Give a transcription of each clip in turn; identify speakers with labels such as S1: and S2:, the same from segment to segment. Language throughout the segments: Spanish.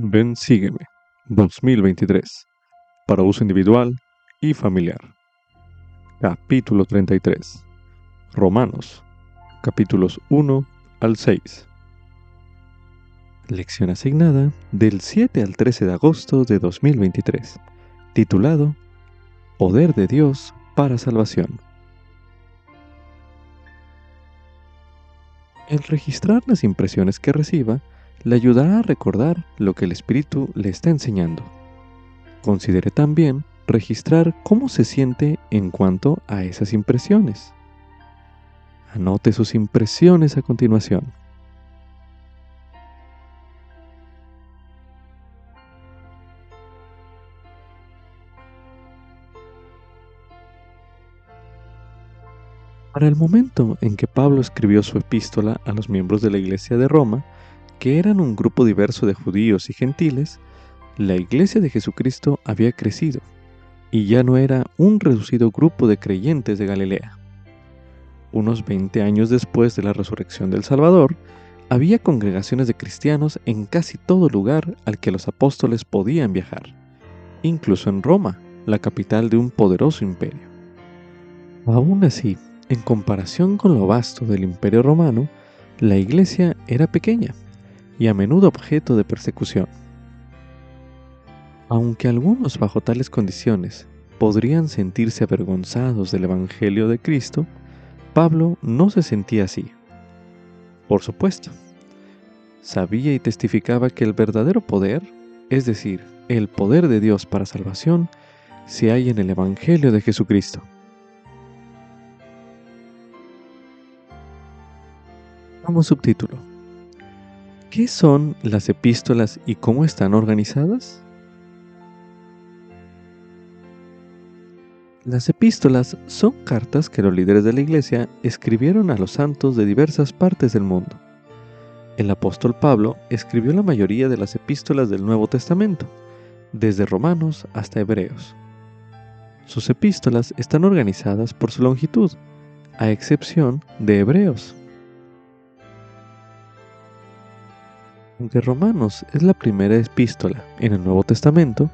S1: Ven Sígueme 2023 para uso individual y familiar. Capítulo 33. Romanos, capítulos 1 al 6. Lección asignada del 7 al 13 de agosto de 2023, titulado Poder de Dios para Salvación. El registrar las impresiones que reciba le ayudará a recordar lo que el Espíritu le está enseñando. Considere también registrar cómo se siente en cuanto a esas impresiones. Anote sus impresiones a continuación. Para el momento en que Pablo escribió su epístola a los miembros de la Iglesia de Roma, que eran un grupo diverso de judíos y gentiles, la Iglesia de Jesucristo había crecido y ya no era un reducido grupo de creyentes de Galilea. Unos 20 años después de la resurrección del Salvador, había congregaciones de cristianos en casi todo lugar al que los apóstoles podían viajar, incluso en Roma, la capital de un poderoso imperio. Aún así, en comparación con lo vasto del imperio romano, la iglesia era pequeña y a menudo objeto de persecución. Aunque algunos bajo tales condiciones podrían sentirse avergonzados del Evangelio de Cristo, Pablo no se sentía así. Por supuesto, sabía y testificaba que el verdadero poder, es decir, el poder de Dios para salvación, se halla en el Evangelio de Jesucristo. Como subtítulo, ¿Qué son las epístolas y cómo están organizadas? Las epístolas son cartas que los líderes de la Iglesia escribieron a los santos de diversas partes del mundo. El apóstol Pablo escribió la mayoría de las epístolas del Nuevo Testamento, desde Romanos hasta Hebreos. Sus epístolas están organizadas por su longitud, a excepción de Hebreos, Aunque Romanos es la primera epístola en el Nuevo Testamento,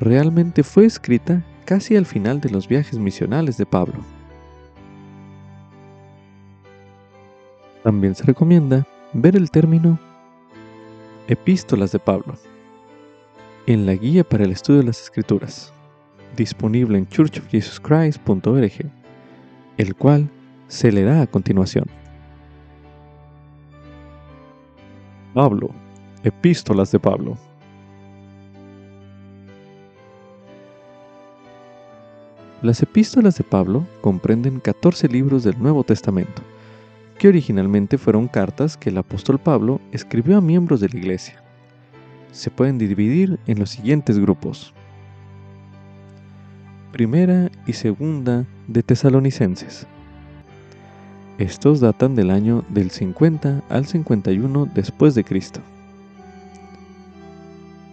S1: realmente fue escrita casi al final de los viajes misionales de Pablo. También se recomienda ver el término Epístolas de Pablo en la guía para el estudio de las Escrituras, disponible en churchofjesuschrist.org, el cual se leerá a continuación. Pablo, Epístolas de Pablo. Las epístolas de Pablo comprenden 14 libros del Nuevo Testamento, que originalmente fueron cartas que el apóstol Pablo escribió a miembros de la iglesia. Se pueden dividir en los siguientes grupos. Primera y segunda de Tesalonicenses. Estos datan del año del 50 al 51 después de Cristo.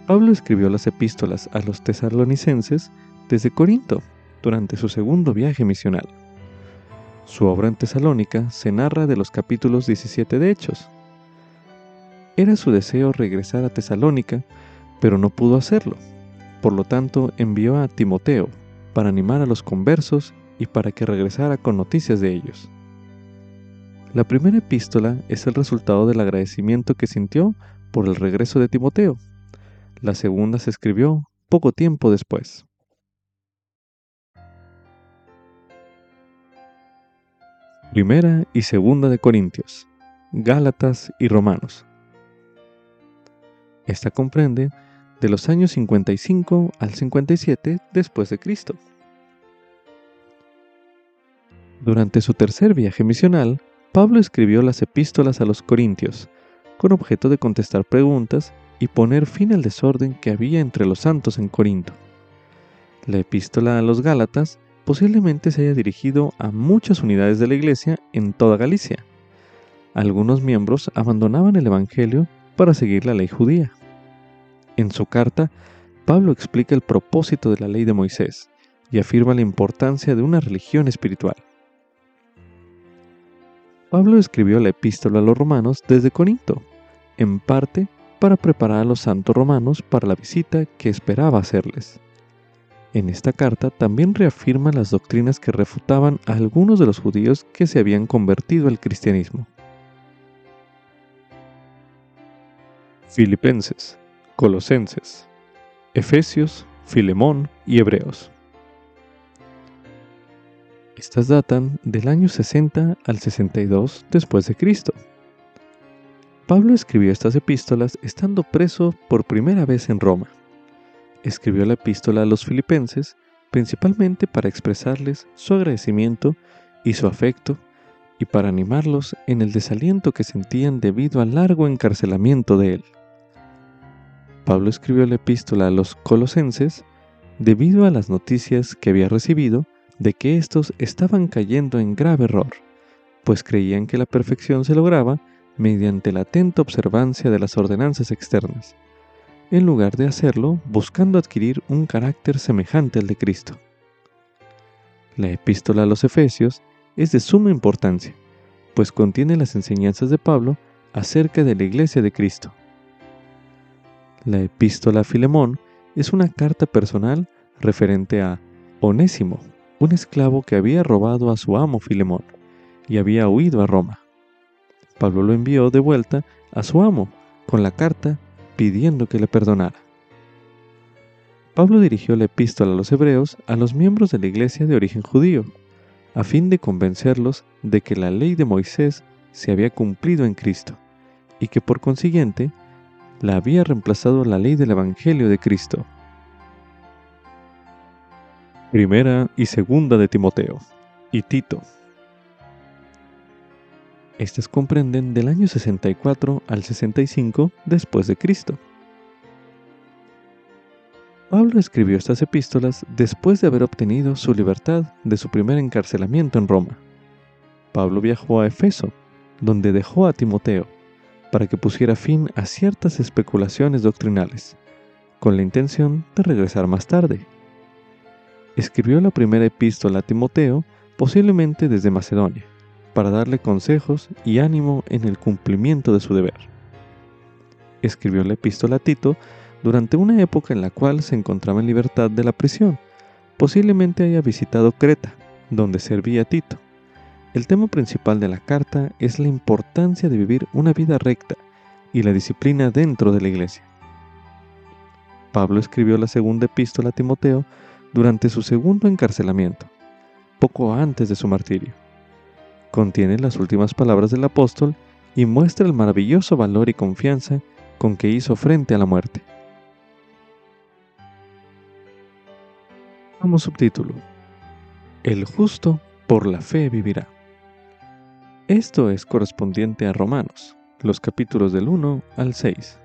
S1: Pablo escribió las epístolas a los tesalonicenses desde Corinto durante su segundo viaje misional. Su obra en Tesalónica se narra de los capítulos 17 de Hechos. Era su deseo regresar a Tesalónica, pero no pudo hacerlo. Por lo tanto, envió a Timoteo para animar a los conversos y para que regresara con noticias de ellos. La primera epístola es el resultado del agradecimiento que sintió por el regreso de Timoteo la segunda se escribió poco tiempo después. Primera y segunda de Corintios, Gálatas y Romanos. Esta comprende de los años 55 al 57 después de Cristo. Durante su tercer viaje misional, Pablo escribió las epístolas a los Corintios, con objeto de contestar preguntas y poner fin al desorden que había entre los santos en Corinto. La epístola a los Gálatas posiblemente se haya dirigido a muchas unidades de la Iglesia en toda Galicia. Algunos miembros abandonaban el Evangelio para seguir la ley judía. En su carta, Pablo explica el propósito de la ley de Moisés y afirma la importancia de una religión espiritual. Pablo escribió la epístola a los romanos desde Corinto, en parte para preparar a los santos romanos para la visita que esperaba hacerles. En esta carta también reafirma las doctrinas que refutaban a algunos de los judíos que se habían convertido al cristianismo. Filipenses, Colosenses, Efesios, Filemón y Hebreos. Estas datan del año 60 al 62 después de Cristo. Pablo escribió estas epístolas estando preso por primera vez en Roma. Escribió la epístola a los filipenses principalmente para expresarles su agradecimiento y su afecto y para animarlos en el desaliento que sentían debido al largo encarcelamiento de él. Pablo escribió la epístola a los colosenses debido a las noticias que había recibido de que éstos estaban cayendo en grave error, pues creían que la perfección se lograba mediante la atenta observancia de las ordenanzas externas, en lugar de hacerlo buscando adquirir un carácter semejante al de Cristo. La epístola a los Efesios es de suma importancia, pues contiene las enseñanzas de Pablo acerca de la iglesia de Cristo. La epístola a Filemón es una carta personal referente a Onésimo, un esclavo que había robado a su amo Filemón y había huido a Roma. Pablo lo envió de vuelta a su amo con la carta pidiendo que le perdonara. Pablo dirigió la epístola a los hebreos a los miembros de la iglesia de origen judío, a fin de convencerlos de que la ley de Moisés se había cumplido en Cristo y que por consiguiente la había reemplazado la ley del Evangelio de Cristo. Primera y segunda de Timoteo y Tito. Estas comprenden del año 64 al 65 después de Cristo. Pablo escribió estas epístolas después de haber obtenido su libertad de su primer encarcelamiento en Roma. Pablo viajó a Efeso, donde dejó a Timoteo, para que pusiera fin a ciertas especulaciones doctrinales, con la intención de regresar más tarde escribió la primera epístola a Timoteo, posiblemente desde Macedonia, para darle consejos y ánimo en el cumplimiento de su deber. Escribió la epístola a Tito durante una época en la cual se encontraba en libertad de la prisión. Posiblemente haya visitado Creta, donde servía Tito. El tema principal de la carta es la importancia de vivir una vida recta y la disciplina dentro de la iglesia. Pablo escribió la segunda epístola a Timoteo durante su segundo encarcelamiento, poco antes de su martirio. Contiene las últimas palabras del apóstol y muestra el maravilloso valor y confianza con que hizo frente a la muerte. Como subtítulo, El justo por la fe vivirá. Esto es correspondiente a Romanos, los capítulos del 1 al 6.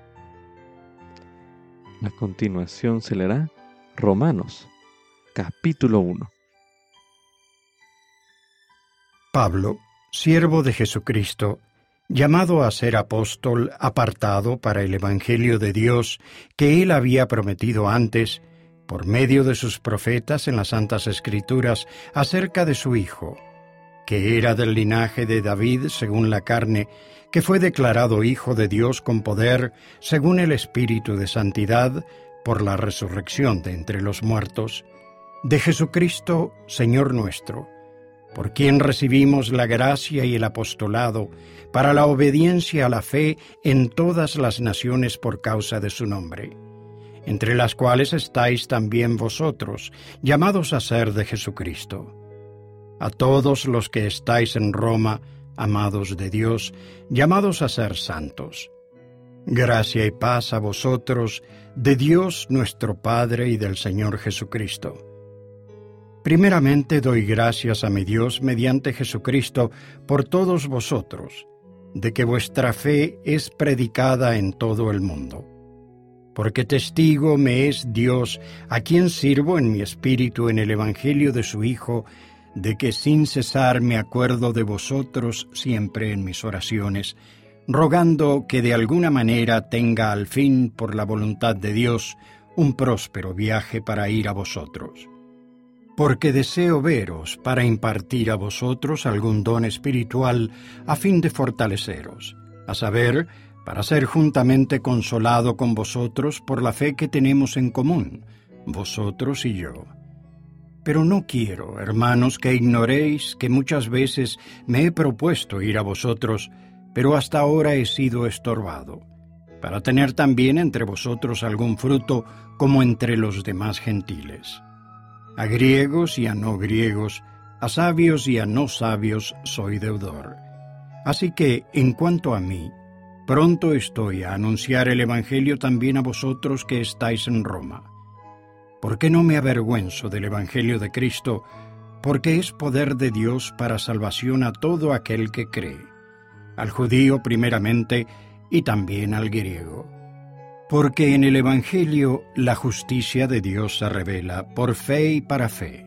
S1: A continuación se leerá Romanos, capítulo 1.
S2: Pablo, siervo de Jesucristo, llamado a ser apóstol apartado para el Evangelio de Dios que él había prometido antes, por medio de sus profetas en las Santas Escrituras, acerca de su Hijo, que era del linaje de David según la carne, que fue declarado Hijo de Dios con poder, según el Espíritu de Santidad, por la resurrección de entre los muertos, de Jesucristo, Señor nuestro, por quien recibimos la gracia y el apostolado para la obediencia a la fe en todas las naciones por causa de su nombre, entre las cuales estáis también vosotros, llamados a ser de Jesucristo. A todos los que estáis en Roma, amados de Dios, llamados a ser santos. Gracia y paz a vosotros, de Dios nuestro Padre y del Señor Jesucristo Primeramente doy gracias a mi Dios mediante Jesucristo por todos vosotros, de que vuestra fe es predicada en todo el mundo. Porque testigo me es Dios, a quien sirvo en mi espíritu en el Evangelio de su Hijo, de que sin cesar me acuerdo de vosotros siempre en mis oraciones, rogando que de alguna manera tenga al fin, por la voluntad de Dios, un próspero viaje para ir a vosotros porque deseo veros para impartir a vosotros algún don espiritual a fin de fortaleceros, a saber, para ser juntamente consolado con vosotros por la fe que tenemos en común, vosotros y yo. Pero no quiero, hermanos, que ignoréis que muchas veces me he propuesto ir a vosotros, pero hasta ahora he sido estorbado, para tener también entre vosotros algún fruto como entre los demás gentiles. A griegos y a no griegos, a sabios y a no sabios soy deudor. Así que, en cuanto a mí, pronto estoy a anunciar el Evangelio también a vosotros que estáis en Roma ¿Por qué no me avergüenzo del Evangelio de Cristo? Porque es poder de Dios para salvación a todo aquel que cree, al judío primeramente y también al griego. Porque en el Evangelio la justicia de Dios se revela por fe y para fe.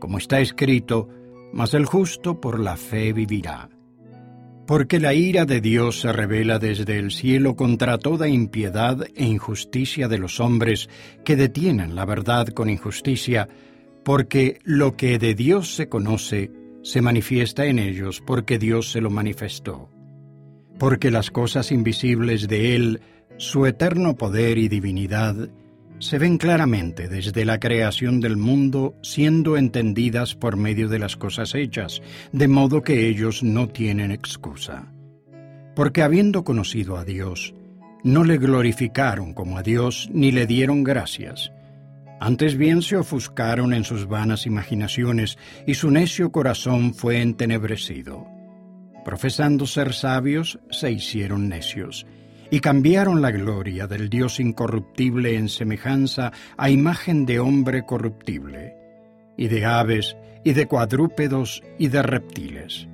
S2: Como está escrito, mas el justo por la fe vivirá. Porque la ira de Dios se revela desde el cielo contra toda impiedad e injusticia de los hombres que detienen la verdad con injusticia, porque lo que de Dios se conoce se manifiesta en ellos porque Dios se lo manifestó. Porque las cosas invisibles de Él, su eterno poder y divinidad, se ven claramente desde la creación del mundo siendo entendidas por medio de las cosas hechas, de modo que ellos no tienen excusa. Porque habiendo conocido a Dios, no le glorificaron como a Dios ni le dieron gracias. Antes bien se ofuscaron en sus vanas imaginaciones y su necio corazón fue entenebrecido. Profesando ser sabios, se hicieron necios y cambiaron la gloria del Dios incorruptible en semejanza a imagen de hombre corruptible, y de aves, y de cuadrúpedos, y de reptiles.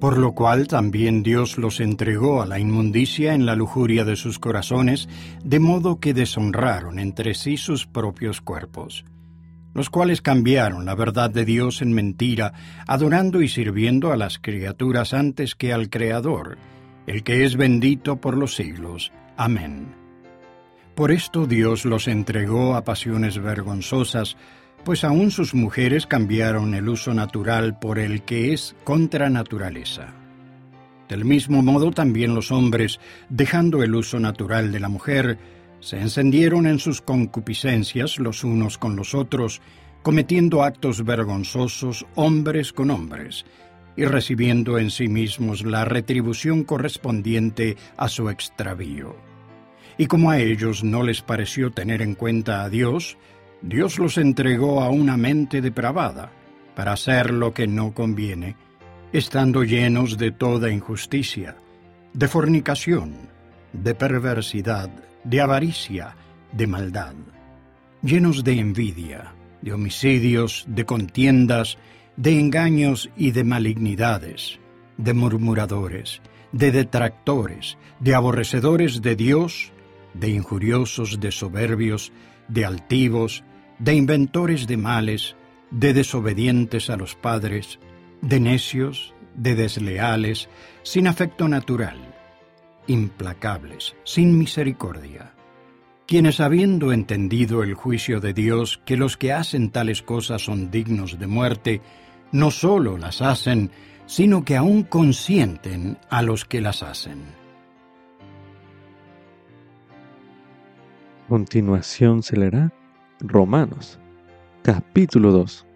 S2: Por lo cual también Dios los entregó a la inmundicia en la lujuria de sus corazones, de modo que deshonraron entre sí sus propios cuerpos, los cuales cambiaron la verdad de Dios en mentira, adorando y sirviendo a las criaturas antes que al Creador, el que es bendito por los siglos. Amén. Por esto Dios los entregó a pasiones vergonzosas, pues aún sus mujeres cambiaron el uso natural por el que es contra naturaleza. Del mismo modo también los hombres, dejando el uso natural de la mujer, se encendieron en sus concupiscencias los unos con los otros, cometiendo actos vergonzosos hombres con hombres, y recibiendo en sí mismos la retribución correspondiente a su extravío. Y como a ellos no les pareció tener en cuenta a Dios, Dios los entregó a una mente depravada, para hacer lo que no conviene, estando llenos de toda injusticia, de fornicación, de perversidad, de avaricia, de maldad, llenos de envidia, de homicidios, de contiendas, de engaños y de malignidades, de murmuradores, de detractores, de aborrecedores de Dios, de injuriosos, de soberbios, de altivos, de inventores de males, de desobedientes a los padres, de necios, de desleales, sin afecto natural, implacables, sin misericordia, quienes habiendo entendido el juicio de Dios que los que hacen tales cosas son dignos de muerte, no solo las hacen, sino que aún consienten a los que las hacen.
S1: Continuación se leerá Romanos, capítulo 2.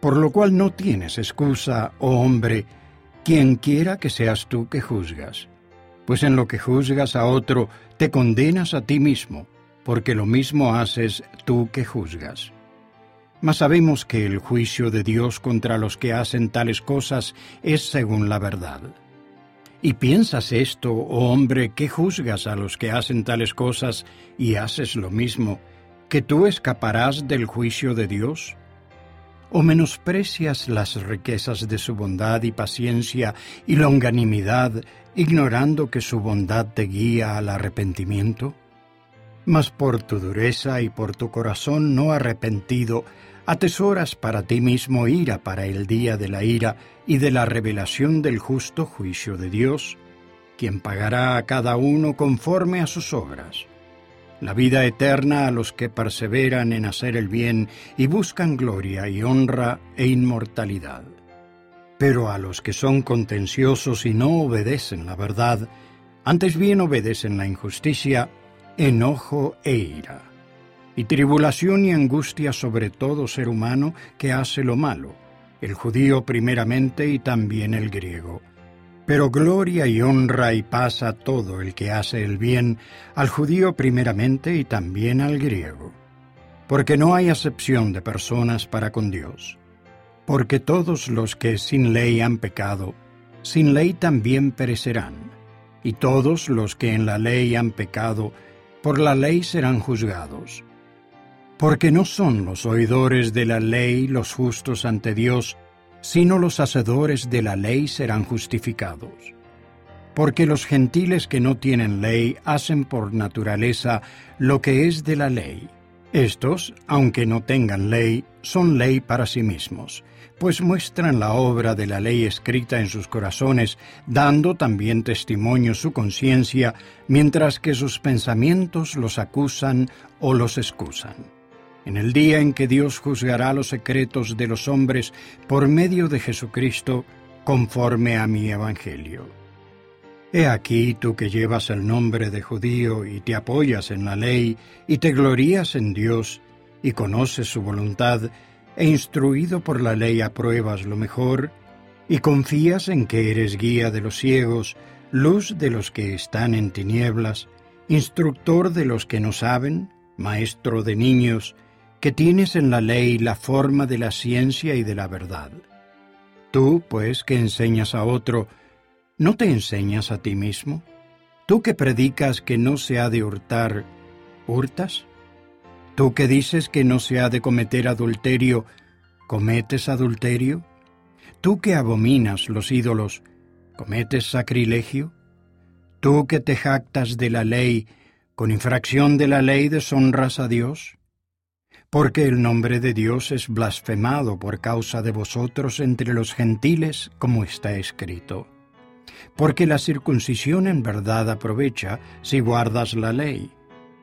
S2: Por lo cual no tienes excusa, oh hombre, quien quiera que seas tú que juzgas, pues en lo que juzgas a otro te condenas a ti mismo, porque lo mismo haces tú que juzgas. Mas sabemos que el juicio de Dios contra los que hacen tales cosas es según la verdad. ¿Y piensas esto, oh hombre, que juzgas a los que hacen tales cosas y haces lo mismo, que tú escaparás del juicio de Dios? ¿O menosprecias las riquezas de su bondad y paciencia y longanimidad, ignorando que su bondad te guía al arrepentimiento? Mas por tu dureza y por tu corazón no arrepentido, atesoras para ti mismo ira para el día de la ira y de la revelación del justo juicio de Dios, quien pagará a cada uno conforme a sus obras. La vida eterna a los que perseveran en hacer el bien y buscan gloria y honra e inmortalidad. Pero a los que son contenciosos y no obedecen la verdad, antes bien obedecen la injusticia, enojo e ira, y tribulación y angustia sobre todo ser humano que hace lo malo, el judío primeramente y también el griego. Pero gloria y honra y paz a todo el que hace el bien, al judío primeramente y también al griego. Porque no hay acepción de personas para con Dios. Porque todos los que sin ley han pecado, sin ley también perecerán. Y todos los que en la ley han pecado, por la ley serán juzgados. Porque no son los oidores de la ley los justos ante Dios, sino los hacedores de la ley serán justificados. Porque los gentiles que no tienen ley hacen por naturaleza lo que es de la ley. Estos, aunque no tengan ley, son ley para sí mismos, pues muestran la obra de la ley escrita en sus corazones, dando también testimonio su conciencia, mientras que sus pensamientos los acusan o los excusan. En el día en que Dios juzgará los secretos de los hombres por medio de Jesucristo, conforme a mi Evangelio. He aquí tú que llevas el nombre de judío y te apoyas en la ley y te glorías en Dios y conoces su voluntad, e instruido por la ley apruebas lo mejor, y confías en que eres guía de los ciegos, luz de los que están en tinieblas, instructor de los que no saben, maestro de niños, que tienes en la ley la forma de la ciencia y de la verdad. Tú, pues, que enseñas a otro, ¿no te enseñas a ti mismo? Tú que predicas que no se ha de hurtar, ¿hurtas? Tú que dices que no se ha de cometer adulterio, ¿cometes adulterio? Tú que abominas los ídolos, ¿cometes sacrilegio? Tú que te jactas de la ley, con infracción de la ley deshonras a Dios? Porque el nombre de Dios es blasfemado por causa de vosotros entre los gentiles, como está escrito. Porque la circuncisión en verdad aprovecha si guardas la ley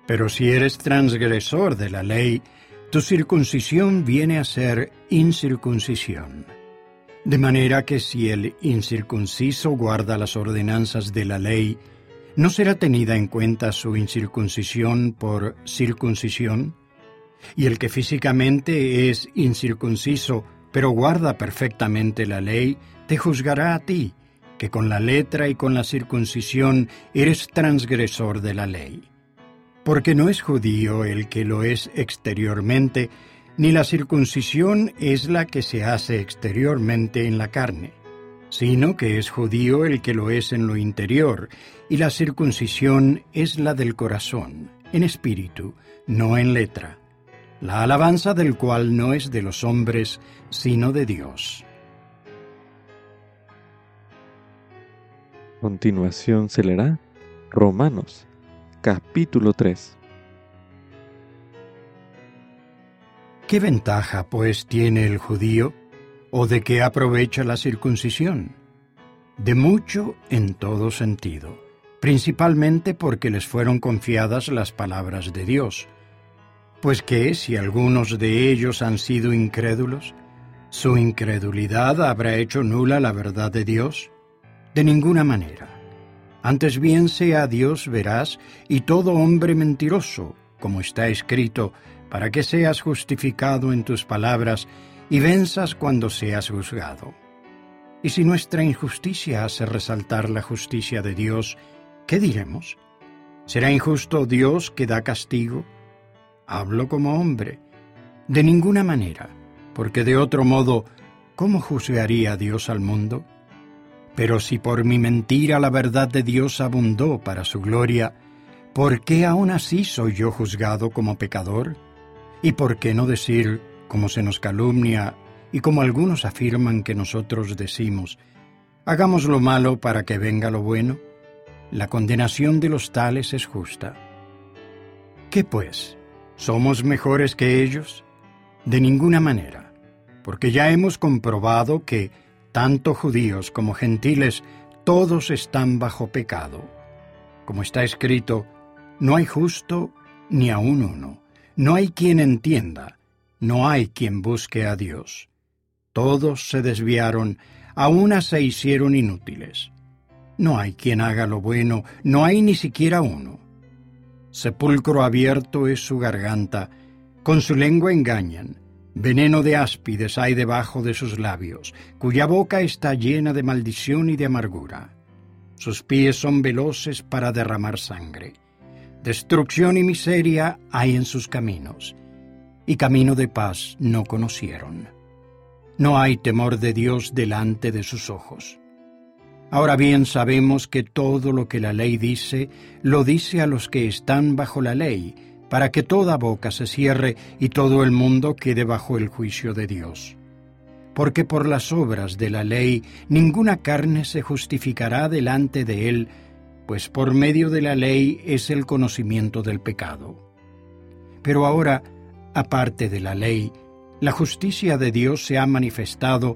S2: pero si eres transgresor de la ley, tu circuncisión viene a ser incircuncisión. De manera que si el incircunciso guarda las ordenanzas de la ley, ¿no será tenida en cuenta su incircuncisión por circuncisión? Y el que físicamente es incircunciso, pero guarda perfectamente la ley, te juzgará a ti, que con la letra y con la circuncisión eres transgresor de la ley. Porque no es judío el que lo es exteriormente, ni la circuncisión es la que se hace exteriormente en la carne, sino que es judío el que lo es en lo interior, y la circuncisión es la del corazón, en espíritu, no en letra, la alabanza del cual no es de los hombres, sino de Dios.
S1: continuación se leerá Romanos Capítulo 3
S2: ¿Qué ventaja, pues, tiene el judío o de qué aprovecha la circuncisión? De mucho en todo sentido, principalmente porque les fueron confiadas las palabras de Dios. Pues que si algunos de ellos han sido incrédulos, ¿su incredulidad habrá hecho nula la verdad de Dios? De ninguna manera. Antes bien sea Dios veraz y todo hombre mentiroso, como está escrito, para que seas justificado en tus palabras y venzas cuando seas juzgado. Y si nuestra injusticia hace resaltar la justicia de Dios, ¿qué diremos? ¿Será injusto Dios que da castigo? Hablo como hombre. De ninguna manera, porque de otro modo, ¿cómo juzgaría Dios al mundo? Pero si por mi mentira la verdad de Dios abundó para su gloria, ¿por qué aún así soy yo juzgado como pecador? ¿Y por qué no decir, como se nos calumnia y como algunos afirman que nosotros decimos, hagamos lo malo para que venga lo bueno? La condenación de los tales es justa. ¿Qué pues? ¿Somos mejores que ellos? De ninguna manera, porque ya hemos comprobado que, tanto judíos como gentiles, todos están bajo pecado. Como está escrito, no hay justo ni aun uno, no hay quien entienda, no hay quien busque a Dios. Todos se desviaron, a una se hicieron inútiles. No hay quien haga lo bueno, no hay ni siquiera uno. Sepulcro abierto es su garganta, con su lengua engañan. Veneno de áspides hay debajo de sus labios, cuya boca está llena de maldición y de amargura. Sus pies son veloces para derramar sangre. Destrucción y miseria hay en sus caminos, y camino de paz no conocieron. No hay temor de Dios delante de sus ojos. Ahora bien sabemos que todo lo que la ley dice, lo dice a los que están bajo la ley, para que toda boca se cierre y todo el mundo quede bajo el juicio de Dios. Porque por las obras de la ley ninguna carne se justificará delante de él, pues por medio de la ley es el conocimiento del pecado. Pero ahora, aparte de la ley, la justicia de Dios se ha manifestado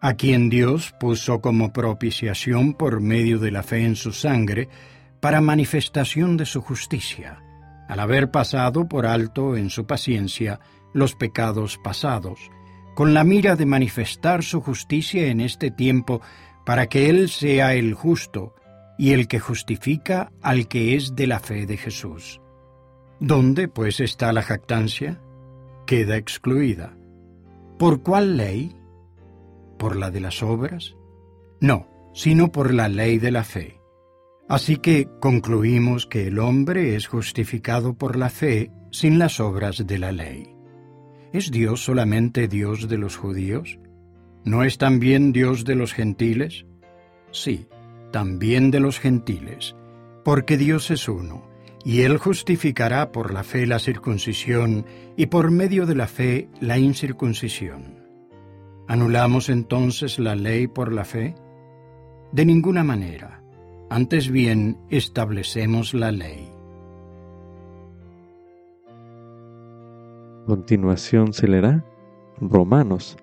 S2: a quien Dios puso como propiciación por medio de la fe en su sangre, para manifestación de su justicia, al haber pasado por alto en su paciencia los pecados pasados, con la mira de manifestar su justicia en este tiempo, para que Él sea el justo y el que justifica al que es de la fe de Jesús. ¿Dónde, pues, está la jactancia? Queda excluida. ¿Por cuál ley? ¿Por la de las obras? No, sino por la ley de la fe. Así que concluimos que el hombre es justificado por la fe sin las obras de la ley. ¿Es Dios solamente Dios de los judíos? ¿No es también Dios de los gentiles? Sí, también de los gentiles, porque Dios es uno, y Él justificará por la fe la circuncisión y por medio de la fe la incircuncisión. ¿Anulamos entonces la ley por la fe? De ninguna manera. Antes bien, establecemos la ley.
S1: Continuación se leerá Romanos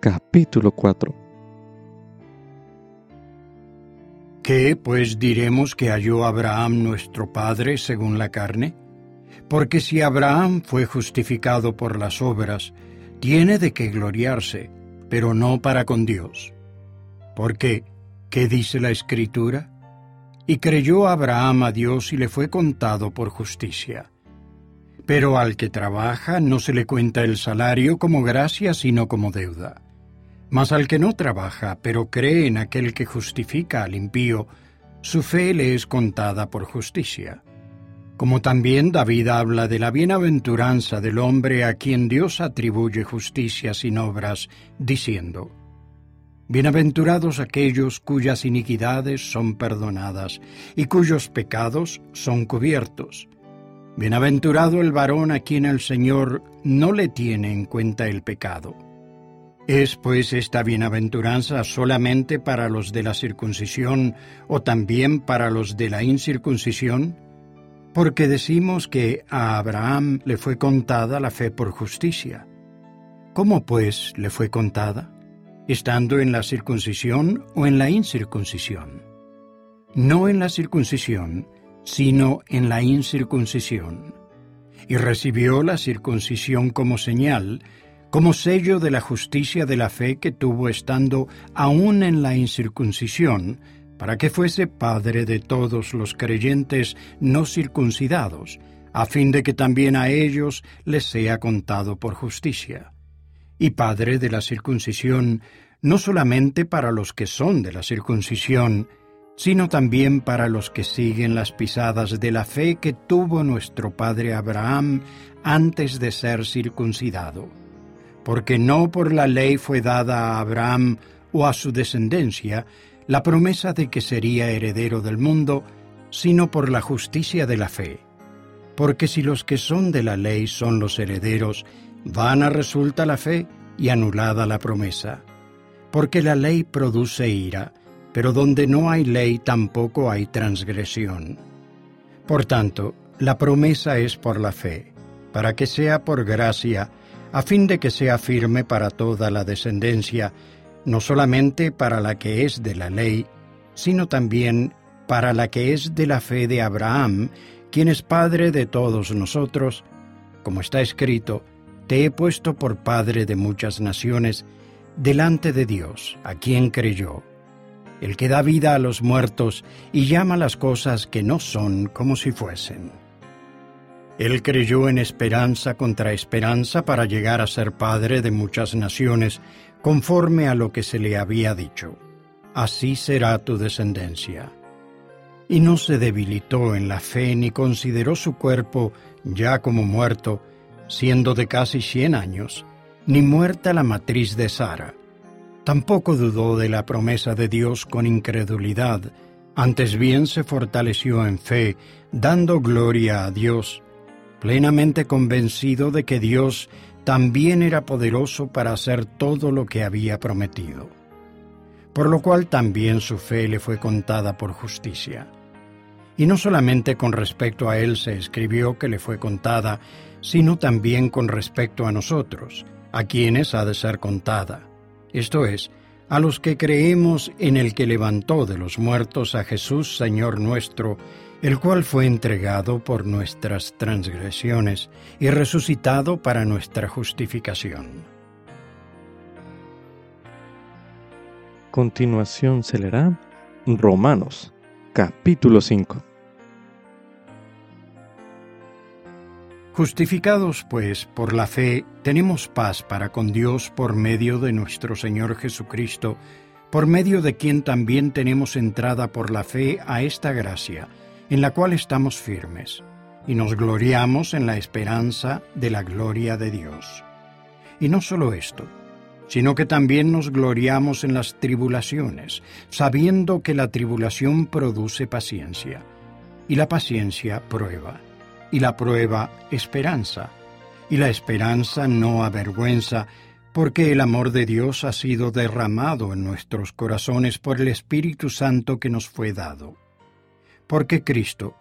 S1: capítulo 4.
S2: ¿Qué pues diremos que halló Abraham nuestro Padre según la carne? Porque si Abraham fue justificado por las obras, tiene de qué gloriarse pero no para con Dios. Porque, ¿qué dice la Escritura? Y creyó Abraham a Dios y le fue contado por justicia. Pero al que trabaja no se le cuenta el salario como gracia, sino como deuda. Mas al que no trabaja, pero cree en aquel que justifica al impío, su fe le es contada por justicia. Como también David habla de la bienaventuranza del hombre a quien Dios atribuye justicia sin obras, diciendo, Bienaventurados aquellos cuyas iniquidades son perdonadas y cuyos pecados son cubiertos. Bienaventurado el varón a quien el Señor no le tiene en cuenta el pecado. ¿Es pues esta bienaventuranza solamente para los de la circuncisión o también para los de la incircuncisión? Porque decimos que a Abraham le fue contada la fe por justicia. ¿Cómo pues le fue contada? ¿Estando en la circuncisión o en la incircuncisión? No en la circuncisión, sino en la incircuncisión. Y recibió la circuncisión como señal, como sello de la justicia de la fe que tuvo estando aún en la incircuncisión, para que fuese Padre de todos los creyentes no circuncidados, a fin de que también a ellos les sea contado por justicia, y Padre de la circuncisión, no solamente para los que son de la circuncisión, sino también para los que siguen las pisadas de la fe que tuvo nuestro Padre Abraham antes de ser circuncidado. Porque no por la ley fue dada a Abraham o a su descendencia, la promesa de que sería heredero del mundo, sino por la justicia de la fe. Porque si los que son de la ley son los herederos, vana resulta la fe y anulada la promesa. Porque la ley produce ira, pero donde no hay ley tampoco hay transgresión. Por tanto, la promesa es por la fe, para que sea por gracia, a fin de que sea firme para toda la descendencia, no solamente para la que es de la ley, sino también para la que es de la fe de Abraham, quien es Padre de todos nosotros, como está escrito, te he puesto por Padre de muchas naciones, delante de Dios, a quien creyó, el que da vida a los muertos y llama las cosas que no son como si fuesen. Él creyó en esperanza contra esperanza para llegar a ser Padre de muchas naciones, conforme a lo que se le había dicho. Así será tu descendencia. Y no se debilitó en la fe ni consideró su cuerpo ya como muerto, siendo de casi cien años, ni muerta la matriz de Sara. Tampoco dudó de la promesa de Dios con incredulidad, antes bien se fortaleció en fe, dando gloria a Dios, plenamente convencido de que Dios también era poderoso para hacer todo lo que había prometido. Por lo cual también su fe le fue contada por justicia. Y no solamente con respecto a él se escribió que le fue contada, sino también con respecto a nosotros, a quienes ha de ser contada, esto es, a los que creemos en el que levantó de los muertos a Jesús Señor nuestro, el cual fue entregado por nuestras transgresiones y resucitado para nuestra justificación.
S1: Continuación se leerá Romanos, capítulo 5.
S2: Justificados, pues, por la fe, tenemos paz para con Dios por medio de nuestro Señor Jesucristo, por medio de quien también tenemos entrada por la fe a esta gracia, en la cual estamos firmes, y nos gloriamos en la esperanza de la gloria de Dios. Y no solo esto, sino que también nos gloriamos en las tribulaciones, sabiendo que la tribulación produce paciencia, y la paciencia prueba y la prueba esperanza, y la esperanza no avergüenza, porque el amor de Dios ha sido derramado en nuestros corazones por el Espíritu Santo que nos fue dado. Porque Cristo,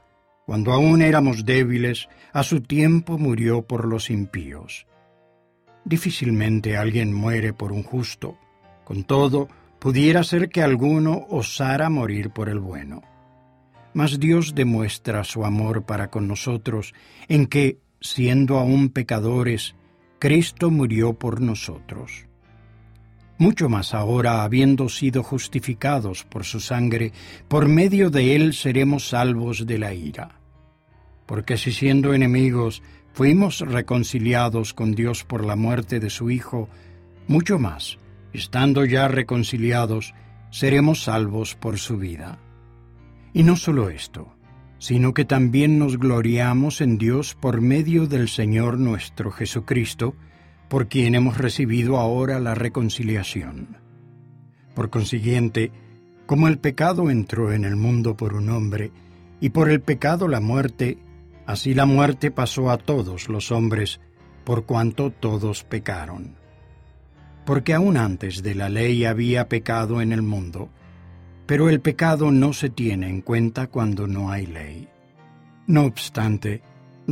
S2: cuando aún éramos débiles, a su tiempo murió por los impíos. Difícilmente alguien muere por un justo, con todo, pudiera ser que alguno osara morir por el bueno. Mas Dios demuestra su amor para con nosotros en que, siendo aún pecadores, Cristo murió por nosotros. Mucho más ahora, habiendo sido justificados por su sangre, por medio de él seremos salvos de la ira. Porque si siendo enemigos fuimos reconciliados con Dios por la muerte de su Hijo, mucho más, estando ya reconciliados, seremos salvos por su vida. Y no solo esto, sino que también nos gloriamos en Dios por medio del Señor nuestro Jesucristo, por quien hemos recibido ahora la reconciliación. Por consiguiente, como el pecado entró en el mundo por un hombre, y por el pecado la muerte, así la muerte pasó a todos los hombres, por cuanto todos pecaron. Porque aún antes de la ley había pecado en el mundo, pero el pecado no se tiene en cuenta cuando no hay ley. No obstante,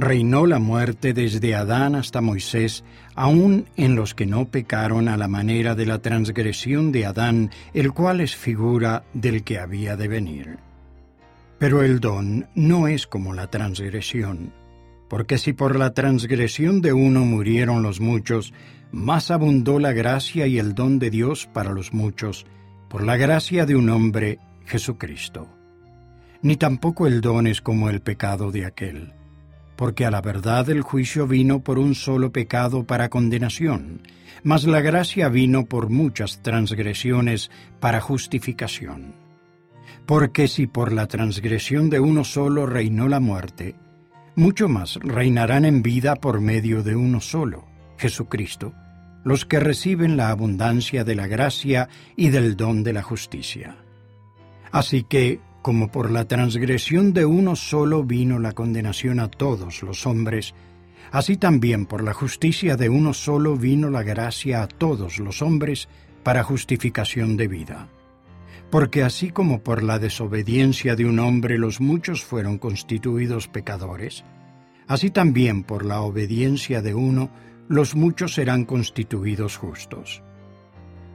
S2: reinó la muerte desde Adán hasta Moisés, aun en los que no pecaron a la manera de la transgresión de Adán, el cual es figura del que había de venir. Pero el don no es como la transgresión, porque si por la transgresión de uno murieron los muchos, más abundó la gracia y el don de Dios para los muchos, por la gracia de un hombre, Jesucristo. Ni tampoco el don es como el pecado de aquel, porque a la verdad el juicio vino por un solo pecado para condenación, mas la gracia vino por muchas transgresiones para justificación. Porque si por la transgresión de uno solo reinó la muerte, mucho más reinarán en vida por medio de uno solo, Jesucristo, los que reciben la abundancia de la gracia y del don de la justicia. Así que, como por la transgresión de uno solo vino la condenación a todos los hombres, así también por la justicia de uno solo vino la gracia a todos los hombres para justificación de vida. Porque así como por la desobediencia de un hombre los muchos fueron constituidos pecadores, así también por la obediencia de uno los muchos serán constituidos justos.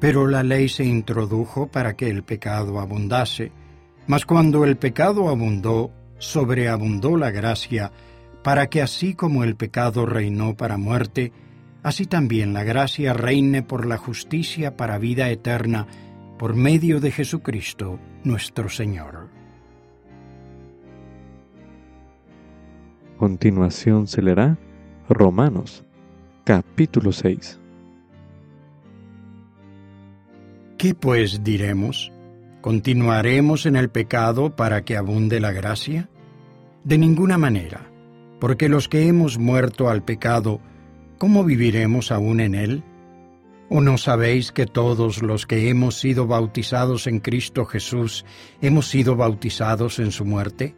S2: Pero la ley se introdujo para que el pecado abundase, mas cuando el pecado abundó, sobreabundó la gracia, para que así como el pecado reinó para muerte, así también la gracia reine por la justicia para vida eterna, por medio de Jesucristo nuestro Señor.
S1: Continuación se leerá Romanos, capítulo 6.
S2: ¿Qué pues diremos? ¿Continuaremos en el pecado para que abunde la gracia? De ninguna manera, porque los que hemos muerto al pecado, ¿cómo viviremos aún en él? ¿O no sabéis que todos los que hemos sido bautizados en Cristo Jesús hemos sido bautizados en su muerte?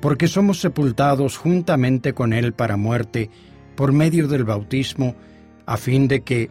S2: Porque somos sepultados juntamente con Él para muerte por medio del bautismo, a fin de que,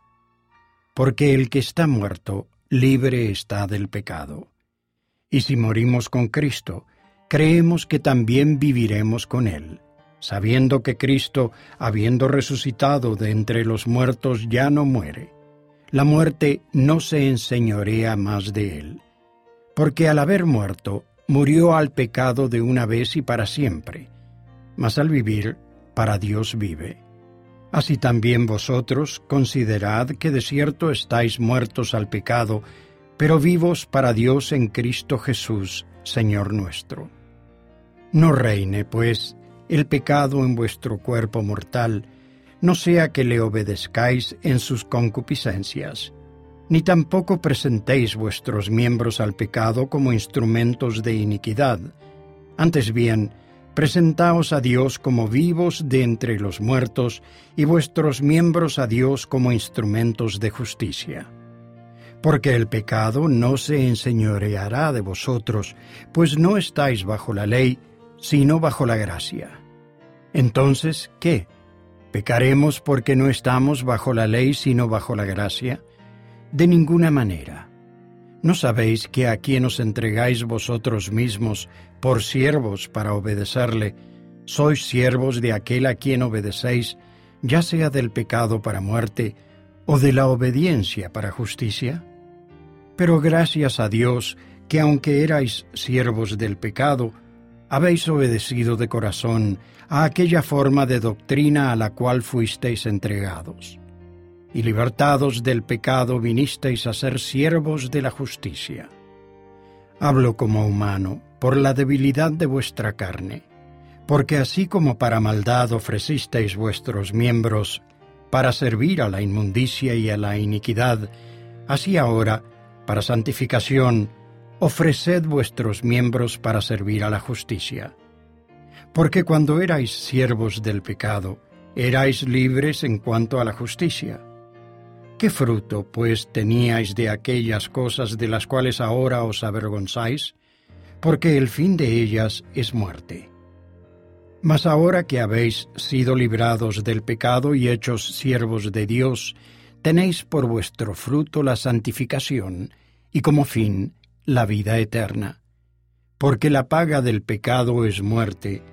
S2: Porque el que está muerto, libre está del pecado. Y si morimos con Cristo, creemos que también viviremos con Él, sabiendo que Cristo, habiendo resucitado de entre los muertos, ya no muere. La muerte no se enseñorea más de Él, porque al haber muerto, murió al pecado de una vez y para siempre, mas al vivir, para Dios vive. Así también vosotros considerad que de cierto estáis muertos al pecado, pero vivos para Dios en Cristo Jesús, Señor nuestro. No reine, pues, el pecado en vuestro cuerpo mortal, no sea que le obedezcáis en sus concupiscencias, ni tampoco presentéis vuestros miembros al pecado como instrumentos de iniquidad. Antes bien, presentaos a Dios como vivos de entre los muertos y vuestros miembros a Dios como instrumentos de justicia porque el pecado no se enseñoreará de vosotros, pues no estáis bajo la ley, sino bajo la gracia. Entonces, ¿qué? ¿Pecaremos porque no estamos bajo la ley, sino bajo la gracia? De ninguna manera. ¿No sabéis que a quien os entregáis vosotros mismos por siervos para obedecerle, sois siervos de aquel a quien obedecéis, ya sea del pecado para muerte o de la obediencia para justicia? Pero gracias a Dios que aunque erais siervos del pecado, habéis obedecido de corazón a aquella forma de doctrina a la cual fuisteis entregados. Y libertados del pecado vinisteis a ser siervos de la justicia. Hablo como humano, por la debilidad de vuestra carne, porque así como para maldad ofrecisteis vuestros miembros para servir a la inmundicia y a la iniquidad, así ahora para santificación, ofreced vuestros miembros para servir a la justicia. Porque cuando erais siervos del pecado, erais libres en cuanto a la justicia. ¿Qué fruto, pues, teníais de aquellas cosas de las cuales ahora os avergonzáis? Porque el fin de ellas es muerte. Mas ahora que habéis sido librados del pecado y hechos siervos de Dios, tenéis por vuestro fruto la santificación y como fin la vida eterna. Porque la paga del pecado es muerte,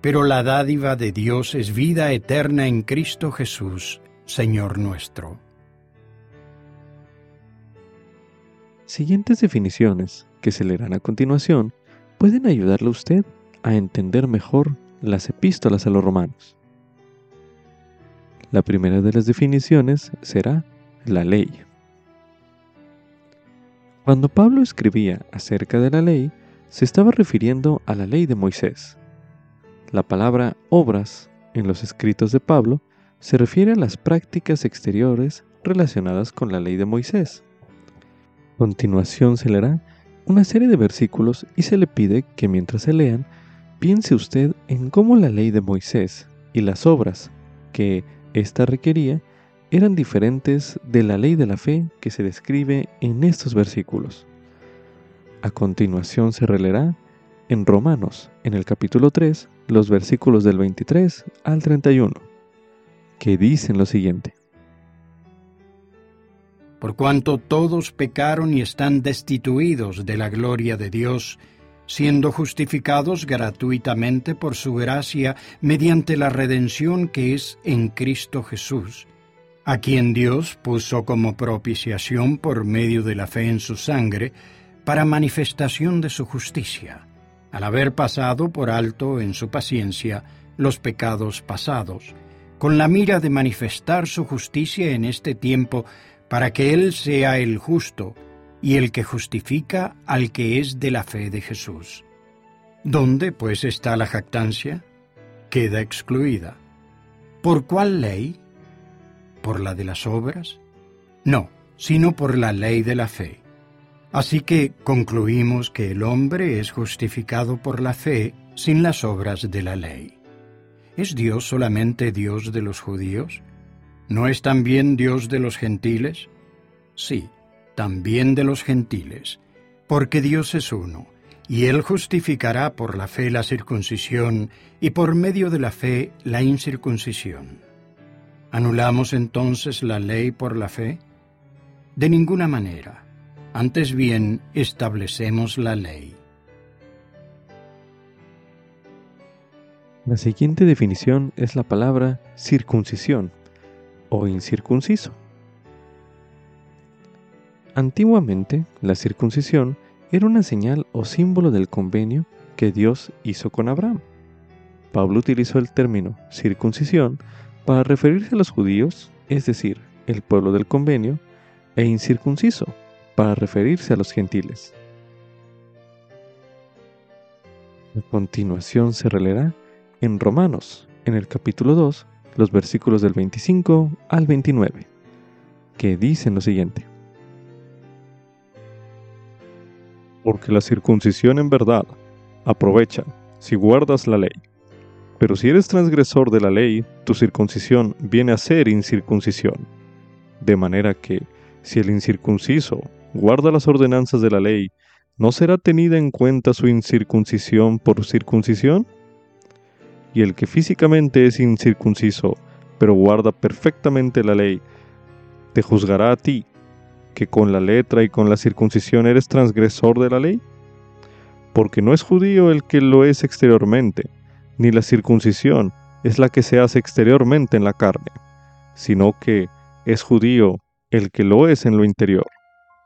S2: pero la dádiva de Dios es vida eterna en Cristo Jesús, Señor nuestro.
S1: Siguientes definiciones que se leerán a continuación pueden ayudarle a usted a entender mejor las epístolas a los romanos. La primera de las definiciones será la ley. Cuando Pablo escribía acerca de la ley, se estaba refiriendo a la ley de Moisés. La palabra obras en los escritos de Pablo se refiere a las prácticas exteriores relacionadas con la ley de Moisés. Continuación se leerá una serie de versículos y se le pide que mientras se lean, piense usted en cómo la ley de Moisés y las obras que ésta requería eran diferentes de la ley de la fe que se describe en estos versículos. A continuación se releerá en Romanos, en el capítulo 3, los versículos del 23 al 31, que dicen lo siguiente.
S2: Por cuanto todos pecaron y están destituidos de la gloria de Dios, siendo justificados gratuitamente por su gracia mediante la redención que es en Cristo Jesús, a quien Dios puso como propiciación por medio de la fe en su sangre, para manifestación de su justicia, al haber pasado por alto en su paciencia los pecados pasados, con la mira de manifestar su justicia en este tiempo, para que Él sea el justo, y el que justifica al que es de la fe de Jesús. ¿Dónde, pues, está la jactancia? Queda excluida. ¿Por cuál ley? ¿Por la de las obras? No, sino por la ley de la fe. Así que concluimos que el hombre es justificado por la fe sin las obras de la ley. ¿Es Dios solamente Dios de los judíos? ¿No es también Dios de los gentiles? Sí, también de los gentiles, porque Dios es uno, y Él justificará por la fe la circuncisión y por medio de la fe la incircuncisión. ¿Anulamos entonces la ley por la fe? De ninguna manera. Antes bien, establecemos la ley.
S1: La siguiente definición es la palabra circuncisión o incircunciso. Antiguamente, la circuncisión era una señal o símbolo del convenio que Dios hizo con Abraham. Pablo utilizó el término circuncisión para referirse a los judíos, es decir, el pueblo del convenio, e incircunciso para referirse a los gentiles. A continuación se releerá en Romanos, en el capítulo 2, los versículos del 25 al 29, que dicen lo siguiente. porque la circuncisión en verdad aprovecha si guardas la ley. Pero si eres transgresor de la ley, tu circuncisión viene a ser incircuncisión. De manera que, si el incircunciso guarda las ordenanzas de la ley, ¿no será tenida en cuenta su incircuncisión por circuncisión? Y el que físicamente es incircunciso, pero guarda perfectamente la ley, te juzgará a ti que con la letra y con la circuncisión eres transgresor de la ley? Porque no es judío el que lo es exteriormente, ni la circuncisión es la que se hace exteriormente en la carne, sino que es judío el que lo es en lo interior.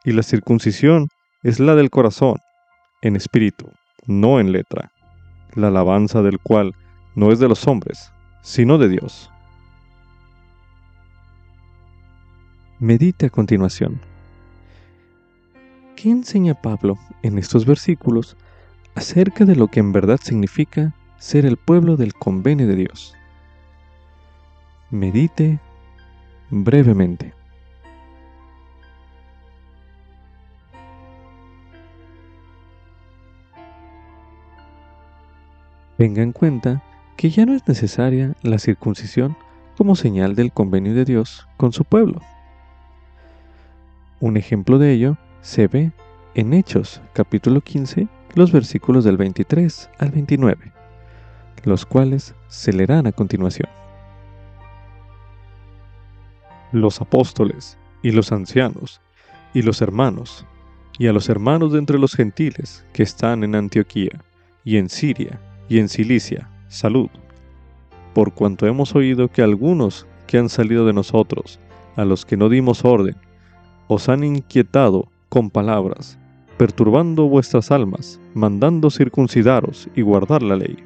S1: Y la circuncisión es la del corazón, en espíritu, no en letra, la alabanza del cual no es de los hombres, sino de Dios. Medite a continuación. ¿Qué enseña Pablo en estos versículos acerca de lo que en verdad significa ser el pueblo del convenio de Dios? Medite brevemente. Tenga en cuenta que ya no es necesaria la circuncisión como señal del convenio de Dios con su pueblo. Un ejemplo de ello se ve en Hechos capítulo 15 los versículos del 23 al 29, los cuales se leerán a continuación. Los apóstoles y los ancianos y los hermanos y a los hermanos de entre los gentiles que están en Antioquía y en Siria y en Cilicia, salud, por cuanto hemos oído que algunos que han salido de nosotros, a los que no dimos orden, os han inquietado con palabras, perturbando vuestras almas, mandando circuncidaros y guardar la ley.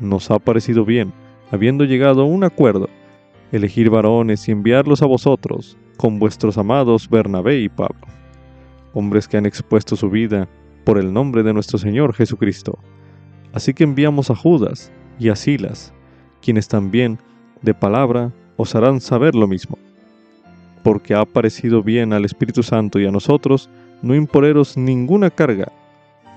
S1: Nos ha parecido bien, habiendo llegado a un acuerdo, elegir varones y enviarlos a vosotros, con vuestros amados Bernabé y Pablo, hombres que han expuesto su vida por el nombre de nuestro Señor Jesucristo. Así que enviamos a Judas y a Silas, quienes también, de palabra, os harán saber lo mismo porque ha parecido bien al Espíritu Santo y a nosotros no imponeros ninguna carga,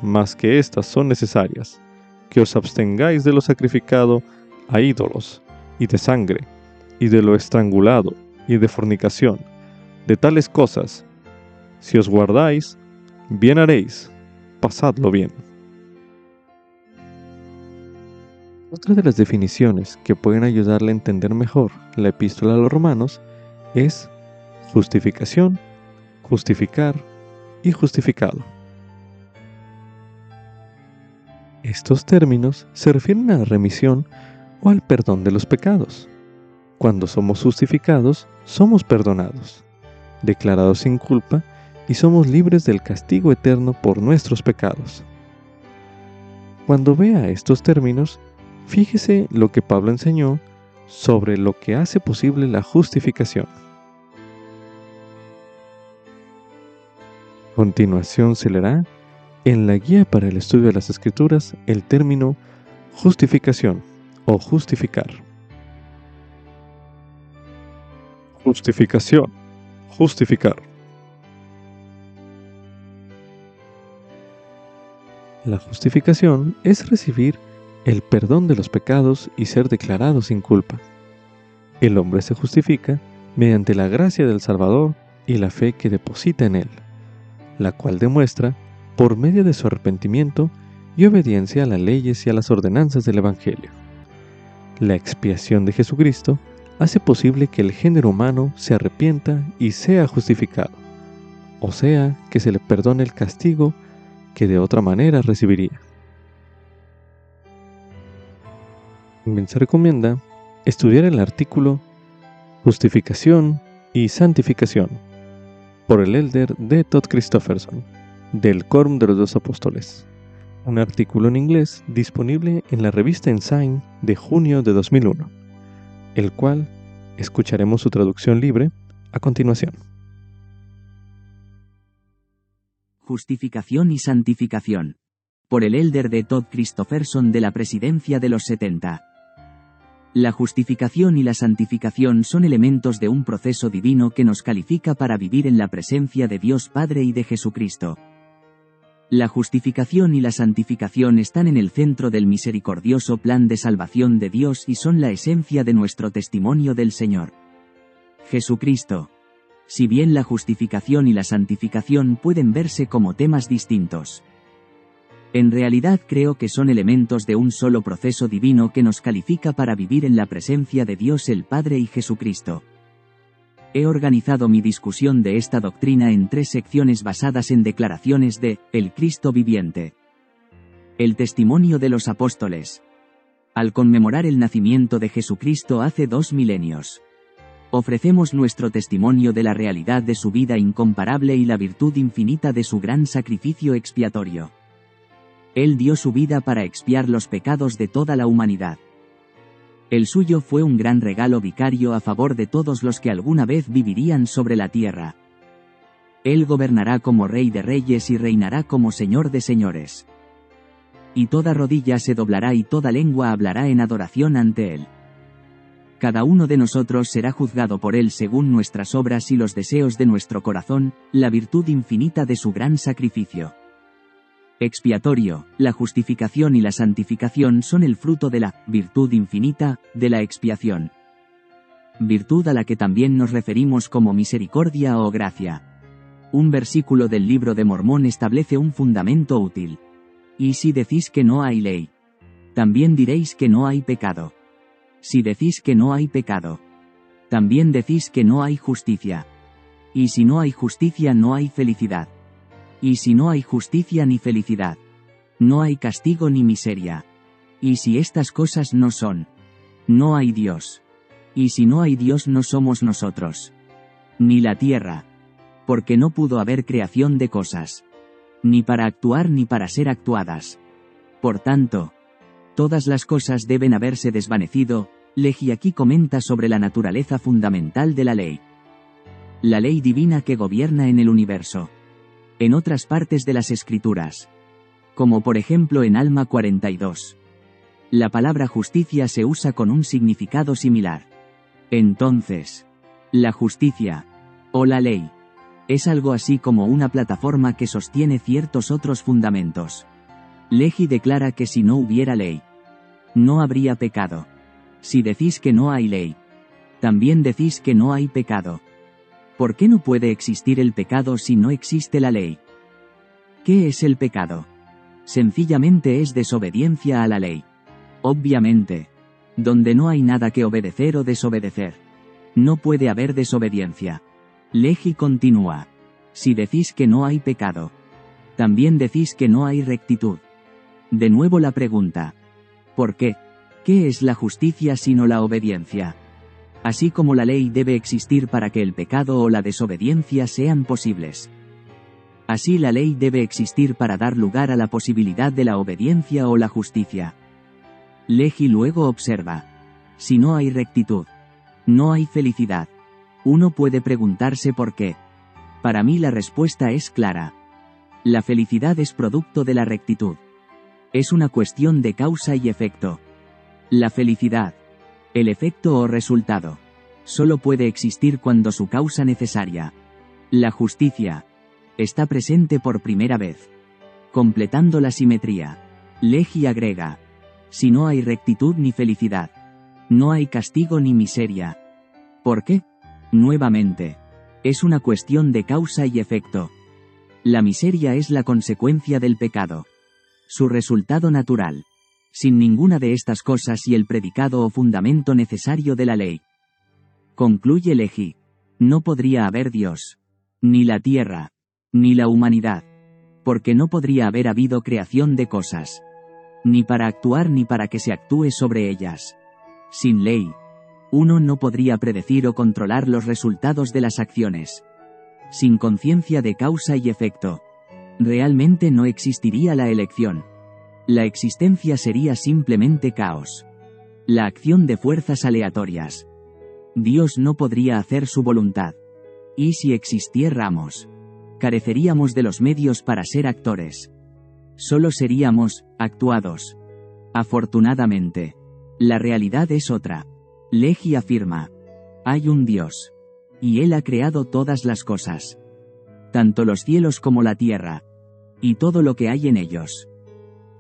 S1: más que éstas son necesarias, que os abstengáis de lo sacrificado a ídolos, y de sangre, y de lo estrangulado, y de fornicación, de tales cosas. Si os guardáis, bien haréis, pasadlo bien. Otra de las definiciones que pueden ayudarle a entender mejor la epístola a los romanos es justificación, justificar y justificado. Estos términos se refieren a la remisión o al perdón de los pecados. Cuando somos justificados, somos perdonados, declarados sin culpa y somos libres del castigo eterno por nuestros pecados. Cuando vea estos términos, fíjese lo que Pablo enseñó sobre lo que hace posible la justificación. Continuación se leerá en la guía para el estudio de las escrituras el término justificación o justificar. Justificación, justificar. La justificación es recibir el perdón de los pecados y ser declarado sin culpa. El hombre se justifica mediante la gracia del Salvador y la fe que deposita en él, la cual demuestra, por medio de su arrepentimiento y obediencia a las leyes y a las ordenanzas del Evangelio. La expiación de Jesucristo hace posible que el género humano se arrepienta y sea justificado, o sea, que se le perdone el castigo que de otra manera recibiría. También se recomienda estudiar el artículo Justificación y Santificación por el elder de Todd Christofferson del Quórum de los Dos Apóstoles, un artículo en inglés disponible en la revista Ensign de junio de 2001, el cual escucharemos su traducción libre a continuación.
S3: Justificación y Santificación. Por el elder de Todd Christopherson de la Presidencia de los 70. La justificación y la santificación son elementos de un proceso divino que nos califica para vivir en la presencia de Dios Padre y de Jesucristo. La justificación y la santificación están en el centro del misericordioso plan de salvación de Dios y son la esencia de nuestro testimonio del Señor. Jesucristo, si bien la justificación y la santificación pueden verse como temas distintos. En realidad creo que son elementos de un solo proceso divino que nos califica para vivir en la presencia de Dios el Padre y Jesucristo. He organizado mi discusión de esta doctrina en tres secciones basadas en declaraciones de el Cristo viviente. El testimonio de los apóstoles. Al conmemorar el nacimiento de Jesucristo hace dos milenios ofrecemos nuestro testimonio de la realidad de su vida incomparable y la virtud infinita de su gran sacrificio expiatorio. Él dio su vida para expiar los pecados de toda la humanidad. El suyo fue un gran regalo vicario a favor de todos los que alguna vez vivirían sobre la tierra. Él gobernará como Rey de Reyes y reinará como Señor de Señores. Y toda rodilla se doblará y toda lengua hablará en adoración ante Él. Cada uno de nosotros será juzgado por Él según nuestras obras y los deseos de nuestro corazón, la virtud infinita de su gran sacrificio. Expiatorio, la justificación y la santificación son el fruto de la virtud infinita, de la expiación. Virtud a la que también nos referimos como misericordia o gracia. Un versículo del libro de Mormón establece un fundamento útil. Y si decís que no hay ley, también diréis que no hay pecado si decís que no hay pecado. También decís que no hay justicia. Y si no hay justicia no hay felicidad. Y si no hay justicia ni felicidad. No hay castigo ni miseria. Y si estas cosas no son. No hay Dios. Y si no hay Dios no somos nosotros. Ni la tierra. Porque no pudo haber creación de cosas. Ni para actuar ni para ser actuadas. Por tanto, todas las cosas deben haberse desvanecido, Legi aquí comenta sobre la naturaleza fundamental de la ley. La ley divina que gobierna en el universo. En otras partes de las escrituras. Como por ejemplo en Alma 42. La palabra justicia se usa con un significado similar. Entonces, la justicia, o la ley, Es algo así como una plataforma que sostiene ciertos otros fundamentos. Legi declara que si no hubiera ley, no habría pecado. Si decís que no hay ley, también decís que no hay pecado. ¿Por qué no puede existir el pecado si no existe la ley? ¿Qué es el pecado? Sencillamente es desobediencia a la ley. Obviamente. Donde no hay nada que obedecer o desobedecer. No puede haber desobediencia. Legi continúa. Si decís que no hay pecado. También decís que no hay rectitud. De nuevo la pregunta. ¿Por qué? ¿Qué es la justicia sino la obediencia? Así como la ley debe existir para que el pecado o la desobediencia sean posibles. Así la ley debe existir para dar lugar a la posibilidad de la obediencia o la justicia. Legi luego observa. Si no hay rectitud, no hay felicidad. Uno puede preguntarse por qué. Para mí la respuesta es clara. La felicidad es producto de la rectitud. Es una cuestión de causa y efecto. La felicidad, el efecto o resultado, solo puede existir cuando su causa necesaria, la justicia, está presente por primera vez. Completando la simetría. Legi agrega. Si no hay rectitud ni felicidad, no hay castigo ni miseria. ¿Por qué? Nuevamente. Es una cuestión de causa y efecto. La miseria es la consecuencia del pecado. Su resultado natural. Sin ninguna de estas cosas y el predicado o fundamento necesario de la ley. Concluye Legi. No podría haber Dios. Ni la tierra, ni la humanidad. Porque no podría haber habido creación de cosas. Ni para actuar ni para que se actúe sobre ellas. Sin ley. Uno no podría predecir o controlar los resultados de las acciones. Sin conciencia de causa y efecto. Realmente no existiría la elección. La existencia sería simplemente caos. La acción de fuerzas aleatorias. Dios no podría hacer su voluntad. ¿Y si existiéramos? careceríamos de los medios para ser actores. Solo seríamos, actuados. Afortunadamente. La realidad es otra. Legi afirma. Hay un Dios. Y Él ha creado todas las cosas. Tanto los cielos como la tierra. Y todo lo que hay en ellos.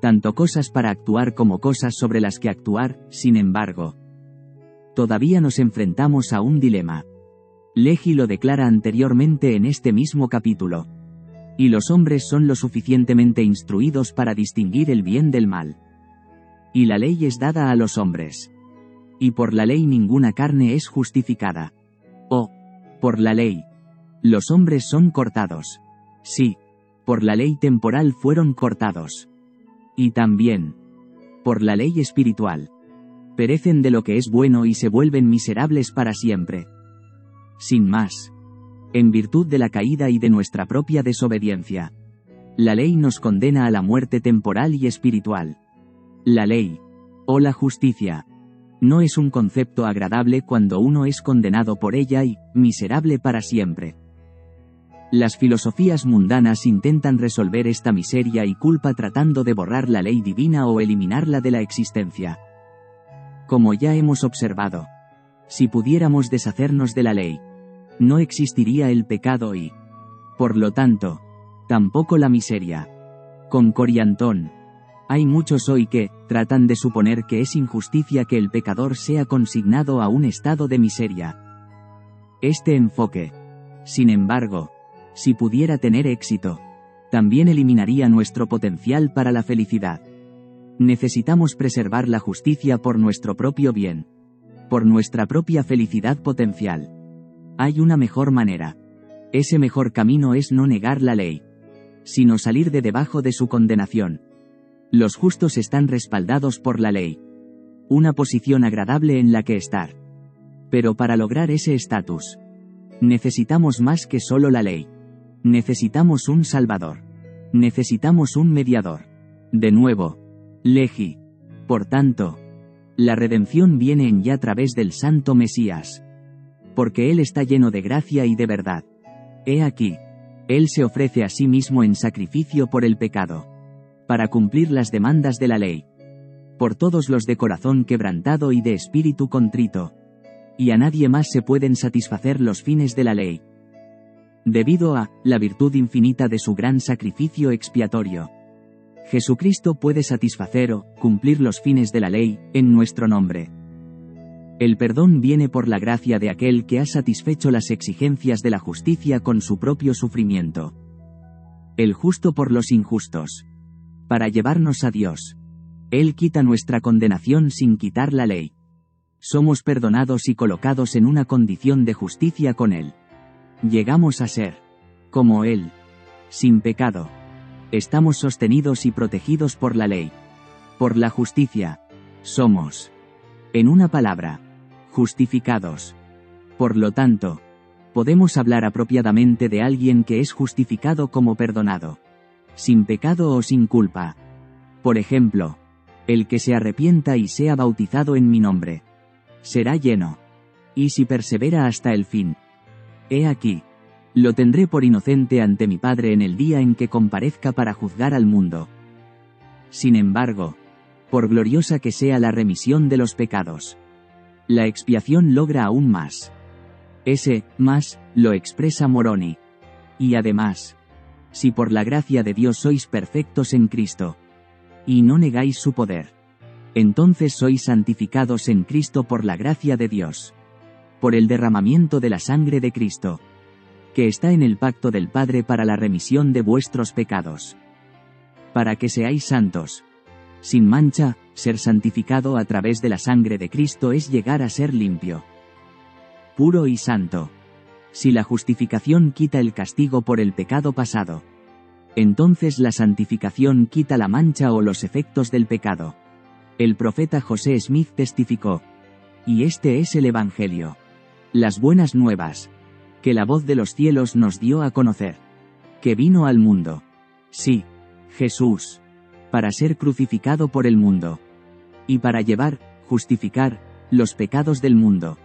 S3: Tanto cosas para actuar como cosas sobre las que actuar, sin embargo. Todavía nos enfrentamos a un dilema. Legi lo declara anteriormente en este mismo capítulo. Y los hombres son lo suficientemente instruidos para distinguir el bien del mal. Y la ley es dada a los hombres. Y por la ley ninguna carne es justificada. O, por la ley. Los hombres son cortados. Sí, por la ley temporal fueron cortados. Y también, por la ley espiritual. Perecen de lo que es bueno y se vuelven miserables para siempre sin más. En virtud de la caída y de nuestra propia desobediencia. La ley nos condena a la muerte temporal y espiritual. La ley, o la justicia, no es un concepto agradable cuando uno es condenado por ella y, miserable para siempre. Las filosofías mundanas intentan resolver esta miseria y culpa tratando de borrar la ley divina o eliminarla de la existencia. Como ya hemos observado, si pudiéramos deshacernos de la ley, no existiría el pecado y, por lo tanto, tampoco la miseria. Con Coriantón. Hay muchos hoy que, tratan de suponer que es injusticia que el pecador sea consignado a un estado de miseria. Este enfoque, sin embargo, si pudiera tener éxito, también eliminaría nuestro potencial para la felicidad. Necesitamos preservar la justicia por nuestro propio bien por nuestra propia felicidad potencial. Hay una mejor manera. Ese mejor camino es no negar la ley, sino salir de debajo de su condenación. Los justos están respaldados por la ley. Una posición agradable en la que estar. Pero para lograr ese estatus, necesitamos más que solo la ley. Necesitamos un Salvador. Necesitamos un mediador. De nuevo, Legi. Por tanto, la redención viene en ya a través del Santo Mesías. Porque Él está lleno de gracia y de verdad. He aquí. Él se ofrece a sí mismo en sacrificio por el pecado. Para cumplir las demandas de la ley. Por todos los de corazón quebrantado y de espíritu contrito. Y a nadie más se pueden satisfacer los fines de la ley. Debido a la virtud infinita de su gran sacrificio expiatorio. Jesucristo puede satisfacer o cumplir los fines de la ley en nuestro nombre. El perdón viene por la gracia de aquel que ha satisfecho las exigencias de la justicia con su propio sufrimiento. El justo por los injustos. Para llevarnos a Dios. Él quita nuestra condenación sin quitar la ley. Somos perdonados y colocados en una condición de justicia con Él. Llegamos a ser, como Él, sin pecado. Estamos sostenidos y protegidos por la ley. Por la justicia. Somos. En una palabra. Justificados. Por lo tanto, podemos hablar apropiadamente de alguien que es justificado como perdonado. Sin pecado o sin culpa. Por ejemplo, el que se arrepienta y sea bautizado en mi nombre. Será lleno. Y si persevera hasta el fin. He aquí. Lo tendré por inocente ante mi Padre en el día en que comparezca para juzgar al mundo. Sin embargo, por gloriosa que sea la remisión de los pecados, la expiación logra aún más. Ese, más, lo expresa Moroni. Y además, si por la gracia de Dios sois perfectos en Cristo, y no negáis su poder, entonces sois santificados en Cristo por la gracia de Dios. Por el derramamiento de la sangre de Cristo que está en el pacto del Padre para la remisión de vuestros pecados. Para que seáis santos. Sin mancha, ser santificado a través de la sangre de Cristo es llegar a ser limpio. Puro y santo. Si la justificación quita el castigo por el pecado pasado, entonces la santificación quita la mancha o los efectos del pecado. El profeta José Smith testificó. Y este es el Evangelio. Las buenas nuevas, que la voz de los cielos nos dio a conocer. Que vino al mundo. Sí, Jesús. Para ser crucificado por el mundo. Y para llevar, justificar, los pecados del mundo.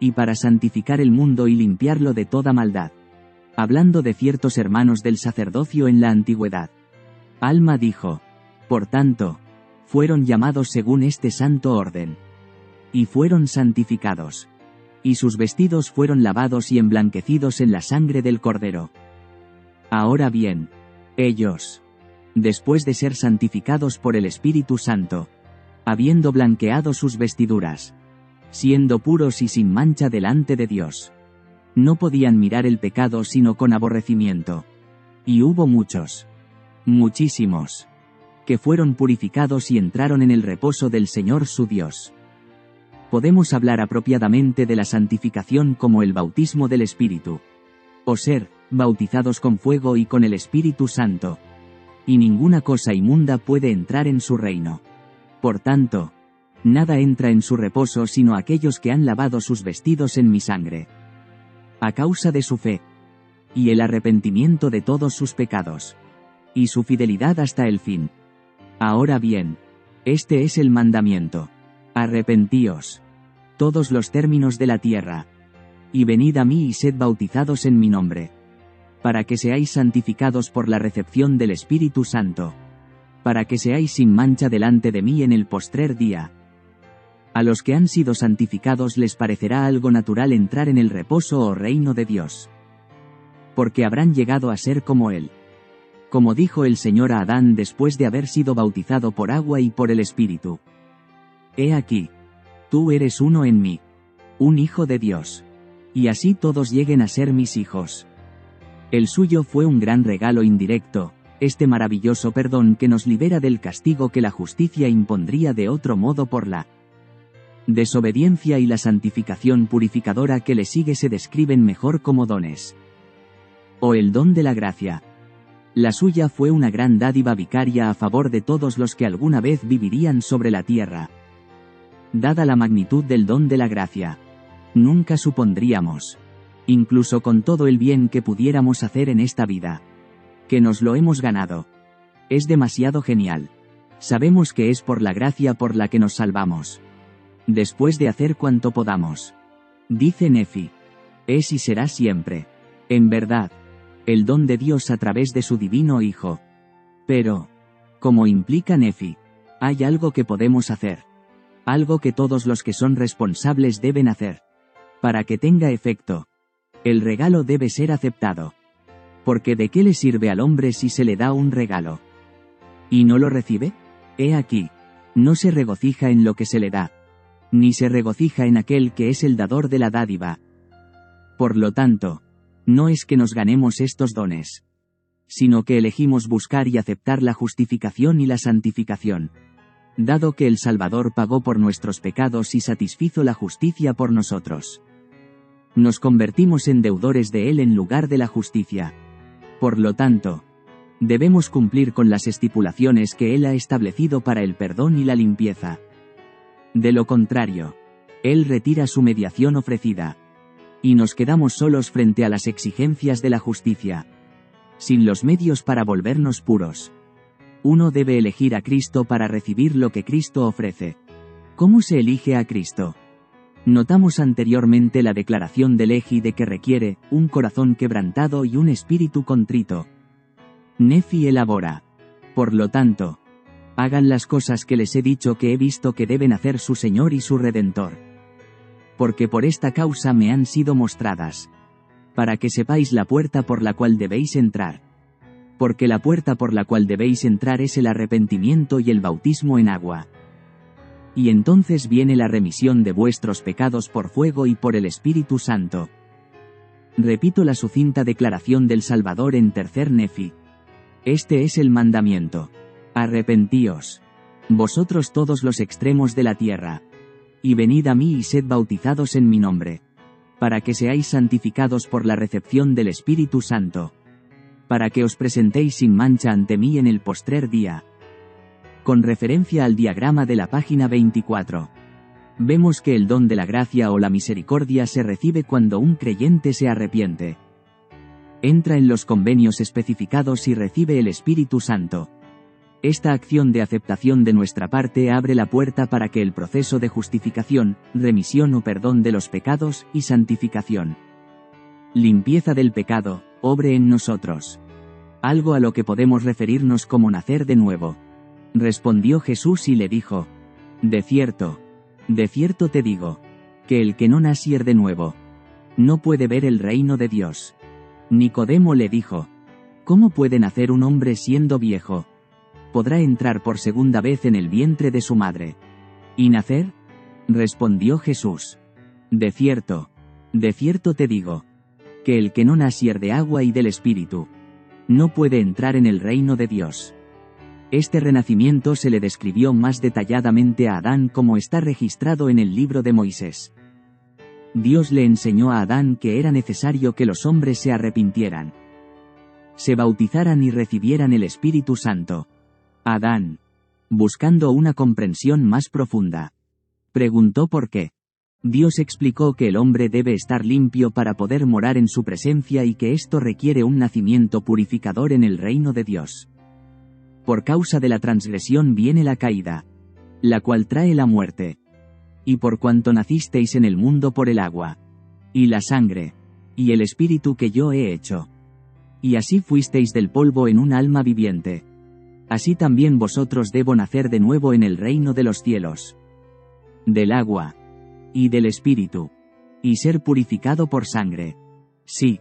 S3: Y para santificar el mundo y limpiarlo de toda maldad. Hablando de ciertos hermanos del sacerdocio en la antigüedad. Alma dijo. Por tanto, fueron llamados según este santo orden. Y fueron santificados y sus vestidos fueron lavados y emblanquecidos en la sangre del Cordero. Ahora bien, ellos, después de ser santificados por el Espíritu Santo, habiendo blanqueado sus vestiduras, siendo puros y sin mancha delante de Dios, no podían mirar el pecado sino con aborrecimiento. Y hubo muchos, muchísimos, que fueron purificados y entraron en el reposo del Señor su Dios podemos hablar apropiadamente de la santificación como el bautismo del Espíritu. O ser, bautizados con fuego y con el Espíritu Santo. Y ninguna cosa inmunda puede entrar en su reino. Por tanto, nada entra en su reposo sino aquellos que han lavado sus vestidos en mi sangre. A causa de su fe. Y el arrepentimiento de todos sus pecados. Y su fidelidad hasta el fin. Ahora bien, este es el mandamiento. Arrepentíos todos los términos de la tierra. Y venid a mí y sed bautizados en mi nombre. Para que seáis santificados por la recepción del Espíritu Santo. Para que seáis sin mancha delante de mí en el postrer día. A los que han sido santificados les parecerá algo natural entrar en el reposo o reino de Dios. Porque habrán llegado a ser como Él. Como dijo el Señor a Adán después de haber sido bautizado por agua y por el Espíritu. He aquí, Tú eres uno en mí. Un hijo de Dios. Y así todos lleguen a ser mis hijos. El suyo fue un gran regalo indirecto, este maravilloso perdón que nos libera del castigo que la justicia impondría de otro modo por la desobediencia y la santificación purificadora que le sigue se describen mejor como dones. O el don de la gracia. La suya fue una gran dádiva vicaria a favor de todos los que alguna vez vivirían sobre la tierra dada la magnitud del don de la gracia. Nunca supondríamos, incluso con todo el bien que pudiéramos hacer en esta vida, que nos lo hemos ganado. Es demasiado genial. Sabemos que es por la gracia por la que nos salvamos. Después de hacer cuanto podamos. Dice Nefi. Es y será siempre. En verdad. El don de Dios a través de su divino Hijo. Pero, como implica Nefi, hay algo que podemos hacer algo que todos los que son responsables deben hacer. Para que tenga efecto. El regalo debe ser aceptado. Porque ¿de qué le sirve al hombre si se le da un regalo? ¿Y no lo recibe? He aquí. No se regocija en lo que se le da. Ni se regocija en aquel que es el dador de la dádiva. Por lo tanto, no es que nos ganemos estos dones. Sino que elegimos buscar y aceptar la justificación y la santificación. Dado que el Salvador pagó por nuestros pecados y satisfizo la justicia por nosotros. Nos convertimos en deudores de Él en lugar de la justicia. Por lo tanto, debemos cumplir con las estipulaciones que Él ha establecido para el perdón y la limpieza. De lo contrario, Él retira su mediación ofrecida. Y nos quedamos solos frente a las exigencias de la justicia. Sin los medios para volvernos puros. Uno debe elegir a Cristo para recibir lo que Cristo ofrece. ¿Cómo se elige a Cristo? Notamos anteriormente la declaración del de que requiere un corazón quebrantado y un espíritu contrito. Nefi elabora. Por lo tanto, hagan las cosas que les he dicho que he visto que deben hacer su Señor y su Redentor. Porque por esta causa me han sido mostradas. Para que sepáis la puerta por la cual debéis entrar. Porque la puerta por la cual debéis entrar es el arrepentimiento y el bautismo en agua y entonces viene la remisión de vuestros pecados por fuego y por el Espíritu Santo. Repito la sucinta declaración del Salvador en tercer Nefi. Este es el mandamiento. Arrepentíos. Vosotros todos los extremos de la tierra. Y venid a mí y sed bautizados en mi nombre. Para que seáis santificados por la recepción del Espíritu Santo. Para que os presentéis sin mancha ante mí en el postrer día con referencia al diagrama de la página 24. Vemos que el don de la gracia o la misericordia se recibe cuando un creyente se arrepiente. Entra en los convenios especificados y recibe el Espíritu Santo. Esta acción de aceptación de nuestra parte abre la puerta para que el proceso de justificación, remisión o perdón de los pecados y santificación. Limpieza del pecado, obre en nosotros. Algo a lo que podemos referirnos como nacer de nuevo. Respondió Jesús y le dijo, De cierto, de cierto te digo, que el que no nacier de nuevo, no puede ver el reino de Dios. Nicodemo le dijo, ¿Cómo puede nacer un hombre siendo viejo? ¿Podrá entrar por segunda vez en el vientre de su madre? ¿Y nacer? Respondió Jesús. De cierto, de cierto te digo, que el que no nacier de agua y del Espíritu, no puede entrar en el reino de Dios. Este renacimiento se le describió más detalladamente a Adán como está registrado en el libro de Moisés. Dios le enseñó a Adán que era necesario que los hombres se arrepintieran, se bautizaran y recibieran el Espíritu Santo. Adán, buscando una comprensión más profunda, preguntó por qué. Dios explicó que el hombre debe estar limpio para poder morar en su presencia y que esto requiere un nacimiento purificador en el reino de Dios. Por causa de la transgresión viene la caída, la cual trae la muerte. Y por cuanto nacisteis en el mundo por el agua, y la sangre, y el espíritu que yo he hecho. Y así fuisteis del polvo en un alma viviente. Así también vosotros debo nacer de nuevo en el reino de los cielos. Del agua, y del espíritu, y ser purificado por sangre. Sí,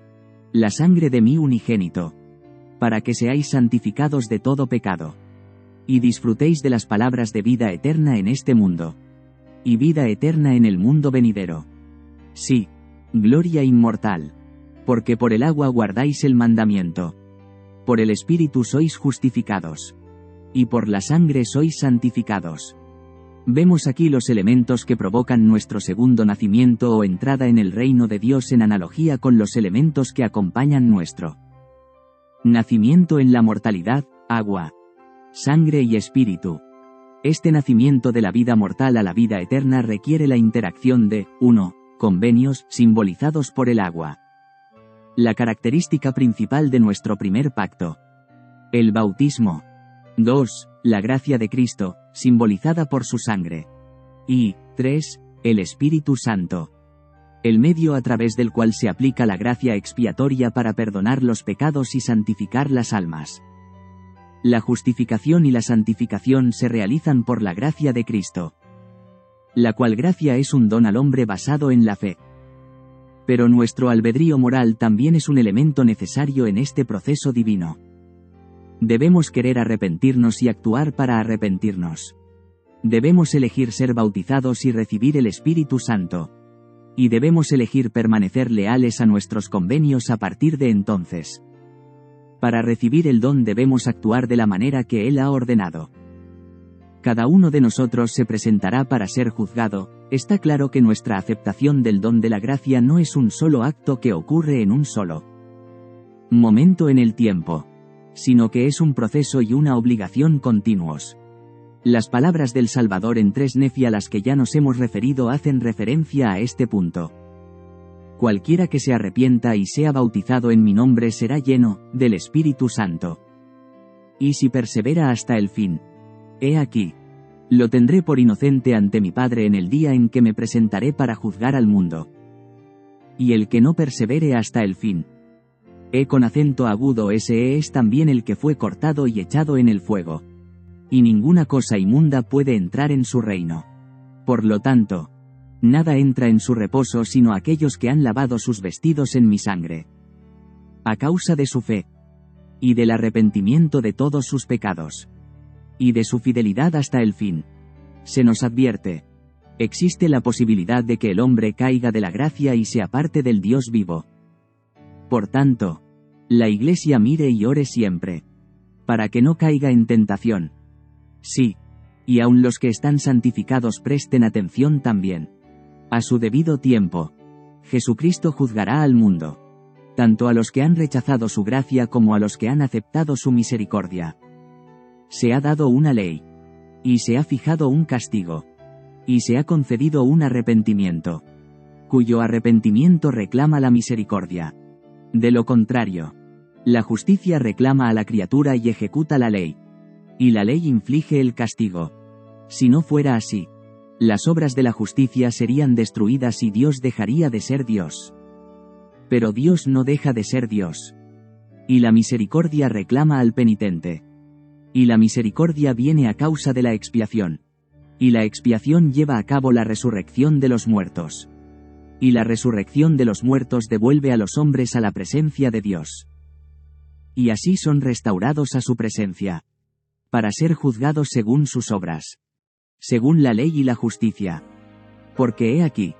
S3: la sangre de mi unigénito para que seáis santificados de todo pecado. Y disfrutéis de las palabras de vida eterna en este mundo. Y vida eterna en el mundo venidero. Sí, gloria inmortal. Porque por el agua guardáis el mandamiento. Por el Espíritu sois justificados. Y por la sangre sois santificados. Vemos aquí los elementos que provocan nuestro segundo nacimiento o entrada en el reino de Dios en analogía con los elementos que acompañan nuestro Nacimiento en la mortalidad, agua, sangre y espíritu. Este nacimiento de la vida mortal a la vida eterna requiere la interacción de 1. Convenios simbolizados por el agua. La característica principal de nuestro primer pacto. El bautismo. 2. La gracia de Cristo, simbolizada por su sangre. Y 3. El Espíritu Santo el medio a través del cual se aplica la gracia expiatoria para perdonar los pecados y santificar las almas. La justificación y la santificación se realizan por la gracia de Cristo. La cual gracia es un don al hombre basado en la fe. Pero nuestro albedrío moral también es un elemento necesario en este proceso divino. Debemos querer arrepentirnos y actuar para arrepentirnos. Debemos elegir ser bautizados y recibir el Espíritu Santo. Y debemos elegir permanecer leales a nuestros convenios a partir de entonces. Para recibir el don debemos actuar de la manera que Él ha ordenado. Cada uno de nosotros se presentará para ser juzgado, está claro que nuestra aceptación del don de la gracia no es un solo acto que ocurre en un solo momento en el tiempo, sino que es un proceso y una obligación continuos. Las palabras del Salvador en tres nefi a las que ya nos hemos referido hacen referencia a este punto. Cualquiera que se arrepienta y sea bautizado en mi nombre será lleno del Espíritu Santo. Y si persevera hasta el fin, he aquí, lo tendré por inocente ante mi Padre en el día en que me presentaré para juzgar al mundo. Y el que no persevere hasta el fin, he con acento agudo ese es también el que fue cortado y echado en el fuego y ninguna cosa inmunda puede entrar en su reino. Por lo tanto, nada entra en su reposo sino aquellos que han lavado sus vestidos en mi sangre. A causa de su fe, y del arrepentimiento de todos sus pecados, y de su fidelidad hasta el fin. Se nos advierte, existe la posibilidad de que el hombre caiga de la gracia y se aparte del Dios vivo. Por tanto, la Iglesia mire y ore siempre, para que no caiga en tentación. Sí. Y aun los que están santificados presten atención también. A su debido tiempo. Jesucristo juzgará al mundo. Tanto a los que han rechazado su gracia como a los que han aceptado su misericordia. Se ha dado una ley. Y se ha fijado un castigo. Y se ha concedido un arrepentimiento. Cuyo arrepentimiento reclama la misericordia. De lo contrario, la justicia reclama a la criatura y ejecuta la ley y la ley inflige el castigo. Si no fuera así, las obras de la justicia serían destruidas y Dios dejaría de ser Dios. Pero Dios no deja de ser Dios. Y la misericordia reclama al penitente. Y la misericordia viene a causa de la expiación. Y la expiación lleva a cabo la resurrección de los muertos. Y la resurrección de los muertos devuelve a los hombres a la presencia de Dios. Y así son restaurados a su presencia para ser juzgados según sus obras. Según la ley y la justicia. Porque he aquí,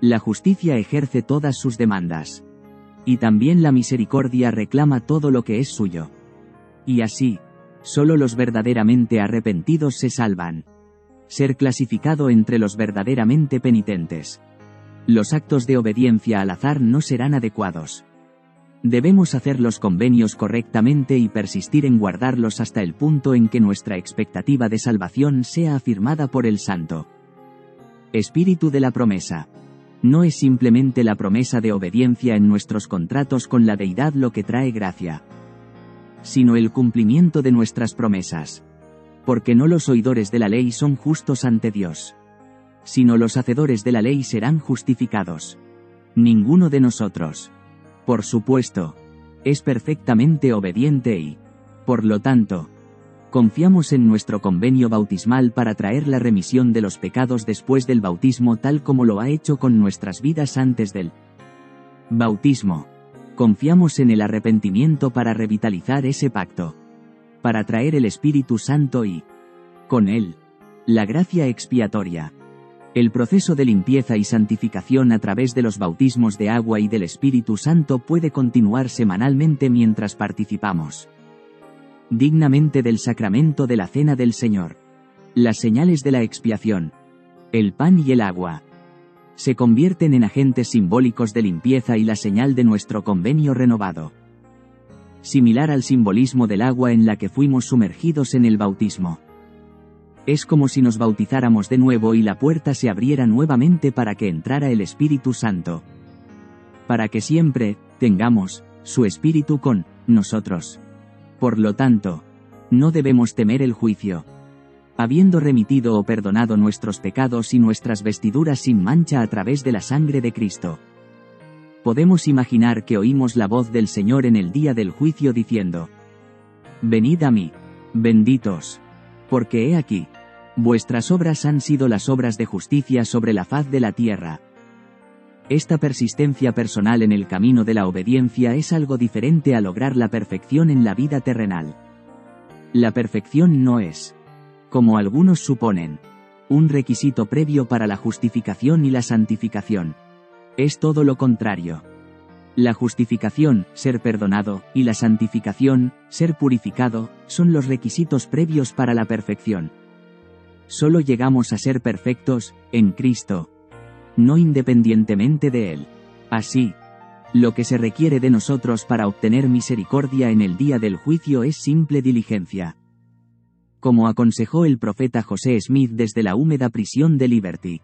S3: la justicia ejerce todas sus demandas. Y también la misericordia reclama todo lo que es suyo. Y así, solo los verdaderamente arrepentidos se salvan. Ser clasificado entre los verdaderamente penitentes. Los actos de obediencia al azar no serán adecuados. Debemos hacer los convenios correctamente y persistir en guardarlos hasta el punto en que nuestra expectativa de salvación sea afirmada por el Santo. Espíritu de la promesa. No es simplemente la promesa de obediencia en nuestros contratos con la deidad lo que trae gracia, sino el cumplimiento de nuestras promesas. Porque no los oidores de la ley son justos ante Dios, sino los hacedores de la ley serán justificados. Ninguno de nosotros por supuesto, es perfectamente obediente y, por lo tanto, confiamos en nuestro convenio bautismal para traer la remisión de los pecados después del bautismo tal como lo ha hecho con nuestras vidas antes del bautismo. Confiamos en el arrepentimiento para revitalizar ese pacto, para traer el Espíritu Santo y, con él, la gracia expiatoria. El proceso de limpieza y santificación a través de los bautismos de agua y del Espíritu Santo puede continuar semanalmente mientras participamos dignamente del sacramento de la Cena del Señor. Las señales de la expiación, el pan y el agua, se convierten en agentes simbólicos de limpieza y la señal de nuestro convenio renovado. Similar al simbolismo del agua en la que fuimos sumergidos en el bautismo. Es como si nos bautizáramos de nuevo y la puerta se abriera nuevamente para que entrara el Espíritu Santo. Para que siempre, tengamos, su Espíritu con, nosotros. Por lo tanto, no debemos temer el juicio. Habiendo remitido o perdonado nuestros pecados y nuestras vestiduras sin mancha a través de la sangre de Cristo. Podemos imaginar que oímos la voz del Señor en el día del juicio diciendo, Venid a mí, benditos, porque he aquí, Vuestras obras han sido las obras de justicia sobre la faz de la tierra. Esta persistencia personal en el camino de la obediencia es algo diferente a lograr la perfección en la vida terrenal. La perfección no es, como algunos suponen, un requisito previo para la justificación y la santificación. Es todo lo contrario. La justificación, ser perdonado, y la santificación, ser purificado, son los requisitos previos para la perfección. Solo llegamos a ser perfectos, en Cristo, no independientemente de Él. Así, lo que se requiere de nosotros para obtener misericordia en el día del juicio es simple diligencia. Como aconsejó el profeta José Smith desde la húmeda prisión de Liberty.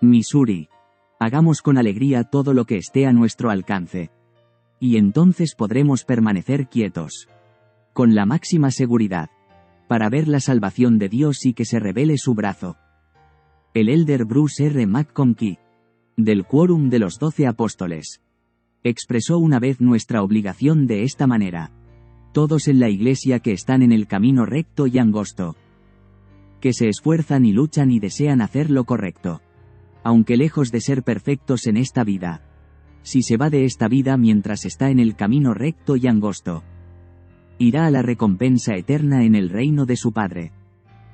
S3: Missouri. Hagamos con alegría todo lo que esté a nuestro alcance. Y entonces podremos permanecer quietos. Con la máxima seguridad. Para ver la salvación de Dios y que se revele su brazo el elder Bruce R. McConkie, del Quórum de los Doce Apóstoles, expresó una vez nuestra obligación de esta manera. Todos en la iglesia que están en el camino recto y angosto, que se esfuerzan y luchan y desean hacer lo correcto. Aunque lejos de ser perfectos en esta vida, si se va de esta vida mientras está en el camino recto y angosto, irá a la recompensa eterna en el reino de su Padre.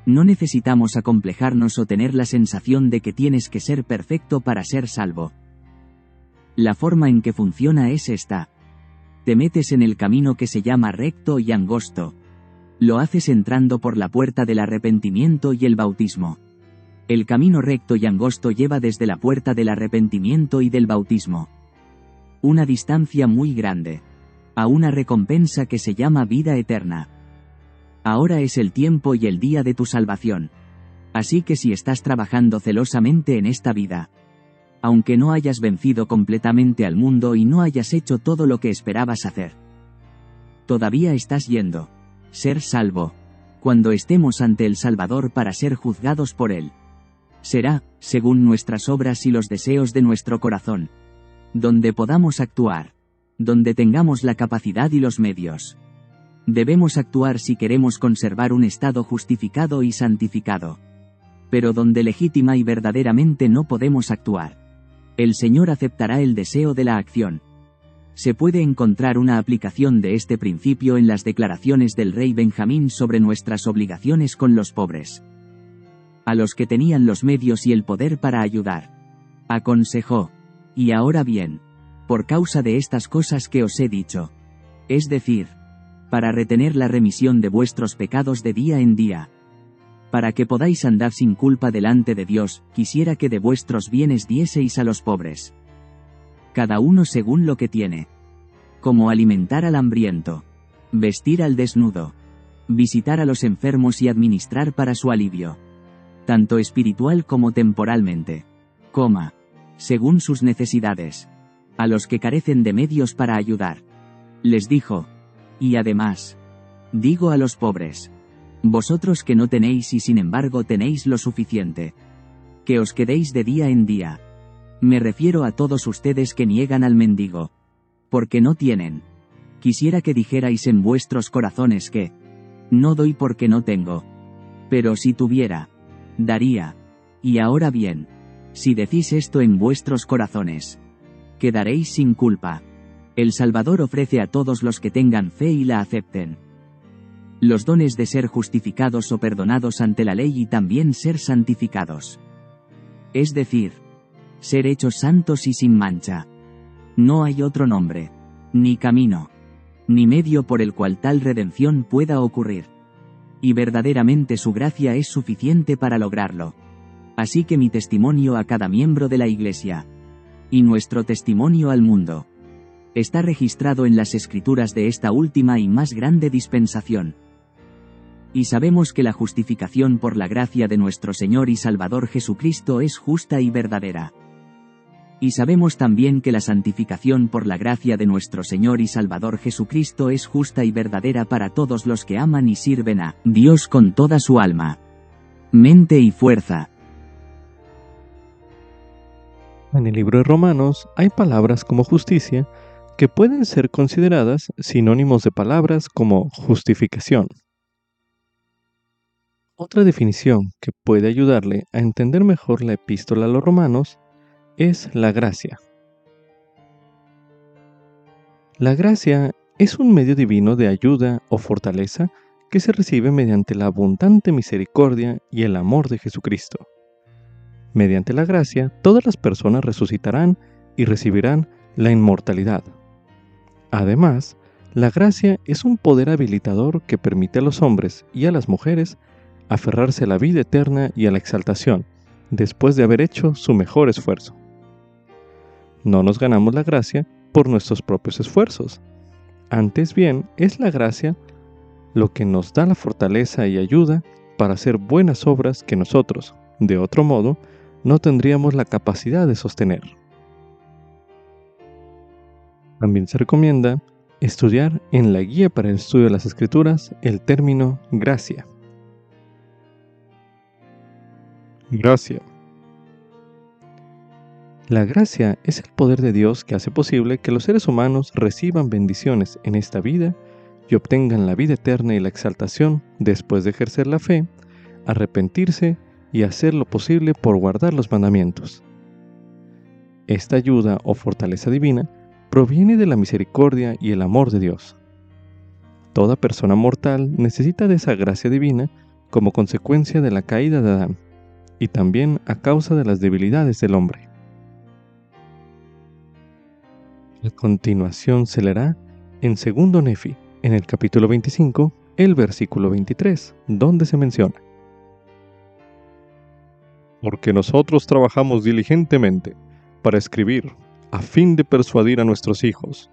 S3: No necesitamos acomplejarnos o tener la sensación de que tienes que ser perfecto para ser salvo. La forma en que funciona es esta. Te metes en el camino que se llama recto y angosto. Lo haces entrando por la puerta del arrepentimiento y el bautismo. El camino recto y angosto lleva desde la puerta del arrepentimiento y del bautismo. Una distancia muy grande. A una recompensa que se llama vida eterna. Ahora es el tiempo y el día de tu salvación. Así que si estás trabajando celosamente en esta vida, aunque no hayas vencido completamente al mundo y no hayas hecho todo lo que esperabas hacer, todavía estás yendo. Ser salvo. Cuando estemos ante el Salvador para ser juzgados por Él. Será, según nuestras obras y los deseos de nuestro corazón. Donde podamos actuar. Donde tengamos la capacidad y los medios. Debemos actuar si queremos conservar un estado justificado y santificado. Pero donde legítima y verdaderamente no podemos actuar. El Señor aceptará el deseo de la acción. Se puede encontrar una aplicación de este principio en las declaraciones del rey Benjamín sobre nuestras obligaciones con los pobres. A los que tenían los medios y el poder para ayudar. Aconsejó. Y ahora bien. Por causa de estas cosas que os he dicho. Es decir, para retener la remisión de vuestros pecados de día en día. Para que podáis andar sin culpa delante de Dios, quisiera que de vuestros bienes dieseis a los pobres. Cada uno según lo que tiene. Como alimentar al hambriento. Vestir al desnudo. Visitar a los enfermos y administrar para su alivio. Tanto espiritual como temporalmente. Coma. Según sus necesidades. A los que carecen de medios para ayudar. Les dijo, y además, digo a los pobres, vosotros que no tenéis y sin embargo tenéis lo suficiente, que os quedéis de día en día. Me refiero a todos ustedes que niegan al mendigo, porque no tienen. Quisiera que dijerais en vuestros corazones que, no doy porque no tengo. Pero si tuviera, daría. Y ahora bien, si decís esto en vuestros corazones, quedaréis sin culpa. El Salvador ofrece a todos los que tengan fe y la acepten. Los dones de ser justificados o perdonados ante la ley y también ser santificados. Es decir, ser hechos santos y sin mancha. No hay otro nombre, ni camino, ni medio por el cual tal redención pueda ocurrir. Y verdaderamente su gracia es suficiente para lograrlo. Así que mi testimonio a cada miembro de la Iglesia, y nuestro testimonio al mundo, está registrado en las escrituras de esta última y más grande dispensación. Y sabemos que la justificación por la gracia de nuestro Señor y Salvador Jesucristo es justa y verdadera. Y sabemos también que la santificación por la gracia de nuestro Señor y Salvador Jesucristo es justa y verdadera para todos los que aman y sirven a Dios con toda su alma, mente y fuerza.
S1: En el libro de Romanos hay palabras como justicia que pueden ser consideradas sinónimos de palabras como justificación. Otra definición que puede ayudarle a entender mejor la epístola a los romanos es la gracia. La gracia es un medio divino de ayuda o fortaleza que se recibe mediante la abundante misericordia y el amor de Jesucristo. Mediante la gracia, todas las personas resucitarán y recibirán la inmortalidad. Además, la gracia es un poder habilitador que permite a los hombres y a las mujeres aferrarse a la vida eterna y a la exaltación, después de haber hecho su mejor esfuerzo. No nos ganamos la gracia por nuestros propios esfuerzos. Antes bien, es la gracia lo que nos da la fortaleza y ayuda para hacer buenas obras que nosotros, de otro modo, no tendríamos la capacidad de sostener. También se recomienda estudiar en la guía para el estudio de las escrituras el término gracia. Gracia. La gracia es el poder de Dios que hace posible que los seres humanos reciban bendiciones en esta vida y obtengan la vida eterna y la exaltación después de ejercer la fe, arrepentirse y hacer lo posible por guardar los mandamientos. Esta ayuda o fortaleza divina proviene de la misericordia y el amor de Dios. Toda persona mortal necesita de esa gracia divina como consecuencia de la caída de Adán y también a causa de las debilidades del hombre. A continuación se leerá en segundo Nefi, en el capítulo 25, el versículo 23, donde se menciona porque nosotros trabajamos diligentemente para escribir, a fin de persuadir a nuestros hijos,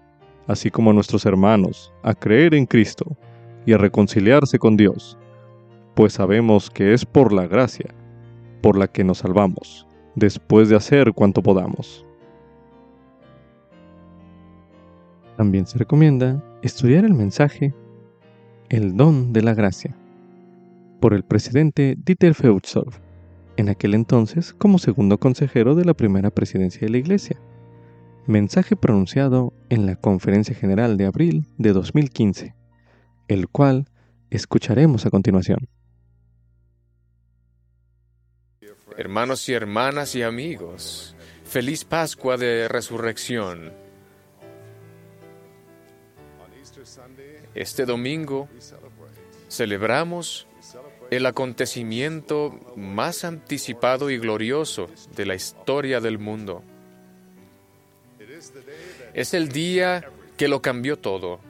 S1: así como a nuestros hermanos, a creer en Cristo y a reconciliarse con Dios, pues sabemos que es por la gracia, por la que nos salvamos, después de hacer cuanto podamos. También se recomienda estudiar el mensaje El don de la gracia, por el presidente Dieter Feuchtsorf en aquel entonces como segundo consejero de la primera presidencia de la Iglesia. Mensaje pronunciado en la Conferencia General de abril de 2015, el cual escucharemos a continuación.
S4: Hermanos y hermanas y amigos, feliz Pascua de Resurrección. Este domingo celebramos el acontecimiento más anticipado y glorioso de la historia del mundo. Es el día que lo cambió todo.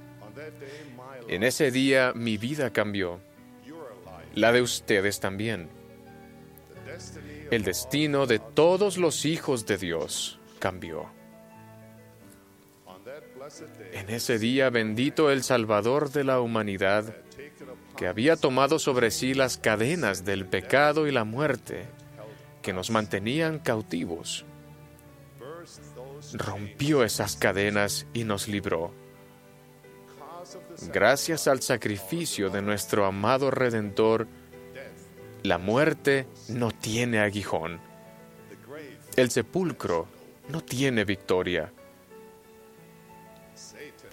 S4: En ese día mi vida cambió. La de ustedes también. El destino de todos los hijos de Dios cambió. En ese día bendito el Salvador de la humanidad que había tomado sobre sí las cadenas del pecado y la muerte que nos mantenían cautivos. Rompió esas cadenas y nos libró. Gracias al sacrificio de nuestro amado Redentor, la muerte no tiene aguijón. El sepulcro no tiene victoria.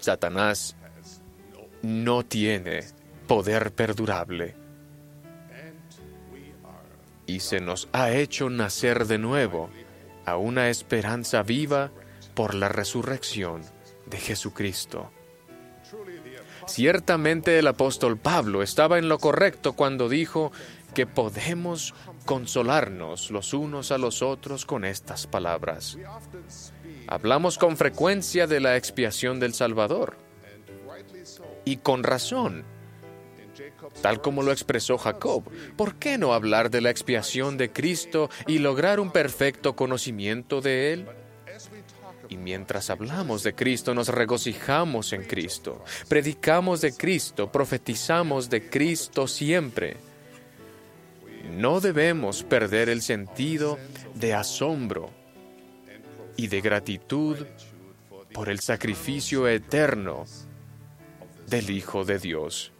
S4: Satanás no tiene poder perdurable. Y se nos ha hecho nacer de nuevo a una esperanza viva por la resurrección de Jesucristo. Ciertamente el apóstol Pablo estaba en lo correcto cuando dijo que podemos consolarnos los unos a los otros con estas palabras. Hablamos con frecuencia de la expiación del Salvador. Y con razón, tal como lo expresó Jacob. ¿Por qué no hablar de la expiación de Cristo y lograr un perfecto conocimiento de Él? Y mientras hablamos de Cristo, nos regocijamos en Cristo, predicamos de Cristo, profetizamos de Cristo siempre. No debemos perder el sentido de asombro y de gratitud por el sacrificio eterno del Hijo de Dios.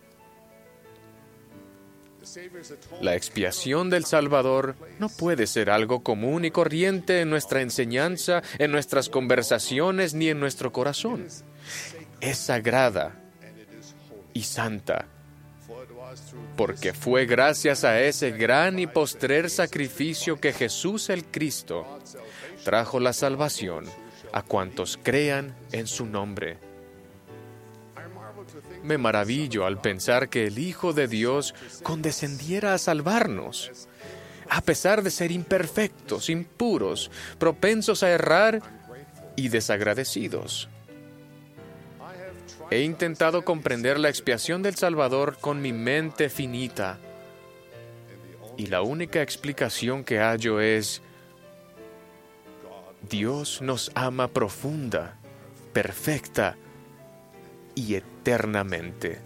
S4: La expiación del Salvador no puede ser algo común y corriente en nuestra enseñanza, en nuestras conversaciones ni en nuestro corazón. Es sagrada y santa, porque fue gracias a ese gran y postrer sacrificio que Jesús el Cristo trajo la salvación a cuantos crean en su nombre. Me maravillo al pensar que el Hijo de Dios condescendiera a salvarnos. A pesar de ser imperfectos, impuros, propensos a errar y desagradecidos. He intentado comprender la expiación del Salvador con mi mente finita. Y la única explicación que hallo es, Dios nos ama profunda, perfecta y eternamente.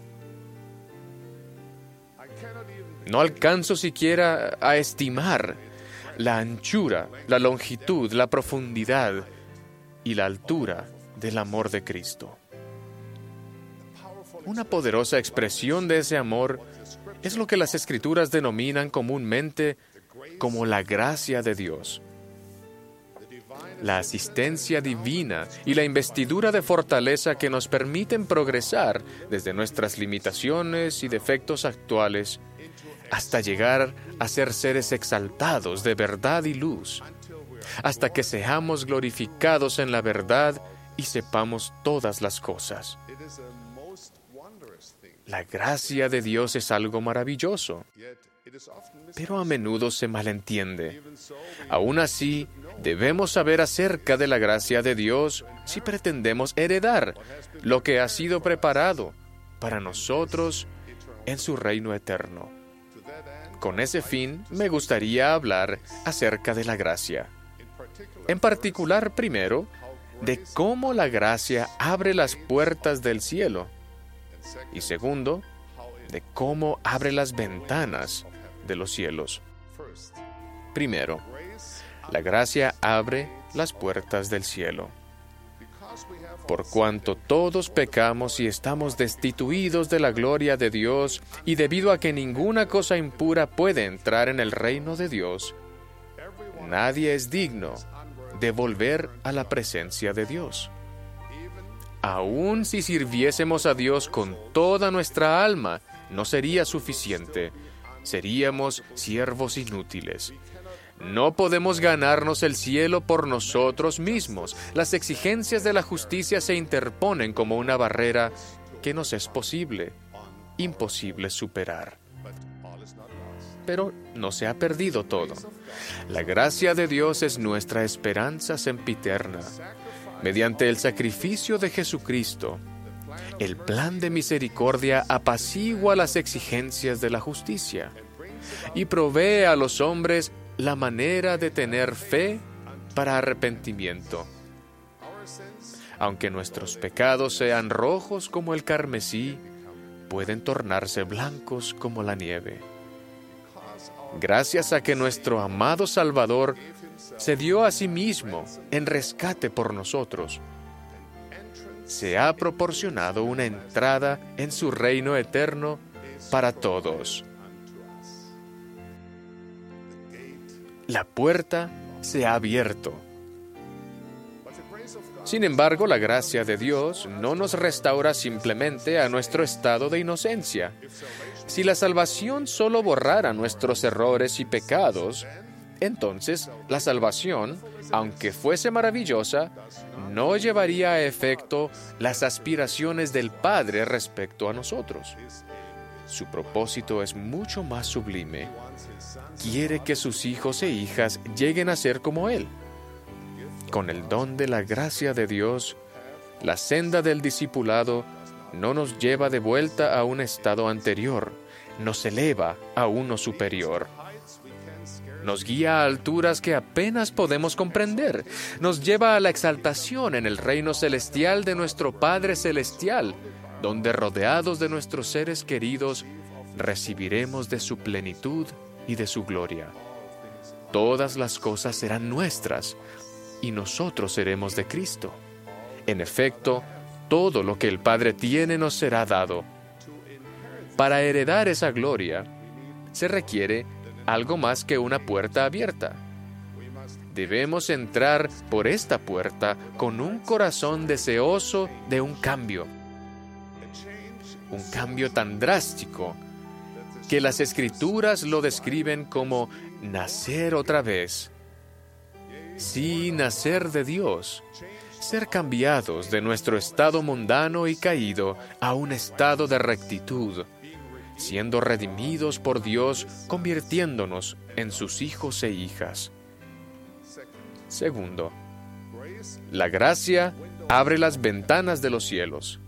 S4: No alcanzo siquiera a estimar la anchura, la longitud, la profundidad y la altura del amor de Cristo. Una poderosa expresión de ese amor es lo que las escrituras denominan comúnmente como la gracia de Dios. La asistencia divina y la investidura de fortaleza que nos permiten progresar desde nuestras limitaciones y defectos actuales hasta llegar a ser seres exaltados de verdad y luz, hasta que seamos glorificados en la verdad y sepamos todas las cosas. La gracia de Dios es algo maravilloso, pero a menudo se malentiende. Aún así, debemos saber acerca de la gracia de Dios si pretendemos heredar lo que ha sido preparado para nosotros en su reino eterno. Con ese fin, me gustaría hablar acerca de la gracia. En particular, primero, de cómo la gracia abre las puertas del cielo. Y segundo, de cómo abre las ventanas de los cielos. Primero, la gracia abre las puertas del cielo. Por cuanto todos pecamos y estamos destituidos de la gloria de Dios, y debido a que ninguna cosa impura puede entrar en el reino de Dios, nadie es digno de volver a la presencia de Dios. Aun si sirviésemos a Dios con toda nuestra alma, no sería suficiente. Seríamos siervos inútiles. No podemos ganarnos el cielo por nosotros mismos. Las exigencias de la justicia se interponen como una barrera que nos es posible, imposible superar. Pero no se ha perdido todo. La gracia de Dios es nuestra esperanza sempiterna. Mediante el sacrificio de Jesucristo, el plan de misericordia apacigua las exigencias de la justicia y provee a los hombres la manera de tener fe para arrepentimiento. Aunque nuestros pecados sean rojos como el carmesí, pueden tornarse blancos como la nieve. Gracias a que nuestro amado Salvador se dio a sí mismo en rescate por nosotros, se ha proporcionado una entrada en su reino eterno para todos. La puerta se ha abierto. Sin embargo, la gracia de Dios no nos restaura simplemente a nuestro estado de inocencia. Si la salvación solo borrara nuestros errores y pecados, entonces la salvación, aunque fuese maravillosa, no llevaría a efecto las aspiraciones del Padre respecto a nosotros. Su propósito es mucho más sublime. Quiere que sus hijos e hijas lleguen a ser como Él. Con el don de la gracia de Dios, la senda del discipulado no nos lleva de vuelta a un estado anterior, nos eleva a uno superior. Nos guía a alturas que apenas podemos comprender, nos lleva a la exaltación en el reino celestial de nuestro Padre Celestial, donde rodeados de nuestros seres queridos, recibiremos de su plenitud y de su gloria. Todas las cosas serán nuestras y nosotros seremos de Cristo. En efecto, todo lo que el Padre tiene nos será dado. Para heredar esa gloria, se requiere algo más que una puerta abierta. Debemos entrar por esta puerta con un corazón deseoso de un cambio un cambio tan drástico que las escrituras lo describen como nacer otra vez. sí nacer de Dios, ser cambiados de nuestro estado mundano y caído a un estado de rectitud, siendo redimidos por Dios, convirtiéndonos en sus hijos e hijas. Segundo, la gracia abre las ventanas de los cielos.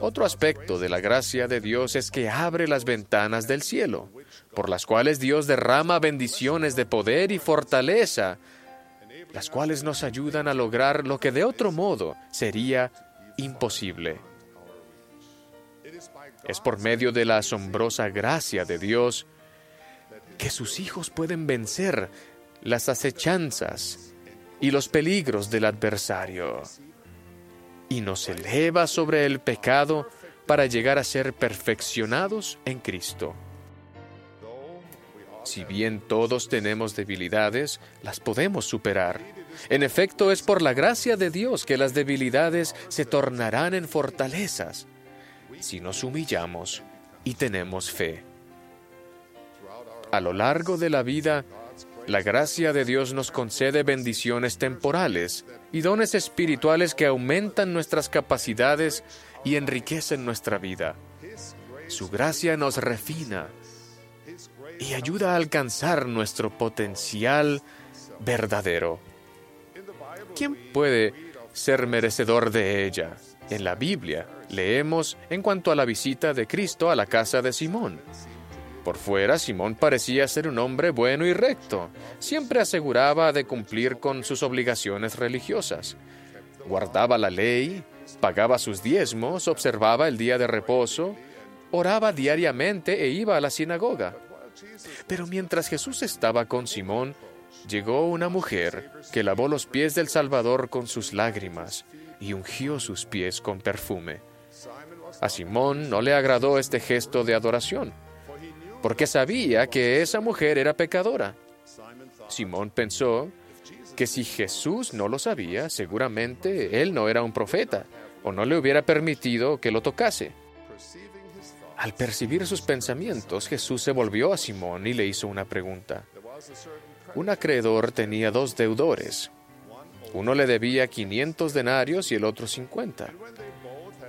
S4: Otro aspecto de la gracia de Dios es que abre las ventanas del cielo, por las cuales Dios derrama bendiciones de poder y fortaleza, las cuales nos ayudan a lograr lo que de otro modo sería imposible. Es por medio de la asombrosa gracia de Dios que sus hijos pueden vencer las acechanzas y los peligros del adversario y nos eleva sobre el pecado para llegar a ser perfeccionados en Cristo. Si bien todos tenemos debilidades, las podemos superar. En efecto, es por la gracia de Dios que las debilidades se tornarán en fortalezas si nos humillamos y tenemos fe. A lo largo de la vida, la gracia de Dios nos concede bendiciones temporales y dones espirituales que aumentan nuestras capacidades y enriquecen nuestra vida. Su gracia nos refina y ayuda a alcanzar nuestro potencial verdadero. ¿Quién puede ser merecedor de ella? En la Biblia leemos en cuanto a la visita de Cristo a la casa de Simón. Por fuera, Simón parecía ser un hombre bueno y recto. Siempre aseguraba de cumplir con sus obligaciones religiosas. Guardaba la ley, pagaba sus diezmos, observaba el día de reposo, oraba diariamente e iba a la sinagoga. Pero mientras Jesús estaba con Simón, llegó una mujer que lavó los pies del Salvador con sus lágrimas y ungió sus pies con perfume. A Simón no le agradó este gesto de adoración porque sabía que esa mujer era pecadora. Simón pensó que si Jesús no lo sabía, seguramente él no era un profeta o no le hubiera permitido que lo tocase. Al percibir sus pensamientos, Jesús se volvió a Simón y le hizo una pregunta. Un acreedor tenía dos deudores. Uno le debía 500 denarios y el otro 50.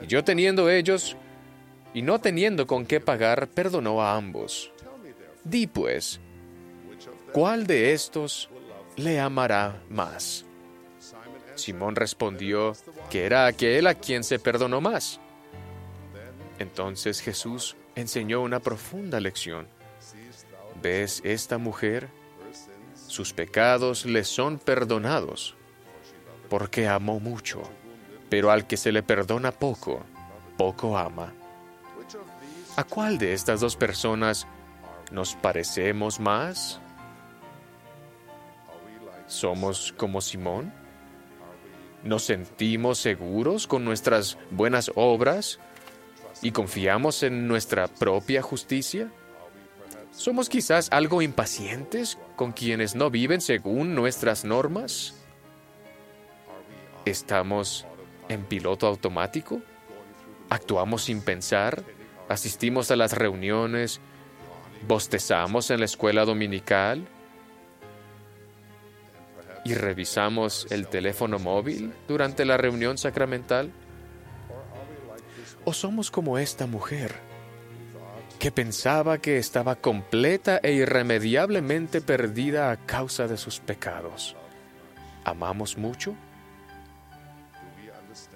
S4: Y yo teniendo ellos, y no teniendo con qué pagar, perdonó a ambos. Di pues, ¿cuál de estos le amará más? Simón respondió que era aquel a quien se perdonó más. Entonces Jesús enseñó una profunda lección. ¿Ves esta mujer? Sus pecados le son perdonados, porque amó mucho, pero al que se le perdona poco, poco ama. ¿A cuál de estas dos personas nos parecemos más? ¿Somos como Simón? ¿Nos sentimos seguros con nuestras buenas obras y confiamos en nuestra propia justicia? ¿Somos quizás algo impacientes con quienes no viven según nuestras normas? ¿Estamos en piloto automático? ¿Actuamos sin pensar? Asistimos a las reuniones, bostezamos en la escuela dominical y revisamos el teléfono móvil durante la reunión sacramental? ¿O somos como esta mujer que pensaba que estaba completa e irremediablemente perdida a causa de sus pecados? ¿Amamos mucho?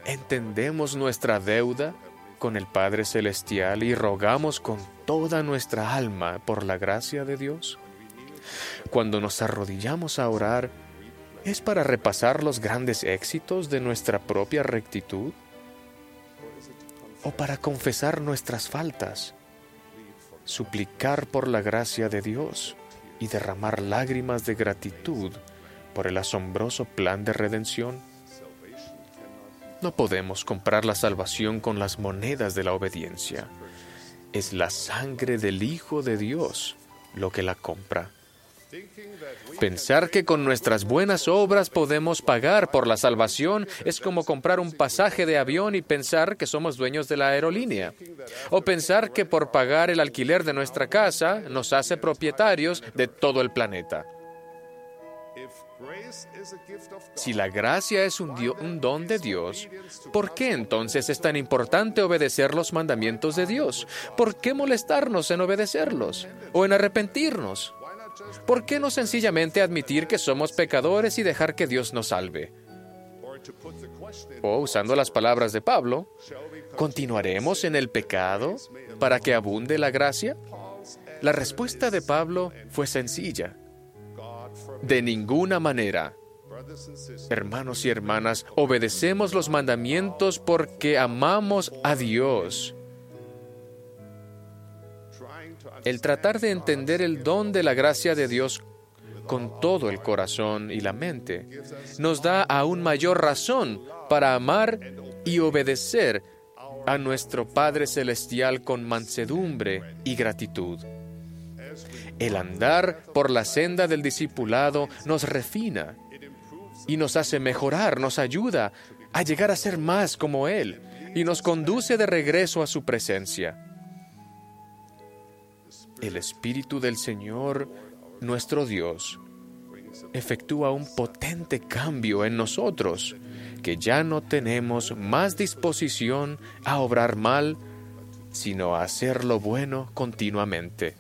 S4: ¿Entendemos nuestra deuda con el Padre Celestial y rogamos con toda nuestra alma por la gracia de Dios? Cuando nos arrodillamos a orar, ¿es para repasar los grandes éxitos de nuestra propia rectitud? ¿O para confesar nuestras faltas, suplicar por la gracia de Dios y derramar lágrimas de gratitud por el asombroso plan de redención? No podemos comprar la salvación con las monedas de la obediencia. Es la sangre del Hijo de Dios lo que la compra. Pensar que con nuestras buenas obras podemos pagar por la salvación es como comprar un pasaje de avión y pensar que somos dueños de la aerolínea. O pensar que por pagar el alquiler de nuestra casa nos hace propietarios de todo el planeta. Si la gracia es un, don de Dios, ¿por qué entonces es tan importante obedecer los mandamientos de Dios? ¿Por qué molestarnos en obedecerlos o en arrepentirnos? ¿Por qué no sencillamente admitir que somos pecadores y dejar que Dios nos salve? O, usando las palabras de Pablo, ¿continuaremos en el pecado para que abunde la gracia? La respuesta de Pablo fue sencilla. De ninguna manera. Hermanos y hermanas, obedecemos los mandamientos porque amamos a Dios. El tratar de entender el don de la gracia de Dios con todo el corazón y la mente nos da aún mayor razón para amar y obedecer a nuestro Padre Celestial con mansedumbre y gratitud. El andar por la senda del discipulado nos refina y nos hace mejorar, nos ayuda a llegar a ser más como Él y nos conduce de regreso a su presencia. El Espíritu del Señor, nuestro Dios, efectúa un potente cambio en nosotros, que ya no tenemos más disposición a obrar mal, sino a hacer lo bueno continuamente.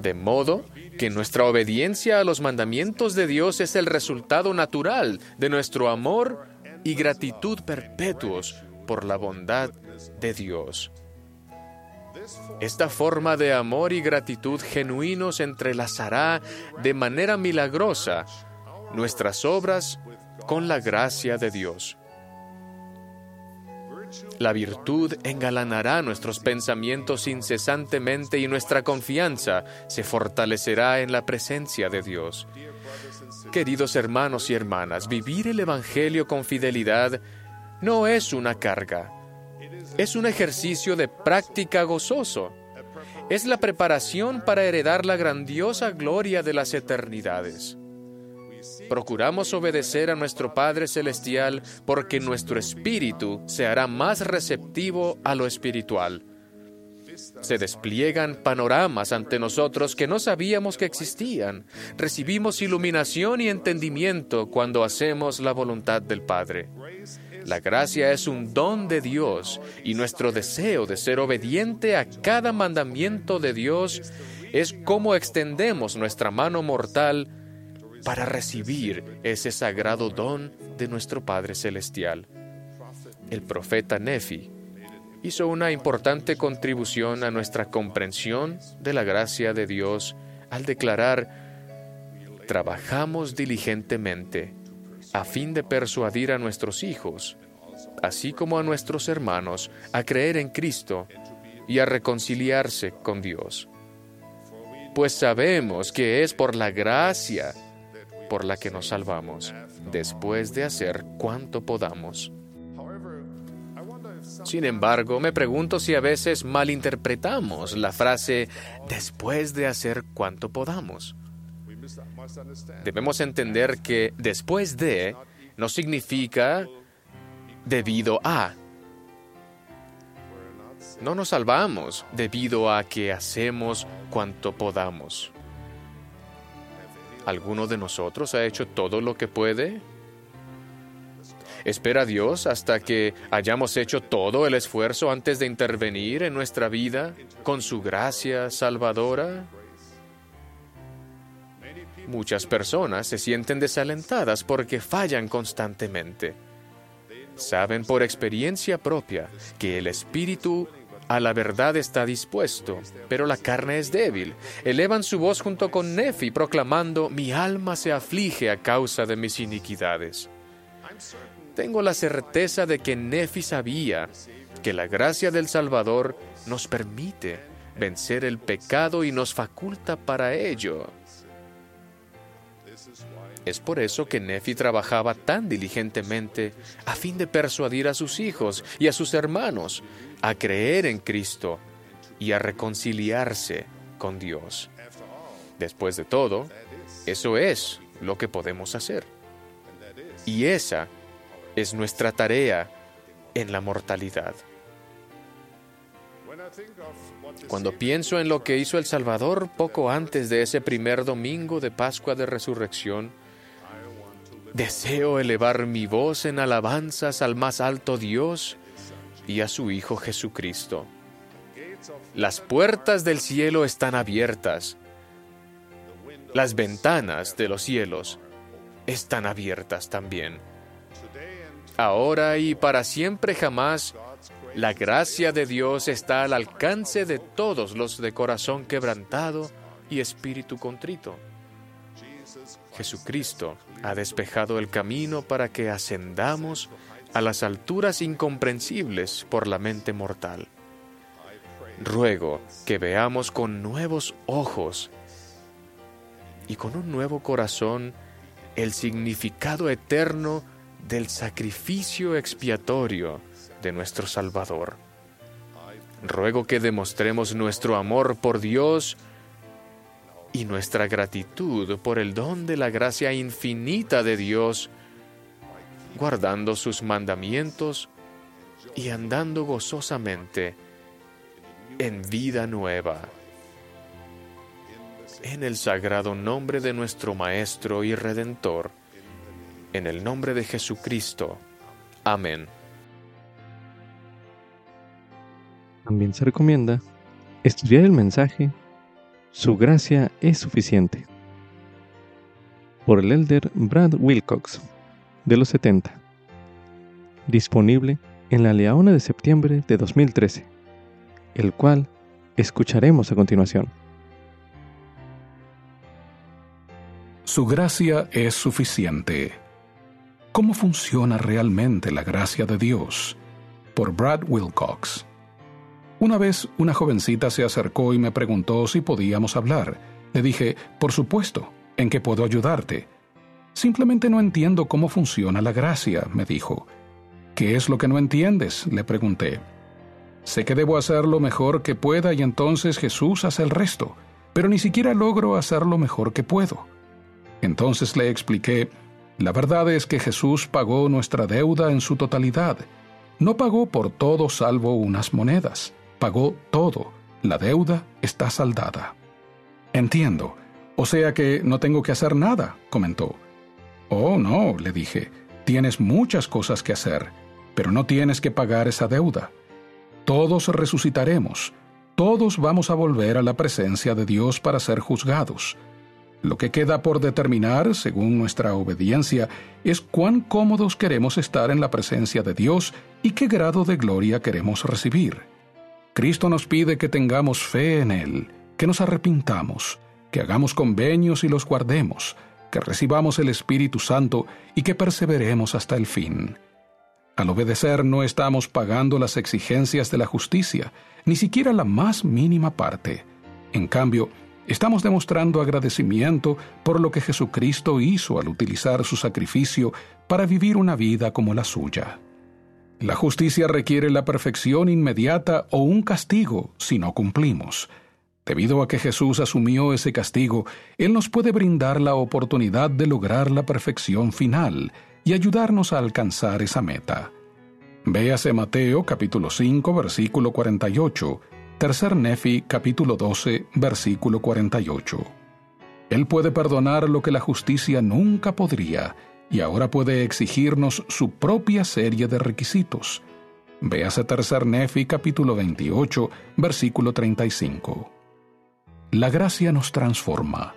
S4: De modo que nuestra obediencia a los mandamientos de Dios es el resultado natural de nuestro amor y gratitud perpetuos por la bondad de Dios. Esta forma de amor y gratitud genuinos entrelazará de manera milagrosa nuestras obras con la gracia de Dios. La virtud engalanará nuestros pensamientos incesantemente y nuestra confianza se fortalecerá en la presencia de Dios. Queridos hermanos y hermanas, vivir el Evangelio con fidelidad no es una carga, es un ejercicio de práctica gozoso. Es la preparación para heredar la grandiosa gloria de las eternidades. Procuramos obedecer a nuestro Padre Celestial porque nuestro espíritu se hará más receptivo a lo espiritual. Se despliegan panoramas ante nosotros que no sabíamos que existían. Recibimos iluminación y entendimiento cuando hacemos la voluntad del Padre. La gracia es un don de Dios y nuestro deseo de ser obediente a cada mandamiento de Dios es como extendemos nuestra mano mortal para recibir ese sagrado don de nuestro Padre Celestial. El profeta Nefi hizo una importante contribución a nuestra comprensión de la gracia de Dios al declarar, trabajamos diligentemente a fin de persuadir a nuestros hijos, así como a nuestros hermanos, a creer en Cristo y a reconciliarse con Dios. Pues sabemos que es por la gracia por la que nos salvamos, después de hacer cuanto podamos. Sin embargo, me pregunto si a veces malinterpretamos la frase después de hacer cuanto podamos. Debemos entender que después de no significa debido a. No nos salvamos debido a que hacemos cuanto podamos. ¿Alguno de nosotros ha hecho todo lo que puede? ¿Espera Dios hasta que hayamos hecho todo el esfuerzo antes de intervenir en nuestra vida con su gracia salvadora? Muchas personas se sienten desalentadas porque fallan constantemente. Saben por experiencia propia que el Espíritu a la verdad está dispuesto, pero la carne es débil. Elevan su voz junto con Nefi, proclamando, mi alma se aflige a causa de mis iniquidades. Tengo la certeza de que Nefi sabía que la gracia del Salvador nos permite vencer el pecado y nos faculta para ello. Es por eso que Nefi trabajaba tan diligentemente a fin de persuadir a sus hijos y a sus hermanos a creer en Cristo y a reconciliarse con Dios. Después de todo, eso es lo que podemos hacer. Y esa es nuestra tarea en la mortalidad. Cuando pienso en lo que hizo el Salvador poco antes de ese primer domingo de Pascua de Resurrección, Deseo elevar mi voz en alabanzas al más alto Dios y a su Hijo Jesucristo. Las puertas del cielo están abiertas. Las ventanas de los cielos están abiertas también. Ahora y para siempre jamás, la gracia de Dios está al alcance de todos los de corazón quebrantado y espíritu contrito. Jesucristo ha despejado el camino para que ascendamos a las alturas incomprensibles por la mente mortal. Ruego que veamos con nuevos ojos y con un nuevo corazón el significado eterno del sacrificio expiatorio de nuestro Salvador. Ruego que demostremos nuestro amor por Dios y nuestra gratitud por el don de la gracia infinita de Dios, guardando sus mandamientos y andando gozosamente en vida nueva. En el sagrado nombre de nuestro Maestro y Redentor, en el nombre de Jesucristo. Amén.
S1: También se recomienda estudiar el mensaje Su gracia es suficiente por el elder Brad Wilcox de los 70, disponible en la Leona de septiembre de 2013, el cual escucharemos a continuación.
S5: Su gracia es suficiente. ¿Cómo funciona realmente la gracia de Dios? Por Brad Wilcox. Una vez una jovencita se acercó y me preguntó si podíamos hablar. Le dije, por supuesto, ¿en qué puedo ayudarte? Simplemente no entiendo cómo funciona la gracia, me dijo. ¿Qué es lo que no entiendes? le pregunté. Sé que debo hacer lo mejor que pueda y entonces Jesús hace el resto, pero ni siquiera logro hacer lo mejor que puedo. Entonces le expliqué, la verdad es que Jesús pagó nuestra deuda en su totalidad. No pagó por todo salvo unas monedas, pagó todo. La deuda está saldada. Entiendo. O sea que no tengo que hacer nada, comentó. Oh, no, le dije, tienes muchas cosas que hacer, pero no tienes que pagar esa deuda. Todos resucitaremos, todos vamos a volver a la presencia de Dios para ser juzgados. Lo que queda por determinar, según nuestra obediencia, es cuán cómodos queremos estar en la presencia de Dios y qué grado de gloria queremos recibir. Cristo nos pide que tengamos fe en Él, que nos arrepintamos, que hagamos convenios y los guardemos, que recibamos el Espíritu Santo y que perseveremos hasta el fin. Al obedecer no estamos pagando las exigencias de la justicia, ni siquiera la más mínima parte. En cambio, estamos demostrando agradecimiento por lo que Jesucristo hizo al utilizar su sacrificio para vivir una vida como la suya. La justicia requiere la perfección inmediata o un castigo si no cumplimos. Debido a que Jesús asumió ese castigo, Él nos puede brindar la oportunidad de lograr la perfección final y ayudarnos a alcanzar esa meta. Véase Mateo capítulo 5 versículo 48, Tercer Nefi capítulo 12 versículo 48. Él puede perdonar lo que la justicia nunca podría y ahora puede exigirnos su propia serie de requisitos. Véase Tercer Nefi capítulo 28 versículo 35. La gracia nos transforma.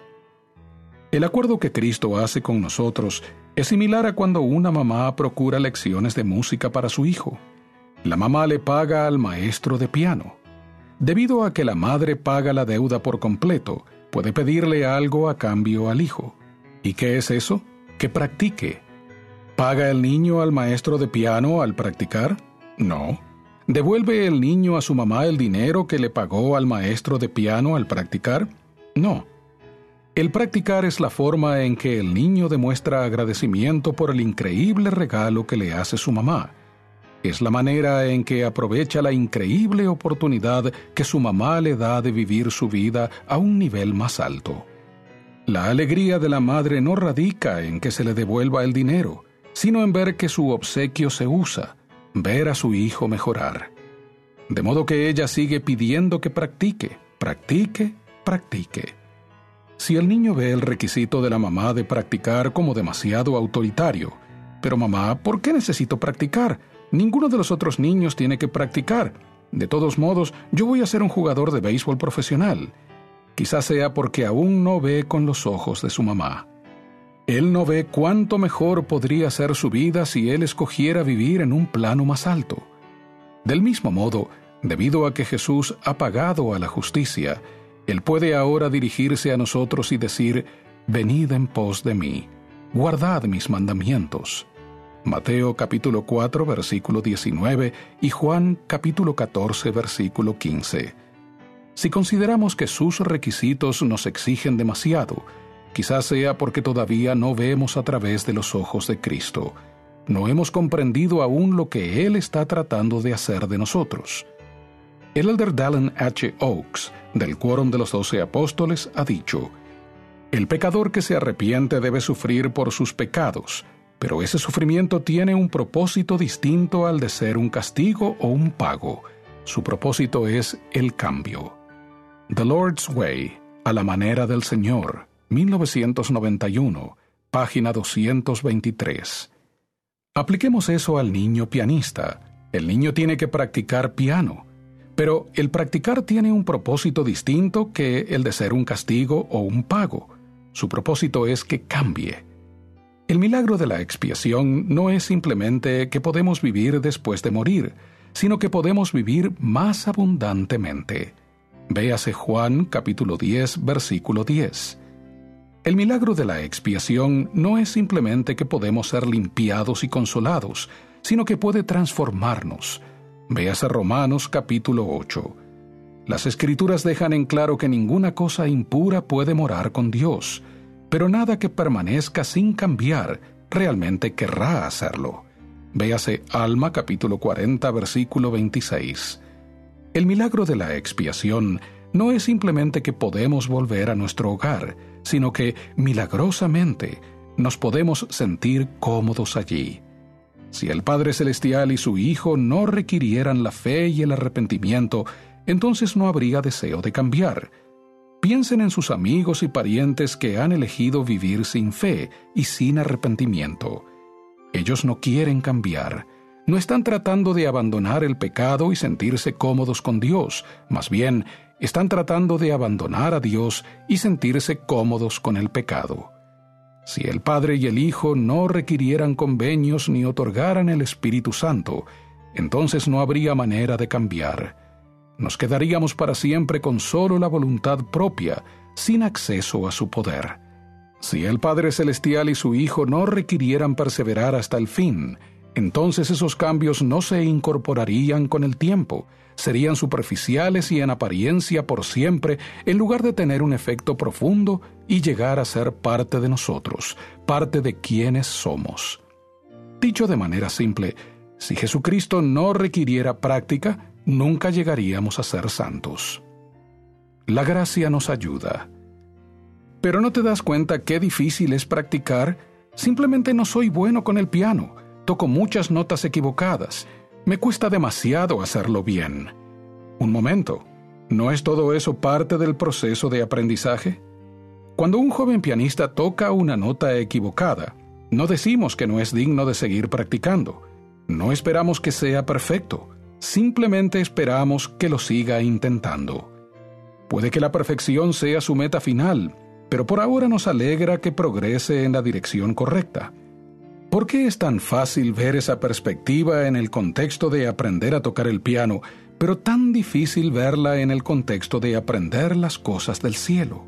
S5: El acuerdo que Cristo hace con nosotros es similar a cuando una mamá procura lecciones de música para su hijo. La mamá le paga al maestro de piano. Debido a que la madre paga la deuda por completo, puede pedirle algo a cambio al hijo. ¿Y qué es eso? Que practique. ¿Paga el niño al maestro de piano al practicar? No. ¿Devuelve el niño a su mamá el dinero que le pagó al maestro de piano al practicar? No. El practicar es la forma en que el niño demuestra agradecimiento por el increíble regalo que le hace su mamá. Es la manera en que aprovecha la increíble oportunidad que su mamá le da de vivir su vida a un nivel más alto. La alegría de la madre no radica en que se le devuelva el dinero, sino en ver que su obsequio se usa, ver a su hijo mejorar. De modo que ella sigue pidiendo que practique, practique, practique. Si el niño ve el requisito de la mamá de practicar como demasiado autoritario, pero mamá, ¿por qué necesito practicar? Ninguno de los otros niños tiene que practicar. De todos modos, yo voy a ser un jugador de béisbol profesional. Quizás sea porque aún no ve con los ojos de su mamá. Él no ve cuánto mejor podría ser su vida si él escogiera vivir en un plano más alto. Del mismo modo, debido a que Jesús ha pagado a la justicia, Él puede ahora dirigirse a nosotros y decir, Venid en pos de mí, guardad mis mandamientos. Mateo capítulo 4 versículo 19 y Juan capítulo 14 versículo 15. Si consideramos que sus requisitos nos exigen demasiado, Quizás sea porque todavía no vemos a través de los ojos de Cristo. No hemos comprendido aún lo que Él está tratando de hacer de nosotros. El elder Dallin H. Oaks, del Quórum de los Doce Apóstoles, ha dicho, El pecador que se arrepiente debe sufrir por sus pecados, pero ese sufrimiento tiene un propósito distinto al de ser un castigo o un pago. Su propósito es el cambio. The Lord's Way, a la manera del Señor, 1991, página 223. Apliquemos eso al niño pianista. El niño tiene que practicar piano, pero el practicar tiene un propósito distinto que el de ser un castigo o un pago. Su propósito es que cambie. El milagro de la expiación no es simplemente que podemos vivir después de morir, sino que podemos vivir más abundantemente. Véase Juan capítulo 10, versículo 10. El milagro de la expiación no es simplemente que podemos ser limpiados y consolados, sino que puede transformarnos. Véase Romanos capítulo 8. Las escrituras dejan en claro que ninguna cosa impura puede morar con Dios, pero nada que permanezca sin cambiar realmente querrá hacerlo. Véase Alma capítulo 40 versículo 26. El milagro de la expiación no es simplemente que podemos volver a nuestro hogar, sino que, milagrosamente, nos podemos sentir cómodos allí. Si el Padre Celestial y su Hijo no requirieran la fe y el arrepentimiento, entonces no habría deseo de cambiar. Piensen en sus amigos y parientes que han elegido vivir sin fe y sin arrepentimiento. Ellos no quieren cambiar. No están tratando de abandonar el pecado y sentirse cómodos con Dios, más bien están tratando de abandonar a Dios y sentirse cómodos con el pecado. Si el Padre y el Hijo no requirieran convenios ni otorgaran el Espíritu Santo, entonces no habría manera de cambiar. Nos quedaríamos para siempre con solo la voluntad propia, sin acceso a su poder. Si el Padre Celestial y su Hijo no requirieran perseverar hasta el fin, entonces esos cambios no se incorporarían con el tiempo, serían superficiales y en apariencia por siempre, en lugar de tener un efecto profundo y llegar a ser parte de nosotros, parte de quienes somos. Dicho de manera simple, si Jesucristo no requiriera práctica, nunca llegaríamos a ser santos. La gracia nos ayuda. Pero no te das cuenta qué difícil es practicar. Simplemente no soy bueno con el piano. Toco muchas notas equivocadas me cuesta demasiado hacerlo bien. Un momento, ¿no es todo eso parte del proceso de aprendizaje? Cuando un joven pianista toca una nota equivocada, no decimos que no es digno de seguir practicando. No esperamos que sea perfecto, simplemente esperamos que lo siga intentando. Puede que la perfección sea su meta final, pero por ahora nos alegra que progrese en la dirección correcta. ¿Por qué es tan fácil ver esa perspectiva en el contexto de aprender a tocar el piano, pero tan difícil verla en el contexto de aprender las cosas del cielo?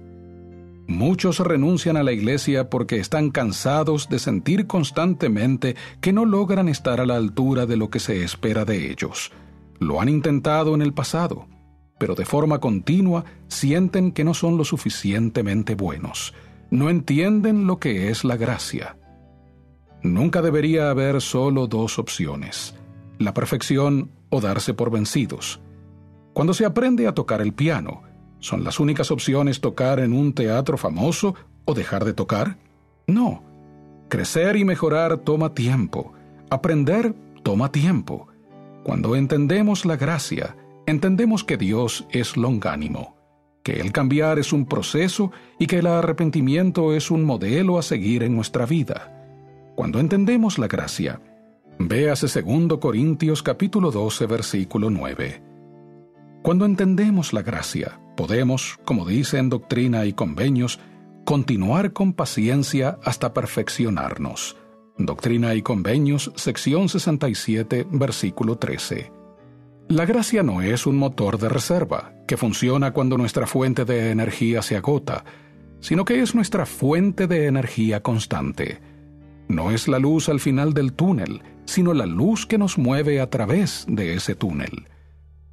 S5: Muchos renuncian a la iglesia porque están cansados de sentir constantemente que no logran estar a la altura de lo que se espera de ellos. Lo han intentado en el pasado, pero de forma continua sienten que no son lo suficientemente buenos. No entienden lo que es la gracia. Nunca debería haber solo dos opciones, la perfección o darse por vencidos. Cuando se aprende a tocar el piano, ¿son las únicas opciones tocar en un teatro famoso o dejar de tocar? No. Crecer y mejorar toma tiempo. Aprender toma tiempo. Cuando entendemos la gracia, entendemos que Dios es longánimo que el cambiar es un proceso y que el arrepentimiento es un modelo a seguir en nuestra vida. Cuando entendemos la gracia, véase 2 Corintios capítulo 12 versículo 9. Cuando entendemos la gracia, podemos, como dice en Doctrina y Convenios, continuar con paciencia hasta perfeccionarnos. Doctrina y Convenios, sección 67, versículo 13. La gracia no es un motor de reserva que funciona cuando nuestra fuente de energía se agota, sino que es nuestra fuente de energía constante. No es la luz al final del túnel, sino la luz que nos mueve a través de ese túnel.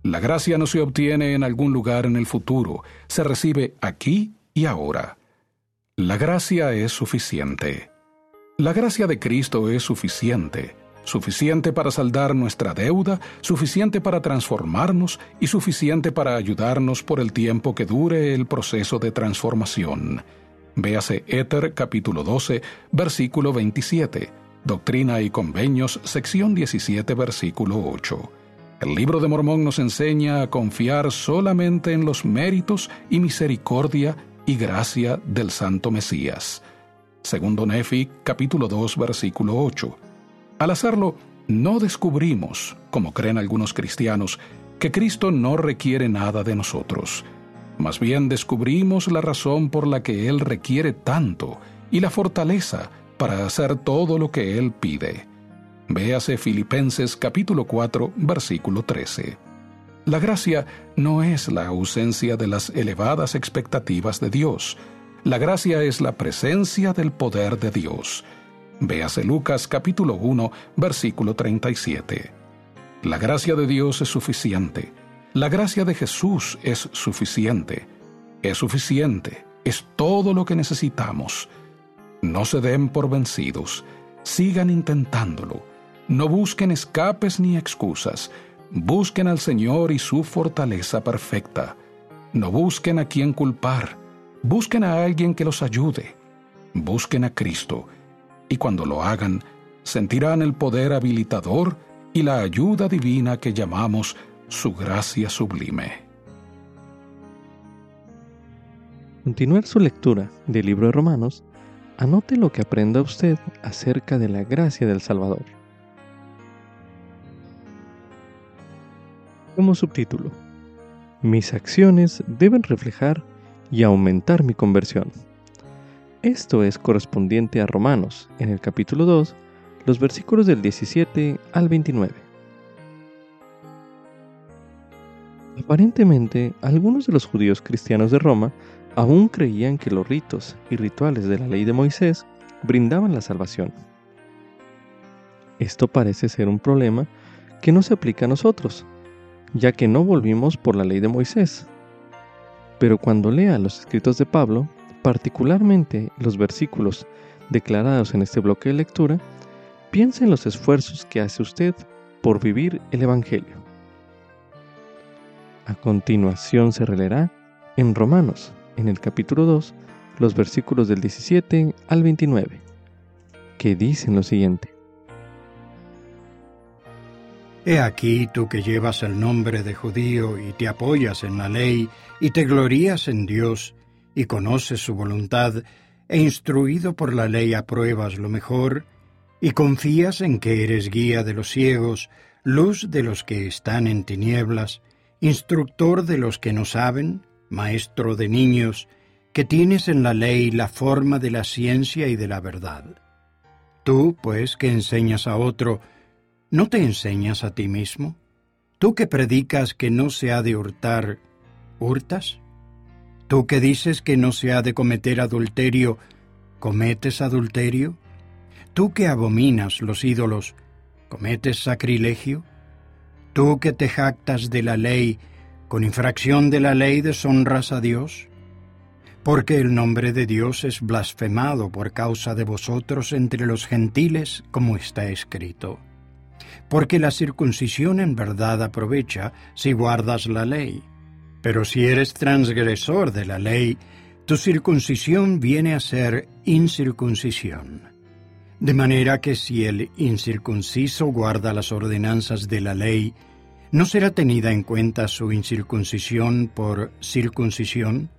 S5: La gracia no se obtiene en algún lugar en el futuro, se recibe aquí y ahora. La gracia es suficiente. La gracia de Cristo es suficiente suficiente para saldar nuestra deuda, suficiente para transformarnos y suficiente para ayudarnos por el tiempo que dure el proceso de transformación. Véase Éter capítulo 12, versículo 27, Doctrina y Convenios, sección 17, versículo 8. El libro de Mormón nos enseña a confiar solamente en los méritos y misericordia y gracia del Santo Mesías. Segundo Nefi, capítulo 2, versículo 8. Al hacerlo, no descubrimos, como creen algunos cristianos, que Cristo no requiere nada de nosotros. Más bien descubrimos la razón por la que Él requiere tanto y la fortaleza para hacer todo lo que Él pide. Véase Filipenses capítulo 4, versículo 13. La gracia no es la ausencia de las elevadas expectativas de Dios. La gracia es la presencia del poder de Dios. Véase Lucas capítulo 1, versículo 37. La gracia de Dios es suficiente. La gracia de Jesús es suficiente. Es suficiente. Es todo lo que necesitamos. No se den por vencidos. Sigan intentándolo. No busquen escapes ni excusas. Busquen al Señor y su fortaleza perfecta. No busquen a quien culpar. Busquen a alguien que los ayude. Busquen a Cristo y cuando lo hagan, sentirán el poder habilitador y la ayuda divina que llamamos su gracia sublime.
S1: Continuar su lectura del libro de Romanos, anote lo que aprenda usted acerca de la gracia del Salvador. Como subtítulo, mis acciones deben reflejar y aumentar mi conversión. Esto es correspondiente a Romanos, en el capítulo 2, los versículos del 17 al 29. Aparentemente, algunos de los judíos cristianos de Roma aún creían que los ritos y rituales de la ley de Moisés brindaban la salvación. Esto parece ser un problema que no se aplica a nosotros, ya que no volvimos por la ley de Moisés. Pero cuando lea los escritos de Pablo, particularmente los versículos declarados en este bloque de lectura, piensa en los esfuerzos que hace usted por vivir el Evangelio. A continuación se releerá en Romanos, en el capítulo 2, los versículos del 17 al 29, que dicen lo siguiente.
S2: He aquí tú que llevas el nombre de judío y te apoyas en la ley y te glorías en Dios, y conoces su voluntad, e instruido por la ley apruebas lo mejor, y confías en que eres guía de los ciegos, luz de los que están en tinieblas, instructor de los que no saben, maestro de niños, que tienes en la ley la forma de la ciencia y de la verdad. Tú, pues, que enseñas a otro, ¿no te enseñas a ti mismo? Tú que predicas que no se ha de hurtar, ¿hurtas? Tú que dices que no se ha de cometer adulterio, ¿cometes adulterio? Tú que abominas los ídolos, ¿cometes sacrilegio? Tú que te jactas de la ley, con infracción de la ley deshonras a Dios? Porque el nombre de Dios es blasfemado por causa de vosotros entre los gentiles, como está escrito. Porque la circuncisión en verdad aprovecha si guardas la ley pero si eres transgresor de la ley, tu circuncisión viene a ser incircuncisión. De manera que si el incircunciso guarda las ordenanzas de la ley, ¿no será tenida en cuenta su incircuncisión por circuncisión?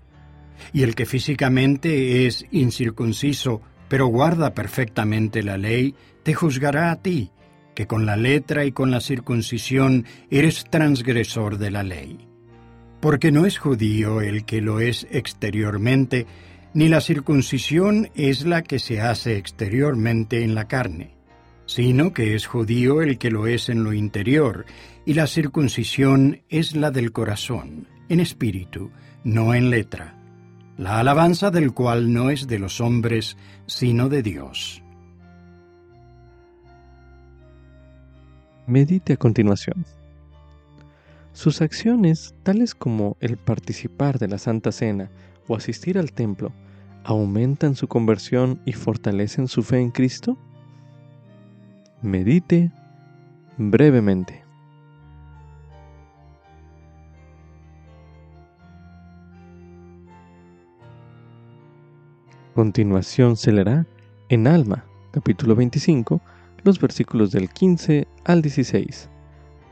S2: Y el que físicamente es incircunciso, pero guarda perfectamente la ley, te juzgará a ti, que con la letra y con la circuncisión eres transgresor de la ley. Porque no es judío el que lo es exteriormente, ni la circuncisión es la que se hace exteriormente en la carne, sino que es judío el que lo es en lo interior, y la circuncisión es la del corazón, en espíritu, no en letra, la alabanza del cual no es de los hombres, sino de Dios.
S1: Medite a continuación. Sus acciones, tales como el participar de la Santa Cena o asistir al templo, aumentan su conversión y fortalecen su fe en Cristo? Medite brevemente. Continuación se leerá en Alma, capítulo 25, los versículos del 15 al 16,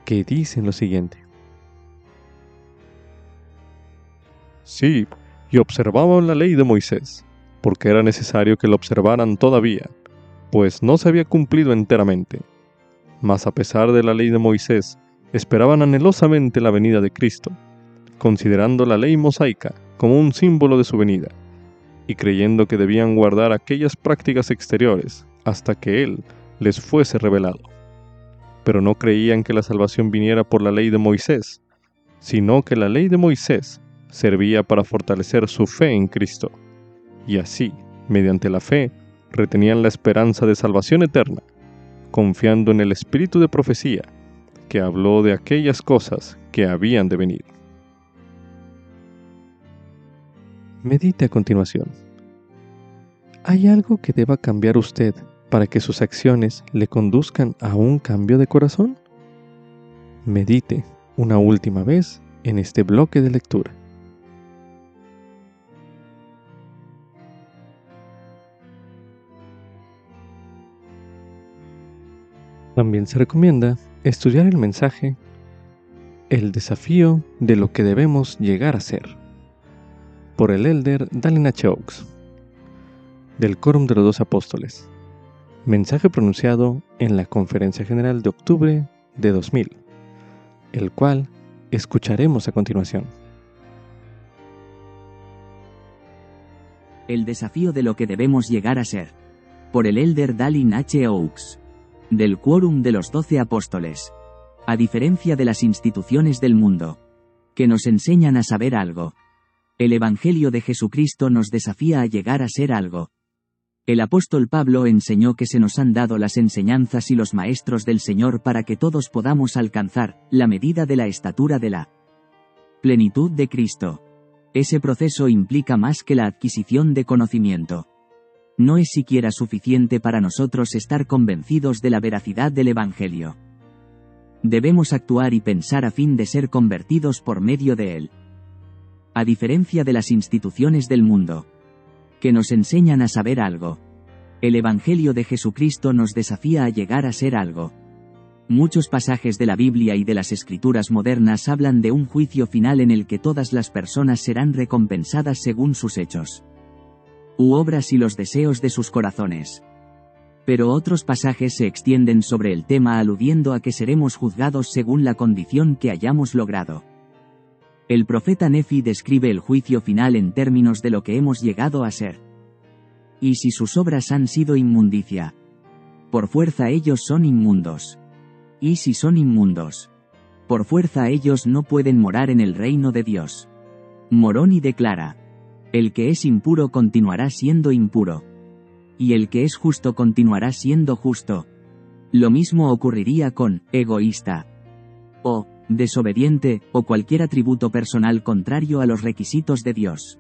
S1: que dicen lo siguiente. Sí, y observaban la ley de Moisés, porque era necesario que la observaran todavía, pues no se había cumplido enteramente. Mas a pesar de la ley de Moisés, esperaban anhelosamente la venida de Cristo, considerando la ley mosaica como un símbolo de su venida y creyendo que debían guardar aquellas prácticas exteriores hasta que Él les fuese revelado. Pero no creían que la salvación viniera por la ley de Moisés, sino que la ley de Moisés servía para fortalecer su fe en Cristo, y así, mediante la fe, retenían la esperanza de salvación eterna, confiando en el espíritu de profecía que habló de aquellas cosas que habían de venir. Medite a continuación. ¿Hay algo que deba cambiar usted para que sus acciones le conduzcan a un cambio de corazón? Medite una última vez en este bloque de lectura. También se recomienda estudiar el mensaje El desafío de lo que debemos llegar a ser por el elder Dalina H. del Quórum de los Dos Apóstoles. Mensaje pronunciado en la Conferencia General de octubre de 2000, el cual escucharemos a continuación.
S3: El desafío de lo que debemos llegar a ser. Por el elder Dalin H. Oaks. Del Quórum de los Doce Apóstoles. A diferencia de las instituciones del mundo. Que nos enseñan a saber algo, el Evangelio de Jesucristo nos desafía a llegar a ser algo. El apóstol Pablo enseñó que se nos han dado las enseñanzas y los maestros del Señor para que todos podamos alcanzar la medida de la estatura de la plenitud de Cristo. Ese proceso implica más que la adquisición de conocimiento. No es siquiera suficiente para nosotros estar convencidos de la veracidad del Evangelio. Debemos actuar y pensar a fin de ser convertidos por medio de él a diferencia de las instituciones del mundo, que nos enseñan a saber algo. El Evangelio de Jesucristo nos desafía a llegar a ser algo. Muchos pasajes de la Biblia y de las escrituras modernas hablan de un juicio final en el que todas las personas serán recompensadas según sus hechos. U obras y los deseos de sus corazones. Pero otros pasajes se extienden sobre el tema aludiendo a que seremos juzgados según la condición que hayamos logrado. El profeta Nefi describe el juicio final en términos de lo que hemos llegado a ser. Y si sus obras han sido inmundicia. Por fuerza ellos son inmundos. Y si son inmundos. Por fuerza ellos no pueden morar en el reino de Dios. Moroni declara. El que es impuro continuará siendo impuro. Y el que es justo continuará siendo justo. Lo mismo ocurriría con egoísta. O desobediente, o cualquier atributo personal contrario a los requisitos de Dios.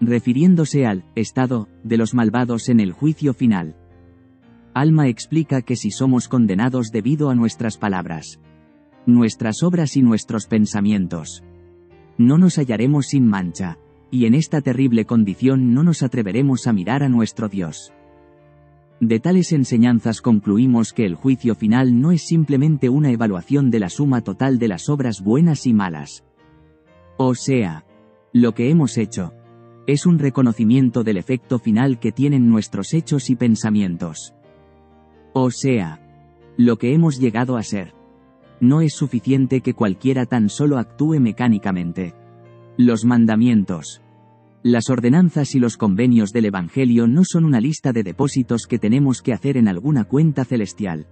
S3: Refiriéndose al estado de los malvados en el juicio final. Alma explica que si somos condenados debido a nuestras palabras, nuestras obras y nuestros pensamientos, no nos hallaremos sin mancha, y en esta terrible condición no nos atreveremos a mirar a nuestro Dios. De tales enseñanzas concluimos que el juicio final no es simplemente una evaluación de la suma total de las obras buenas y malas. O sea, lo que hemos hecho es un reconocimiento del efecto final que tienen nuestros hechos y pensamientos. O sea, lo que hemos llegado a ser. No es suficiente que cualquiera tan solo actúe mecánicamente. Los mandamientos, las ordenanzas y los convenios del Evangelio no son una lista de depósitos que tenemos que hacer en alguna cuenta celestial.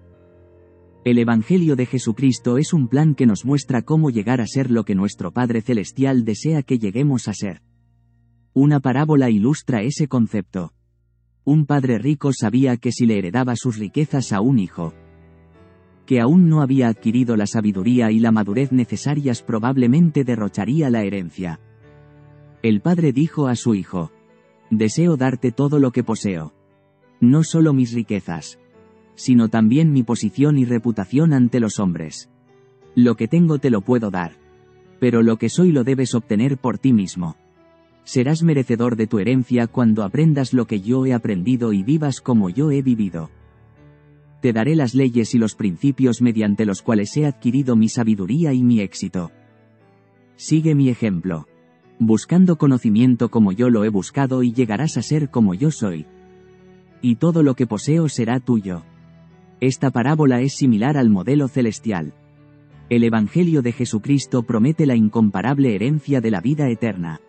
S3: El Evangelio de Jesucristo es un plan que nos muestra cómo llegar a ser lo que nuestro Padre Celestial desea que lleguemos a ser. Una parábola ilustra ese concepto. Un padre rico sabía que si le heredaba sus riquezas a un hijo, que aún no había adquirido la sabiduría y la madurez necesarias probablemente derrocharía la herencia. El padre dijo a su hijo, Deseo darte todo lo que poseo. No solo mis riquezas, sino también mi posición y reputación ante los hombres. Lo que tengo te lo puedo dar. Pero lo que soy lo debes obtener por ti mismo. Serás merecedor de tu herencia cuando aprendas lo que yo he aprendido y vivas como yo he vivido. Te daré las leyes y los principios mediante los cuales he adquirido mi sabiduría y mi éxito. Sigue mi ejemplo buscando conocimiento como yo lo he buscado y llegarás a ser como yo soy. Y todo lo que poseo será tuyo. Esta parábola es similar al modelo celestial. El Evangelio de Jesucristo promete la incomparable herencia de la vida eterna.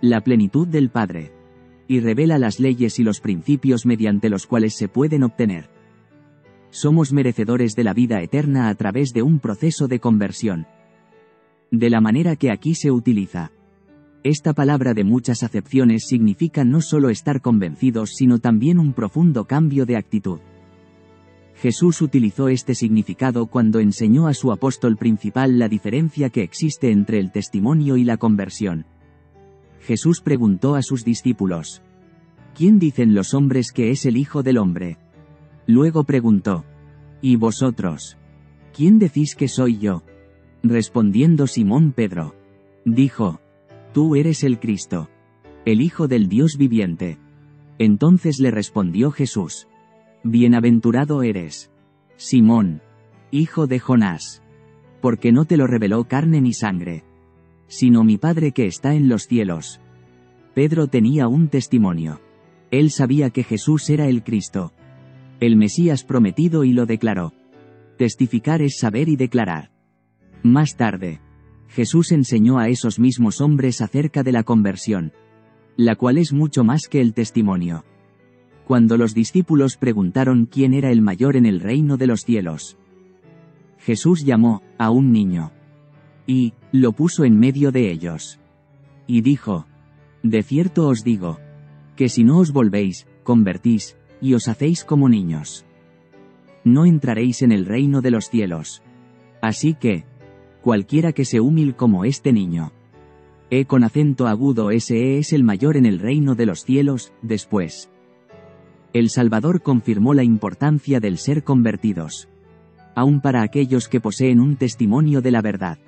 S3: La plenitud del Padre. Y revela las leyes y los principios mediante los cuales se pueden obtener. Somos merecedores de la vida eterna a través de un proceso de conversión. De la manera que aquí se utiliza. Esta palabra de muchas acepciones significa no solo estar convencidos sino también un profundo cambio de actitud. Jesús utilizó este significado cuando enseñó a su apóstol principal la diferencia que existe entre el testimonio y la conversión. Jesús preguntó a sus discípulos, ¿Quién dicen los hombres que es el Hijo del Hombre? Luego preguntó, ¿Y vosotros? ¿Quién decís que soy yo? Respondiendo Simón Pedro, dijo, Tú eres el Cristo, el Hijo del Dios viviente. Entonces le respondió Jesús. Bienaventurado eres, Simón, hijo de Jonás, porque no te lo reveló carne ni sangre, sino mi Padre que está en los cielos. Pedro tenía un testimonio. Él sabía que Jesús era el Cristo, el Mesías prometido y lo declaró. Testificar es saber y declarar. Más tarde, Jesús enseñó a esos mismos hombres acerca de la conversión, la cual es mucho más que el testimonio. Cuando los discípulos preguntaron quién era el mayor en el reino de los cielos, Jesús llamó a un niño y lo puso en medio de ellos. Y dijo, De cierto os digo, que si no os volvéis, convertís, y os hacéis como niños, no entraréis en el reino de los cielos. Así que, cualquiera que se humil como este niño. E con acento agudo ese es el mayor en el reino de los cielos, después. El Salvador confirmó la importancia del ser convertidos. Aun para aquellos que poseen un testimonio de la verdad.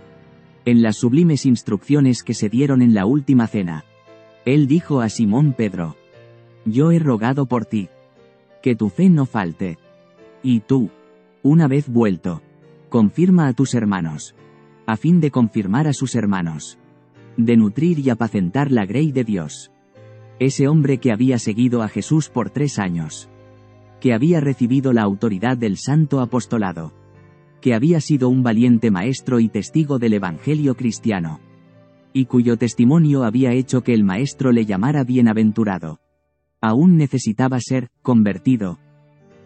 S3: En las sublimes instrucciones que se dieron en la última cena. Él dijo a Simón Pedro. Yo he rogado por ti. Que tu fe no falte. Y tú, una vez vuelto, confirma a tus hermanos a fin de confirmar a sus hermanos. De nutrir y apacentar la grey de Dios. Ese hombre que había seguido a Jesús por tres años. Que había recibido la autoridad del santo apostolado. Que había sido un valiente maestro y testigo del Evangelio cristiano. Y cuyo testimonio había hecho que el maestro le llamara bienaventurado. Aún necesitaba ser convertido,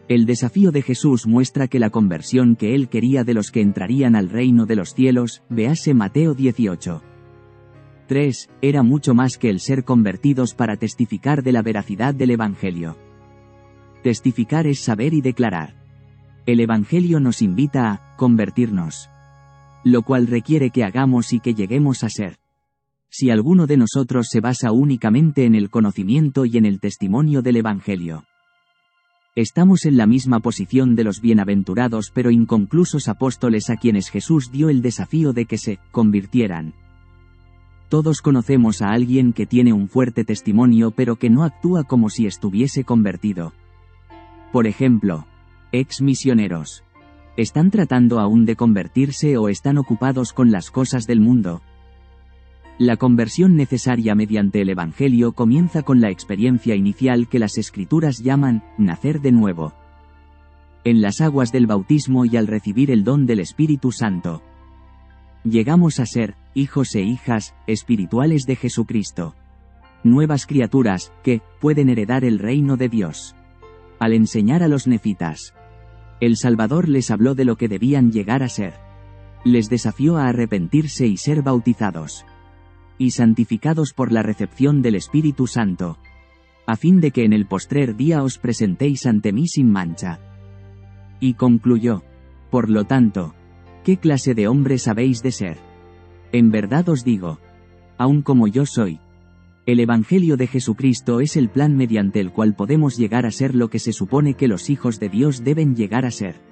S3: el desafío de Jesús muestra que la conversión que él quería de los que entrarían al reino de los cielos, véase Mateo 18. 3. Era mucho más que el ser convertidos para testificar de la veracidad del Evangelio. Testificar es saber y declarar. El Evangelio nos invita a convertirnos. Lo cual requiere que hagamos y que lleguemos a ser. Si alguno de nosotros se basa únicamente en el conocimiento y en el testimonio del Evangelio, Estamos en la misma posición de los bienaventurados pero inconclusos apóstoles a quienes Jesús dio el desafío de que se convirtieran. Todos conocemos a alguien que tiene un fuerte testimonio pero que no actúa como si estuviese convertido. Por ejemplo, ex misioneros. ¿Están tratando aún de convertirse o están ocupados con las cosas del mundo? La conversión necesaria mediante el Evangelio comienza con la experiencia inicial que las Escrituras llaman nacer de nuevo. En las aguas del bautismo y al recibir el don del Espíritu Santo. Llegamos a ser, hijos e hijas, espirituales de Jesucristo. Nuevas criaturas, que, pueden heredar el reino de Dios. Al enseñar a los nefitas, el Salvador les habló de lo que debían llegar a ser. Les desafió a arrepentirse y ser bautizados. Y santificados por la recepción del Espíritu Santo. A fin de que en el postrer día os presentéis ante mí sin mancha. Y concluyó. Por lo tanto, ¿qué clase de hombres habéis de ser? En verdad os digo. Aun como yo soy, el Evangelio de Jesucristo es el plan mediante el cual podemos llegar a ser lo que se supone que los hijos de Dios deben llegar a ser.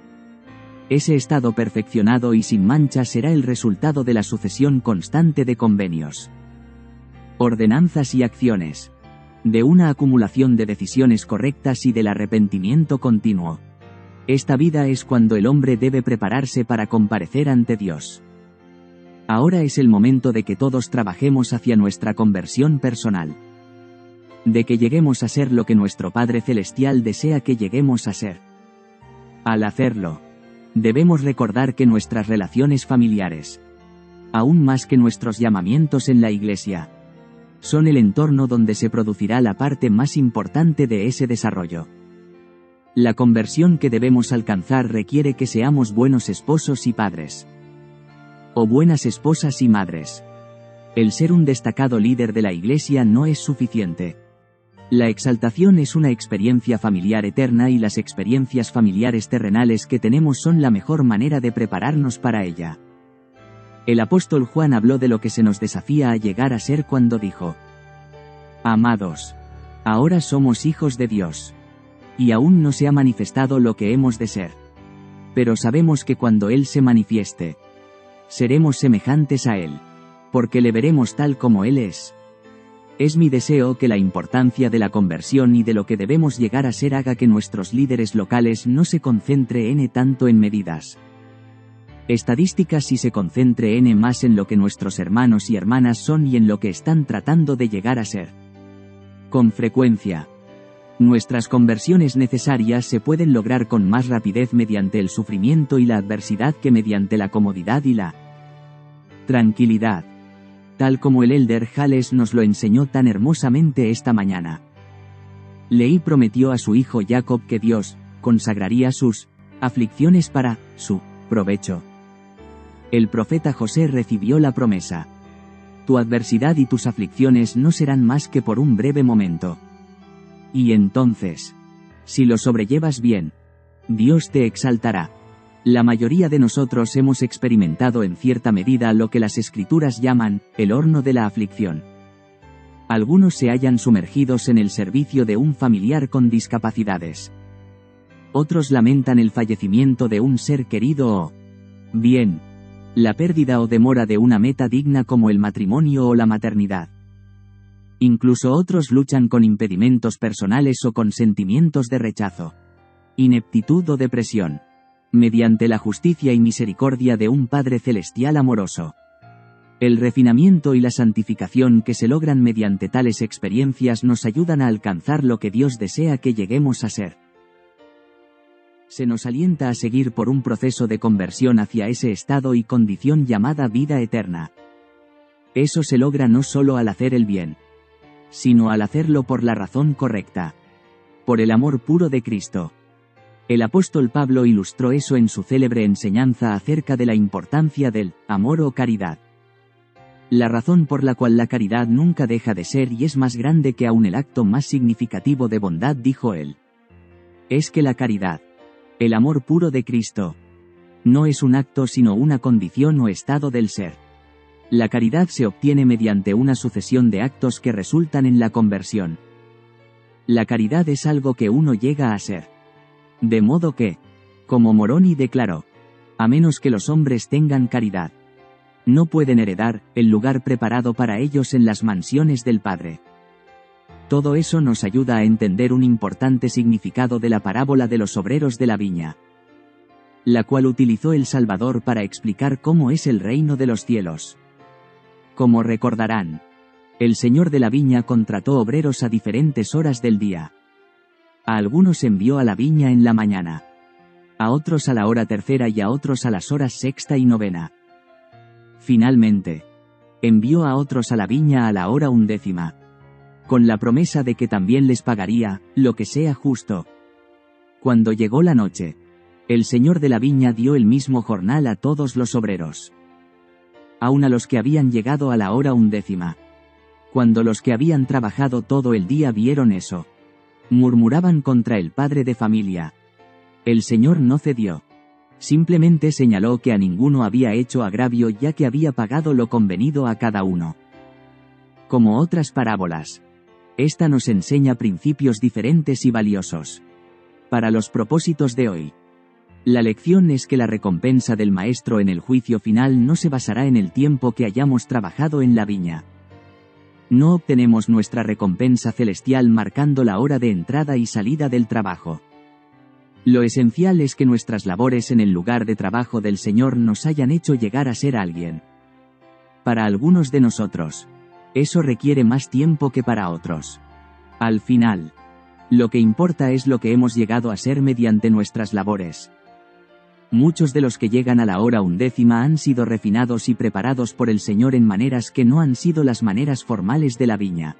S3: Ese estado perfeccionado y sin mancha será el resultado de la sucesión constante de convenios, ordenanzas y acciones, de una acumulación de decisiones correctas y del arrepentimiento continuo. Esta vida es cuando el hombre debe prepararse para comparecer ante Dios. Ahora es el momento de que todos trabajemos hacia nuestra conversión personal. De que lleguemos a ser lo que nuestro Padre Celestial desea que lleguemos a ser. Al hacerlo, debemos recordar que nuestras relaciones familiares, aún más que nuestros llamamientos en la Iglesia, son el entorno donde se producirá la parte más importante de ese desarrollo. La conversión que debemos alcanzar requiere que seamos buenos esposos y padres o buenas esposas y madres. El ser un destacado líder de la Iglesia no es suficiente. La exaltación es una experiencia familiar eterna y las experiencias familiares terrenales que tenemos son la mejor manera de prepararnos para ella. El apóstol Juan habló de lo que se nos desafía a llegar a ser cuando dijo, Amados, ahora somos hijos de Dios. Y aún no se ha manifestado lo que hemos de ser. Pero sabemos que cuando Él se manifieste, seremos semejantes a Él. Porque le veremos tal como Él es. Es mi deseo que la importancia de la conversión y de lo que debemos llegar a ser haga que nuestros líderes locales no se concentre en tanto en medidas estadísticas y se concentre n más en lo que nuestros hermanos y hermanas son y en lo que están tratando de llegar a ser. Con frecuencia, nuestras conversiones necesarias se pueden lograr con más rapidez mediante el sufrimiento y la adversidad que mediante la comodidad y la tranquilidad. Tal como el elder Jales nos lo enseñó tan hermosamente esta mañana. Leí prometió a su hijo Jacob que Dios consagraría sus aflicciones para su provecho. El profeta José recibió la promesa. Tu adversidad y tus aflicciones no serán más que por un breve momento. Y entonces, si lo sobrellevas bien, Dios te exaltará. La mayoría de nosotros hemos experimentado en cierta medida lo que las escrituras llaman, el horno de la aflicción. Algunos se hallan sumergidos en el servicio de un familiar con discapacidades. Otros lamentan el fallecimiento de un ser querido o, bien, la pérdida o demora de una meta digna como el matrimonio o la maternidad. Incluso otros luchan con impedimentos personales o con sentimientos de rechazo, ineptitud o depresión mediante la justicia y misericordia de un Padre Celestial amoroso. El refinamiento y la santificación que se logran mediante tales experiencias nos ayudan a alcanzar lo que Dios desea que lleguemos a ser. Se nos alienta a seguir por un proceso de conversión hacia ese estado y condición llamada vida eterna. Eso se logra no solo al hacer el bien, sino al hacerlo por la razón correcta. Por el amor puro de Cristo. El apóstol Pablo ilustró eso en su célebre enseñanza acerca de la importancia del amor o caridad. La razón por la cual la caridad nunca deja de ser y es más grande que aún el acto más significativo de bondad, dijo él. Es que la caridad, el amor puro de Cristo, no es un acto sino una condición o estado del ser. La caridad se obtiene mediante una sucesión de actos que resultan en la conversión. La caridad es algo que uno llega a ser. De modo que, como Moroni declaró, a menos que los hombres tengan caridad, no pueden heredar el lugar preparado para ellos en las mansiones del Padre. Todo eso nos ayuda a entender un importante significado de la parábola de los obreros de la viña, la cual utilizó el Salvador para explicar cómo es el reino de los cielos. Como recordarán, el Señor de la viña contrató obreros a diferentes horas del día. A algunos envió a la viña en la mañana, a otros a la hora tercera y a otros a las horas sexta y novena. Finalmente, envió a otros a la viña a la hora undécima con la promesa de que también les pagaría, lo que sea justo. Cuando llegó la noche, el señor de la viña dio el mismo jornal a todos los obreros. Aun a los que habían llegado a la hora undécima. Cuando los que habían trabajado todo el día vieron eso, murmuraban contra el padre de familia. El señor no cedió. Simplemente señaló que a ninguno había hecho agravio ya que había pagado lo convenido a cada uno. Como otras parábolas, esta nos enseña principios diferentes y valiosos. Para los propósitos de hoy. La lección es que la recompensa del Maestro en el juicio final no se basará en el tiempo que hayamos trabajado en la viña. No obtenemos nuestra recompensa celestial marcando la hora de entrada y salida del trabajo. Lo esencial es que nuestras labores en el lugar de trabajo del Señor nos hayan hecho llegar a ser alguien. Para algunos de nosotros, eso requiere más tiempo que para otros. Al final, lo que importa es lo que hemos llegado a ser mediante nuestras labores. Muchos de los que llegan a la hora undécima han sido refinados y preparados por el Señor en maneras que no han sido las maneras formales de la viña.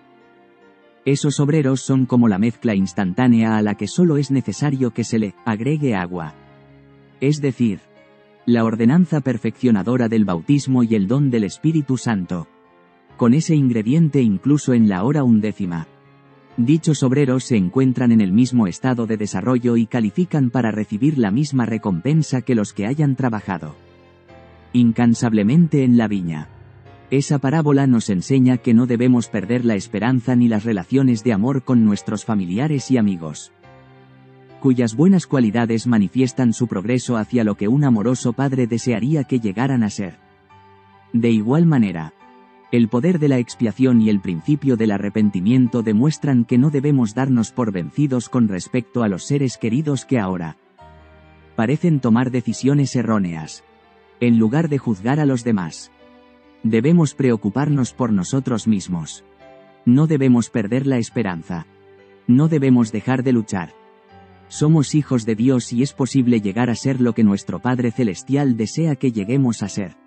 S3: Esos obreros son como la mezcla instantánea a la que solo es necesario que se le agregue agua. Es decir, la ordenanza perfeccionadora del bautismo y el don del Espíritu Santo con ese ingrediente incluso en la hora undécima. Dichos obreros se encuentran en el mismo estado de desarrollo y califican para recibir la misma recompensa que los que hayan trabajado incansablemente en la viña. Esa parábola nos enseña que no debemos perder la esperanza ni las relaciones de amor con nuestros familiares y amigos, cuyas buenas cualidades manifiestan su progreso hacia lo que un amoroso padre desearía que llegaran a ser. De igual manera, el poder de la expiación y el principio del arrepentimiento demuestran que no debemos darnos por vencidos con respecto a los seres queridos que ahora parecen tomar decisiones erróneas. En lugar de juzgar a los demás, debemos preocuparnos por nosotros mismos. No debemos perder la esperanza. No debemos dejar de luchar. Somos hijos de Dios y es posible llegar a ser lo que nuestro Padre Celestial desea que lleguemos a ser.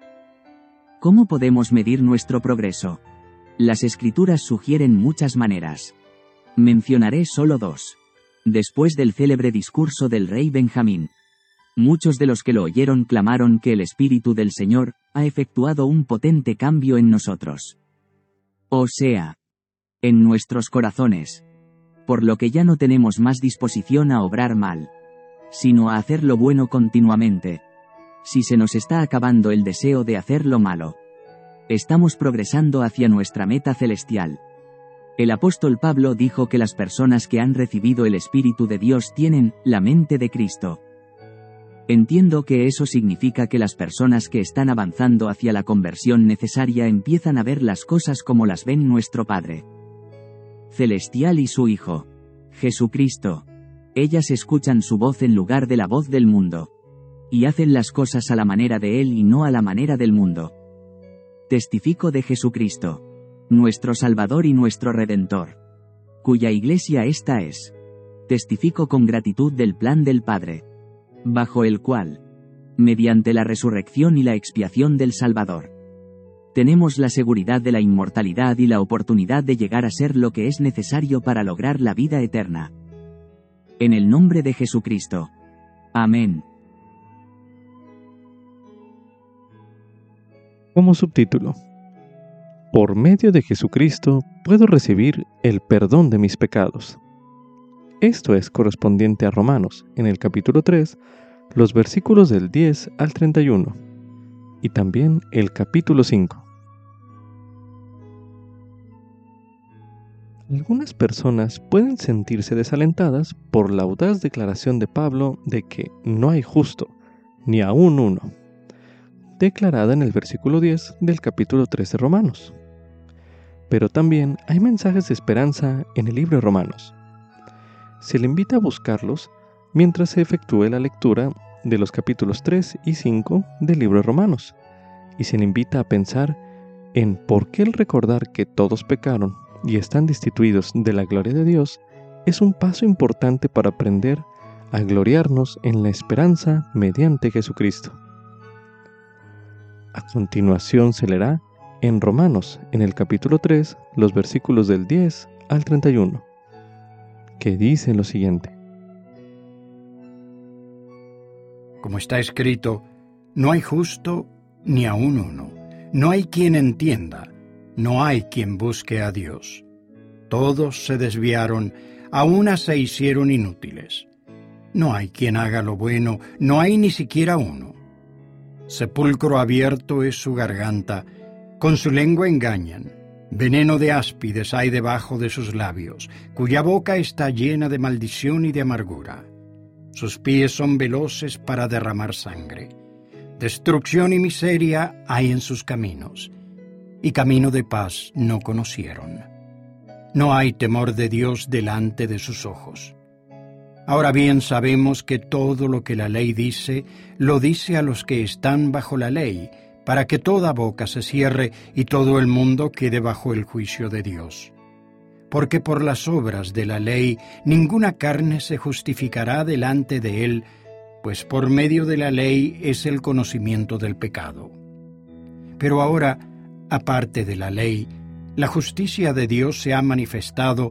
S3: ¿Cómo podemos medir nuestro progreso? Las escrituras sugieren muchas maneras. Mencionaré solo dos. Después del célebre discurso del rey Benjamín. Muchos de los que lo oyeron clamaron que el Espíritu del Señor ha efectuado un potente cambio en nosotros. O sea, en nuestros corazones. Por lo que ya no tenemos más disposición a obrar mal, sino a hacer lo bueno continuamente si se nos está acabando el deseo de hacer lo malo. Estamos progresando hacia nuestra meta celestial. El apóstol Pablo dijo que las personas que han recibido el Espíritu de Dios tienen la mente de Cristo. Entiendo que eso significa que las personas que están avanzando hacia la conversión necesaria empiezan a ver las cosas como las ven nuestro Padre. Celestial y su Hijo. Jesucristo. Ellas escuchan su voz en lugar de la voz del mundo y hacen las cosas a la manera de Él y no a la manera del mundo. Testifico de Jesucristo, nuestro Salvador y nuestro Redentor, cuya iglesia esta es. Testifico con gratitud del plan del Padre, bajo el cual, mediante la resurrección y la expiación del Salvador, tenemos la seguridad de la inmortalidad y la oportunidad de llegar a ser lo que es necesario para lograr la vida eterna. En el nombre de Jesucristo. Amén.
S1: Como subtítulo. Por medio de Jesucristo puedo recibir el perdón de mis pecados. Esto es correspondiente a Romanos, en el capítulo 3, los versículos del 10 al 31, y también el capítulo 5. Algunas personas pueden sentirse desalentadas por la audaz declaración de Pablo de que no hay justo, ni aún uno declarada en el versículo 10 del capítulo 3 de Romanos. pero también hay mensajes de esperanza en el libro de Romanos. Se le invita a buscarlos mientras se efectúe la lectura de los capítulos 3 y 5 del libro de Romanos, y se le invita a pensar en por qué el recordar que todos pecaron y están destituidos de la gloria de Dios es un paso importante para aprender a gloriarnos en la esperanza mediante Jesucristo. A continuación se leerá en Romanos, en el capítulo 3, los versículos del 10 al 31, que dice lo siguiente.
S2: Como está escrito, no hay justo ni aun uno, no hay quien entienda, no hay quien busque a Dios. Todos se desviaron, a una se hicieron inútiles. No hay quien haga lo bueno, no hay ni siquiera uno. Sepulcro abierto es su garganta, con su lengua engañan. Veneno de áspides hay debajo de sus labios, cuya boca está llena de maldición y de amargura. Sus pies son veloces para derramar sangre. Destrucción y miseria hay en sus caminos, y camino de paz no conocieron. No hay temor de Dios delante de sus ojos. Ahora bien sabemos que todo lo que la ley dice, lo dice a los que están bajo la ley, para que toda boca se cierre y todo el mundo quede bajo el juicio de Dios porque por las obras de la ley ninguna carne se justificará delante de él, pues por medio de la ley es el conocimiento del pecado. Pero ahora, aparte de la ley, la justicia de Dios se ha manifestado,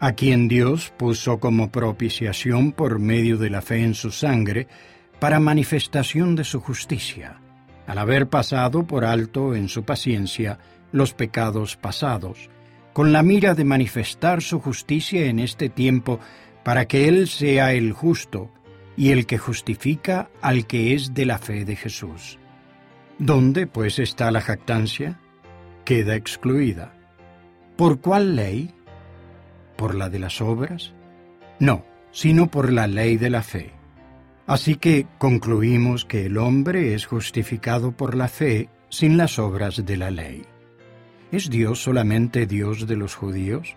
S2: a quien Dios puso como propiciación por medio de la fe en su sangre, para manifestación de su justicia, al haber pasado por alto en su paciencia los pecados pasados, con la mira de manifestar su justicia en este tiempo, para que Él sea el justo y el que justifica al que es de la fe de Jesús. ¿Dónde, pues, está la jactancia? Queda excluida. ¿Por cuál ley? ¿Por la de las obras? No, sino por la ley de la fe. Así que concluimos que el hombre es justificado por la fe sin las obras de la ley. ¿Es Dios solamente Dios de los judíos?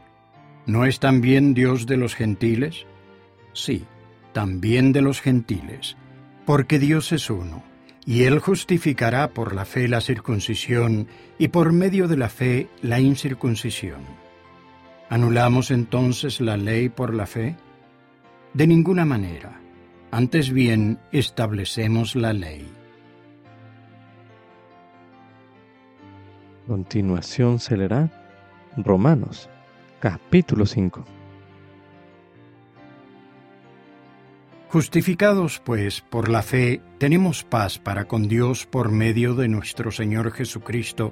S2: ¿No es también Dios de los gentiles? Sí, también de los gentiles, porque Dios es uno, y Él justificará por la fe la circuncisión y por medio de la fe la incircuncisión. ¿Anulamos entonces la ley por la fe? De ninguna manera. Antes bien, establecemos la ley.
S1: Continuación se leerá Romanos Capítulo 5
S2: Justificados, pues, por la fe, tenemos paz para con Dios por medio de nuestro Señor Jesucristo,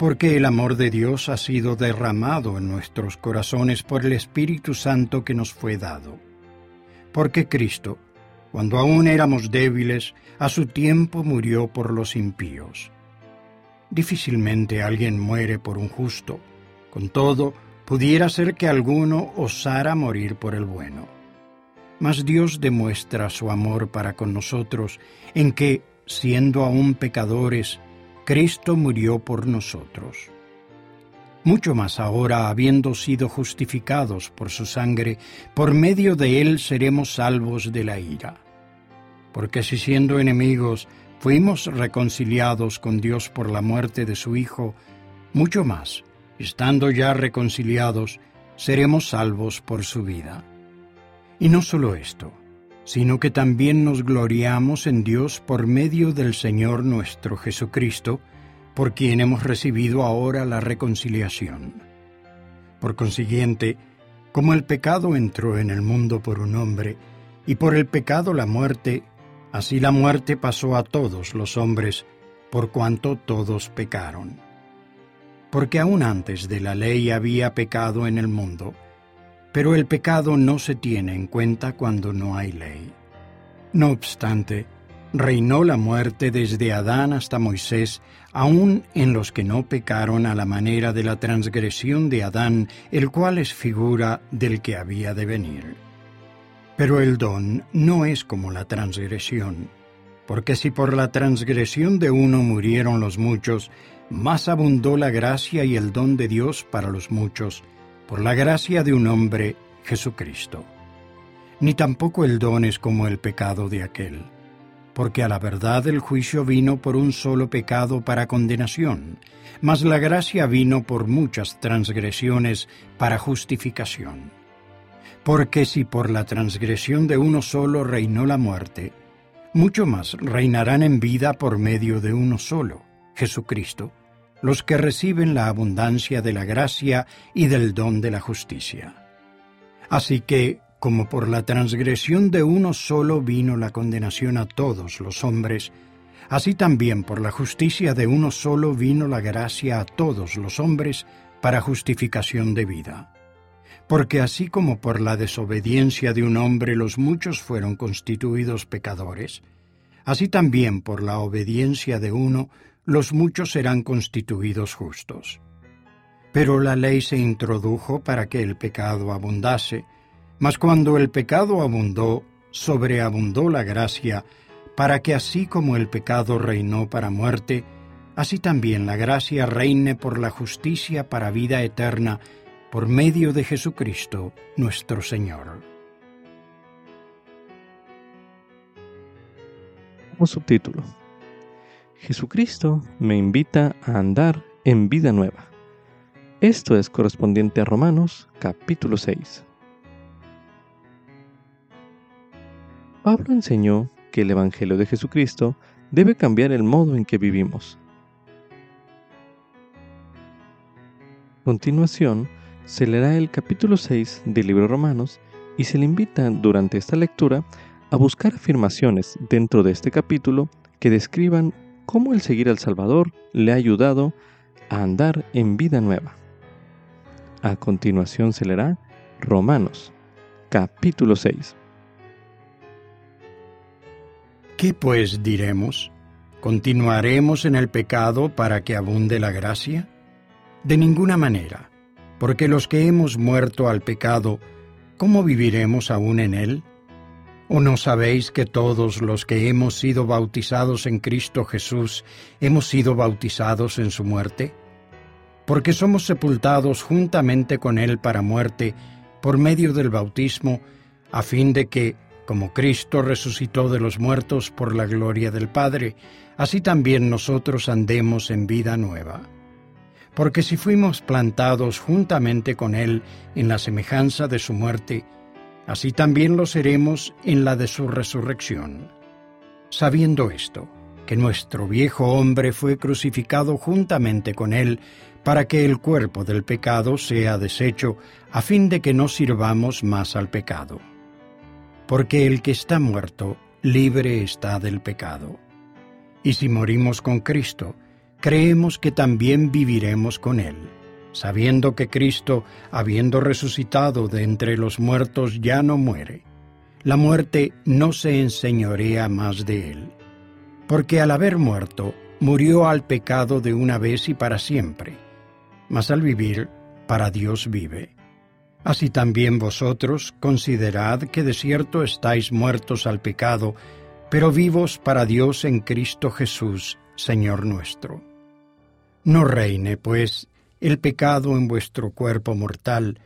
S2: porque el amor de Dios ha sido derramado en nuestros corazones por el Espíritu Santo que nos fue dado. Porque Cristo, cuando aún éramos débiles, a su tiempo murió por los impíos Difícilmente alguien muere por un justo. Con todo, pudiera ser que alguno osara morir por el bueno. Mas Dios demuestra su amor para con nosotros en que, siendo aún pecadores, Cristo murió por nosotros. Mucho más ahora, habiendo sido justificados por su sangre, por medio de él seremos salvos de la ira. Porque si siendo enemigos fuimos reconciliados con Dios por la muerte de su Hijo, mucho más, estando ya reconciliados, seremos salvos por su vida. Y no solo esto, sino que también nos gloriamos en Dios por medio del Señor nuestro Jesucristo, por quien hemos recibido ahora la reconciliación. Por consiguiente, como el pecado entró en el mundo por un hombre, y por el pecado la muerte, así la muerte pasó a todos los hombres, por cuanto todos pecaron. Porque aún antes de la ley había pecado en el mundo, pero el pecado no se tiene en cuenta cuando no hay ley. No obstante, reinó la muerte desde Adán hasta Moisés, aun en los que no pecaron a la manera de la transgresión de Adán, el cual es figura del que había de venir. Pero el don no es como la transgresión, porque si por la transgresión de uno murieron los muchos, más abundó la gracia y el don de Dios para los muchos, por la gracia de un hombre, Jesucristo. Ni tampoco el don es como el pecado de aquel, porque a la verdad el juicio vino por un solo pecado para condenación, mas la gracia vino por muchas transgresiones para justificación. Porque si por la transgresión de uno solo reinó la muerte, mucho más reinarán en vida por medio de uno solo, Jesucristo, los que reciben la abundancia de la gracia y del don de la justicia. Así que, como por la transgresión de uno solo vino la condenación a todos los hombres, así también por la justicia de uno solo vino la gracia a todos los hombres para justificación de vida. Porque así como por la desobediencia de un hombre los muchos fueron constituidos pecadores, así también por la obediencia de uno los muchos serán constituidos justos. Pero la ley se introdujo para que el pecado abundase, mas cuando el pecado abundó, sobreabundó la gracia, para que así como el pecado reinó para muerte, así también la gracia reine por la justicia para vida eterna, por medio de Jesucristo nuestro Señor.
S1: Subtítulo Jesucristo me invita a andar en vida nueva. Esto es correspondiente a Romanos capítulo 6. Pablo enseñó que el Evangelio de Jesucristo debe cambiar el modo en que vivimos. A continuación, se leerá el capítulo 6 del libro Romanos y se le invita durante esta lectura a buscar afirmaciones dentro de este capítulo que describan cómo el seguir al Salvador le ha ayudado a andar en vida nueva. A continuación se leerá Romanos, capítulo 6.
S2: ¿Qué pues diremos? ¿Continuaremos en el pecado para que abunde la gracia? De ninguna manera, porque los que hemos muerto al pecado, ¿cómo viviremos aún en él? ¿O no sabéis que todos los que hemos sido bautizados en Cristo Jesús hemos sido bautizados en su muerte? Porque somos sepultados juntamente con Él para muerte por medio del bautismo, a fin de que, como Cristo resucitó de los muertos por la gloria del Padre, así también nosotros andemos en vida nueva. Porque si fuimos plantados juntamente con Él en la semejanza de su muerte, así también lo seremos en la de su resurrección. Sabiendo esto, que nuestro viejo hombre fue crucificado juntamente con él, para que el cuerpo del pecado sea deshecho, a fin de que no sirvamos más al pecado. Porque el que está muerto, libre está del pecado. Y si morimos con Cristo, creemos que también viviremos con él sabiendo que Cristo, habiendo resucitado de entre los muertos, ya no muere. La muerte no se enseñorea más de él, porque al haber muerto, murió al pecado de una vez y para siempre, mas al vivir, para Dios vive. Así también vosotros considerad que de cierto estáis muertos al pecado, pero vivos para Dios en Cristo Jesús, Señor nuestro. No reine, pues, el pecado en vuestro cuerpo mortal,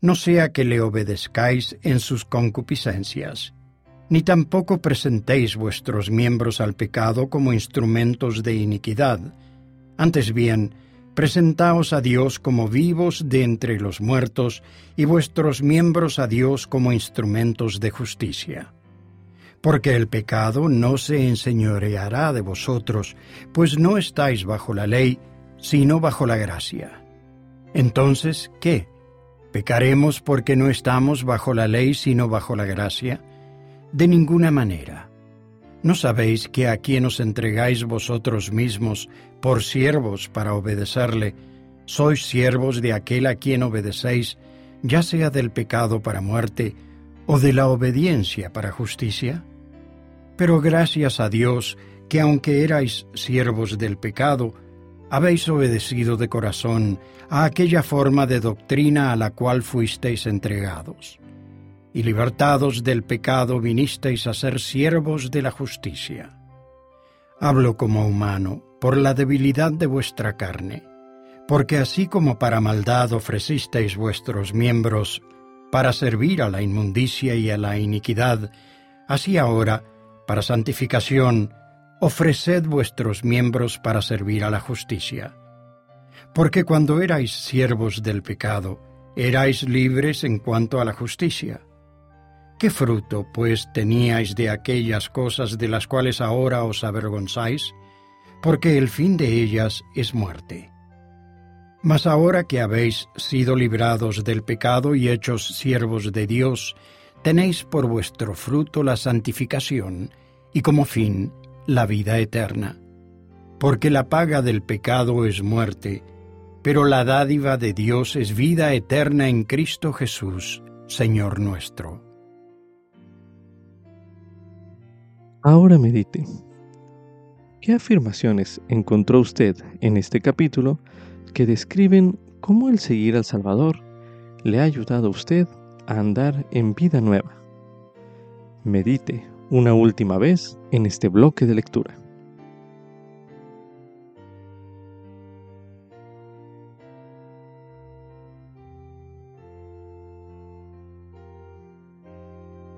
S2: no sea que le obedezcáis en sus concupiscencias, ni tampoco presentéis vuestros miembros al pecado como instrumentos de iniquidad. Antes bien, presentaos a Dios como vivos de entre los muertos, y vuestros miembros a Dios como instrumentos de justicia. Porque el pecado no se enseñoreará de vosotros, pues no estáis bajo la ley, sino bajo la gracia. Entonces, ¿qué? ¿Pecaremos porque no estamos bajo la ley, sino bajo la gracia? De ninguna manera. ¿No sabéis que a quien os entregáis vosotros mismos por siervos para obedecerle, sois siervos de aquel a quien obedecéis, ya sea del pecado para muerte o de la obediencia para justicia? Pero gracias a Dios que aunque erais siervos del pecado, habéis obedecido de corazón a aquella forma de doctrina a la cual fuisteis entregados y libertados del pecado vinisteis a ser siervos de la justicia. Hablo como humano, por la debilidad de vuestra carne, porque así como para maldad ofrecisteis vuestros miembros para servir a la inmundicia y a la iniquidad, así ahora, para santificación, ofreced vuestros miembros para servir a la justicia. Porque cuando erais siervos del pecado, erais libres en cuanto a la justicia. ¿Qué fruto, pues, teníais de aquellas cosas de las cuales ahora os avergonzáis? Porque el fin de ellas es muerte. Mas ahora que habéis sido librados del pecado y hechos siervos de Dios, tenéis por vuestro fruto la santificación y como fin la vida eterna. Porque la paga del pecado es muerte, pero la dádiva de Dios es vida eterna en Cristo Jesús, Señor nuestro.
S1: Ahora medite. ¿Qué afirmaciones encontró usted en este capítulo que describen cómo el seguir al Salvador le ha ayudado a usted a andar en vida nueva? Medite una última vez en este bloque de lectura.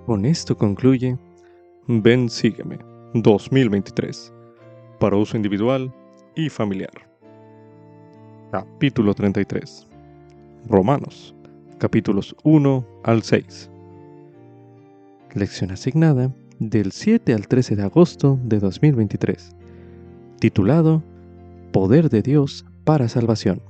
S1: Con esto concluye Ven Sígueme 2023 para uso individual y familiar. Capítulo 33. Romanos, capítulos 1 al 6. Lección asignada del 7 al 13 de agosto de 2023. Titulado Poder de Dios para Salvación.